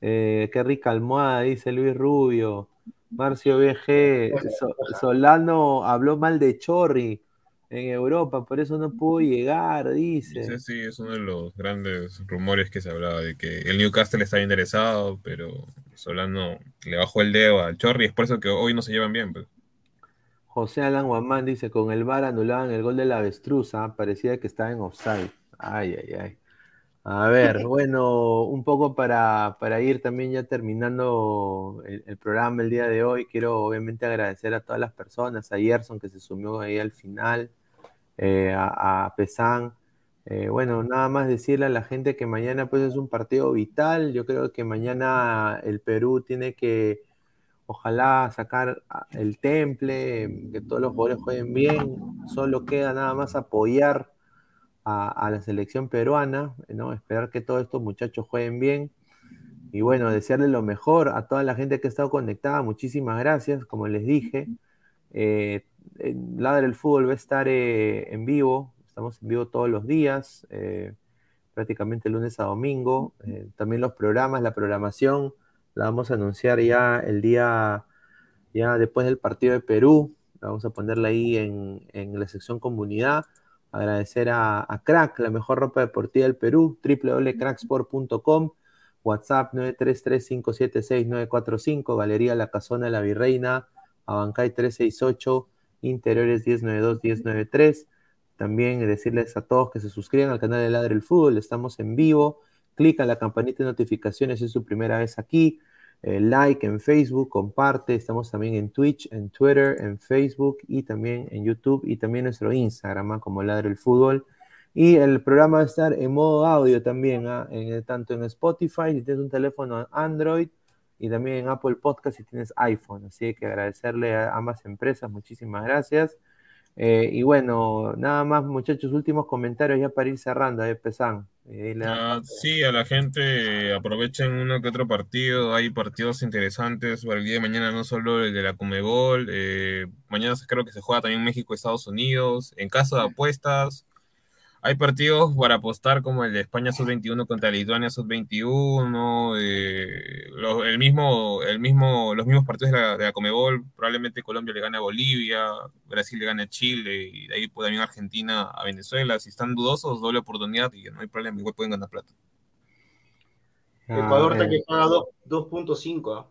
Eh, qué rica almohada, dice Luis Rubio. Marcio BG, So- Solano habló mal de Chorri en Europa, por eso no pudo llegar, dice. Ese sí es uno de los grandes rumores que se hablaba de que el Newcastle estaba interesado, pero Solano le bajó el dedo al Chorri, es por eso que hoy no se llevan bien. Pues. José Alan Guamán dice, con el VAR anulaban el gol de la avestruz, ¿ah? parecía que estaba en offside. Ay, ay, ay. A ver, bueno, un poco para, para ir también ya terminando el, el programa el día de hoy, quiero obviamente agradecer a todas las personas, a Gerson que se sumió ahí al final, eh, a, a Pesán. Eh, bueno, nada más decirle a la gente que mañana pues es un partido vital, yo creo que mañana el Perú tiene que ojalá sacar el temple, que todos los jugadores jueguen bien, solo queda nada más apoyar a, la selección peruana, ¿no? Esperar que todos estos muchachos jueguen bien. Y bueno, desearle lo mejor a toda la gente que ha estado conectada. Muchísimas gracias, como les dije. Eh, en Ladra el Fútbol va a estar eh, en vivo. Estamos en vivo todos los días, eh, prácticamente lunes a domingo. Eh, también los programas, la programación, la vamos a anunciar ya el día, ya después del partido de Perú. Vamos a ponerla ahí en, en la sección comunidad. Agradecer a, a Crack, la mejor ropa deportiva del Perú, www.cracksport.com, WhatsApp 933-576-945, Galería La Casona de la Virreina, Abancay 368, Interiores 1092-1093. También decirles a todos que se suscriban al canal de Ladre el Fútbol, estamos en vivo. Clica en la campanita de notificaciones si es su primera vez aquí. Eh, like en Facebook, comparte. Estamos también en Twitch, en Twitter, en Facebook y también en YouTube y también nuestro Instagram ¿ah? como Ladre el Fútbol. Y el programa va a estar en modo audio también, ¿ah? en- tanto en Spotify si tienes un teléfono Android y también en Apple Podcast si tienes iPhone. Así que agradecerle a ambas empresas, muchísimas gracias. Eh, y bueno, nada más muchachos, últimos comentarios ya para ir cerrando, eh, Pesan. Eh, la- Ah, sí, a la gente aprovechen uno que otro partido. Hay partidos interesantes para el día de mañana, no solo el de la Comebol. eh, mañana creo que se juega también México-Estados Unidos. En caso de apuestas, hay partidos para apostar como el de España Sub-21 contra Lituania Sub-21. eh, el mismo, el mismo, los mismos partidos de la, de la Comebol. Probablemente Colombia le gane a Bolivia, Brasil le gane a Chile y de ahí pues, también Argentina a Venezuela. Si están dudosos, doble oportunidad y no hay problema, igual pueden ganar plata. Ecuador Ah, está eh. que paga dos- 2.5. ¿ah?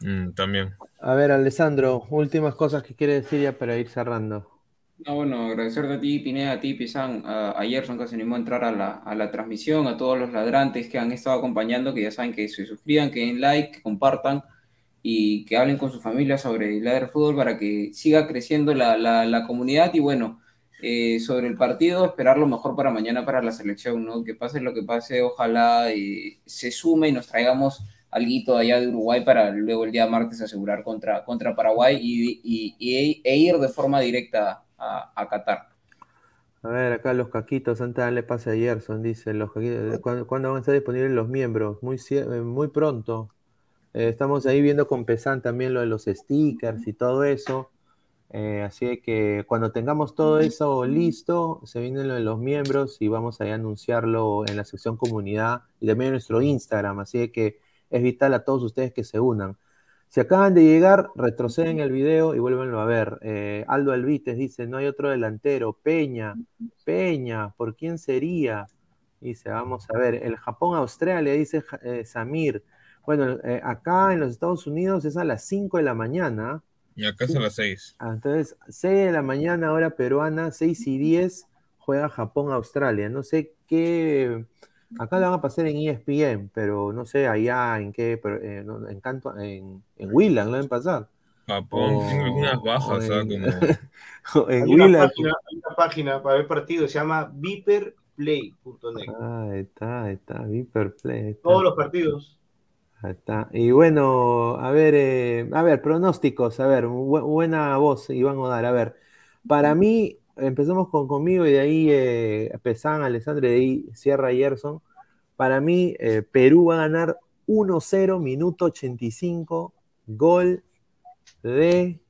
Mm, también. A ver, Alessandro, últimas cosas que quiere decir ya para ir cerrando. No, bueno, agradecerte a ti, Pineda, a ti, Pisan, a, a Gerson que se animó a entrar a la, a la transmisión, a todos los ladrantes que han estado acompañando, que ya saben que se suscriban, que den like, que compartan y que hablen con su familia sobre el Ladder Fútbol para que siga creciendo la, la, la comunidad y bueno, eh, sobre el partido, esperar lo mejor para mañana para la selección, ¿no? Que pase lo que pase, ojalá eh, se sume y nos traigamos alguito allá de Uruguay para luego el día martes asegurar contra, contra Paraguay y, y- y- e ir de forma directa a, Qatar. A ver, acá los caquitos, antes de pase a Gerson, dicen los caquitos, ¿cuándo, cuándo van a estar disponibles los miembros? Muy, eh, muy pronto. Eh, estamos ahí viendo con Pesan también lo de los stickers y todo eso. Eh, así que cuando tengamos todo eso listo, se viene lo de los miembros y vamos a anunciarlo en la sección comunidad y también en nuestro Instagram. Así que es vital a todos ustedes que se unan. Si acaban de llegar, retroceden el video y vuélvenlo a ver. Eh, Aldo Alvites dice, no hay otro delantero. Peña, Peña, ¿por quién sería? Dice, vamos a ver. El Japón-Australia, dice eh, Samir. Bueno, eh, acá en los Estados Unidos es a las 5 de la mañana. Y acá es a las 6. Ah, Entonces, 6 de la mañana, hora peruana, 6 y 10, juega Japón-Australia. No sé qué. Acá la van a pasar en ESPN, pero no sé allá en qué. pero, eh, no, en, Canto- en, en Wheelan la van a pasar. Japón, O- tengo algunas bajas, o ¿ah? en- como en Hay una, página, hay una página para ver partidos, se llama Viper viperplay.net. Ah, ahí está, ahí está, Viperplay. está. Todos los partidos. Ahí está. Y bueno, a ver, eh, a ver, pronósticos, a ver, bu- buena voz, Iván Odar, a ver. Para mí, empezamos con conmigo y de ahí eh, Pesán, Alessandro, y de ahí Sierra Gerson. Para mí, eh, Perú va a ganar 1-0, minuto 85, gol de,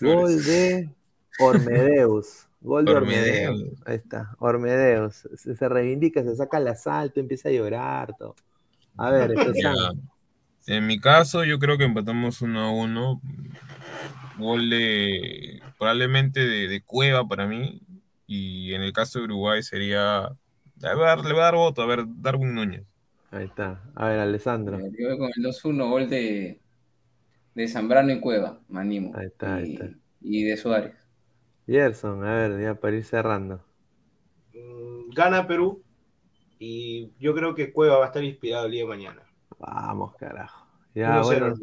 gol de Ormedeus. Gol de Ormedeus. Ormedeus. Ahí está, Ormedeus. Se, se reivindica, se saca el asalto, empieza a llorar, todo. A ver, Pesán. En mi caso, yo creo que empatamos 1 a 1. Gol de probablemente de, de Cueva para mí. Y en el caso de Uruguay sería. Le voy a dar, le voy a dar voto, a ver, Darwin Núñez. Ahí está. A ver, Alessandro. Yo voy con el 2-1, gol de, de Zambrano y Cueva, me animo. Ahí está, ahí y, está. y de Suárez. Gerson, a ver, ya para ir cerrando. Mm, Gana Perú y yo creo que Cueva va a estar inspirado el día de mañana. Vamos, carajo. Ya, 1-0. bueno,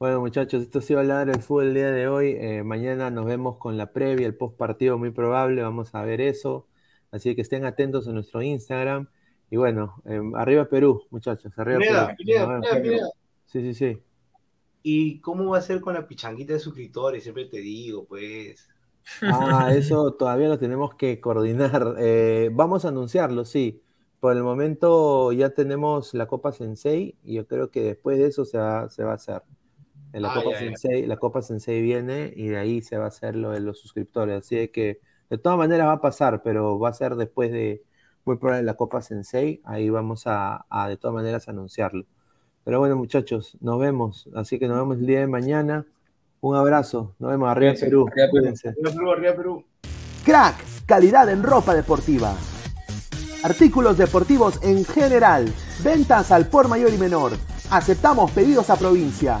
bueno, muchachos, esto ha sido hablar del fútbol el día de hoy. Eh, mañana nos vemos con la previa, el post partido muy probable. Vamos a ver eso. Así que estén atentos a nuestro Instagram. Y bueno, eh, arriba Perú, muchachos. Arriba Pineda, Perú. Pineda, Pineda. Sí, sí, sí. ¿Y cómo va a ser con la pichanguita de suscriptores? Siempre te digo, pues. Ah, eso todavía lo tenemos que coordinar. Eh, vamos a anunciarlo, sí. Por el momento ya tenemos la Copa Sensei y yo creo que después de eso se va, se va a hacer. En la Ah, Copa ya, ya. Sensei, la Copa Sensei viene y de ahí se va a hacer lo de los suscriptores. Así de que de todas maneras va a pasar, pero va a ser después de muy probable la Copa Sensei. Ahí vamos a, a de todas maneras anunciarlo. Pero bueno, muchachos, nos vemos. Así que nos vemos el día de mañana. Un abrazo. Nos vemos arriba Cuídense, Perú. arriba Perú. Cuídense. Arriba Perú, arriba Perú. Crack, calidad en ropa deportiva. Artículos deportivos en general. Ventas al por mayor y menor. Aceptamos pedidos a provincia.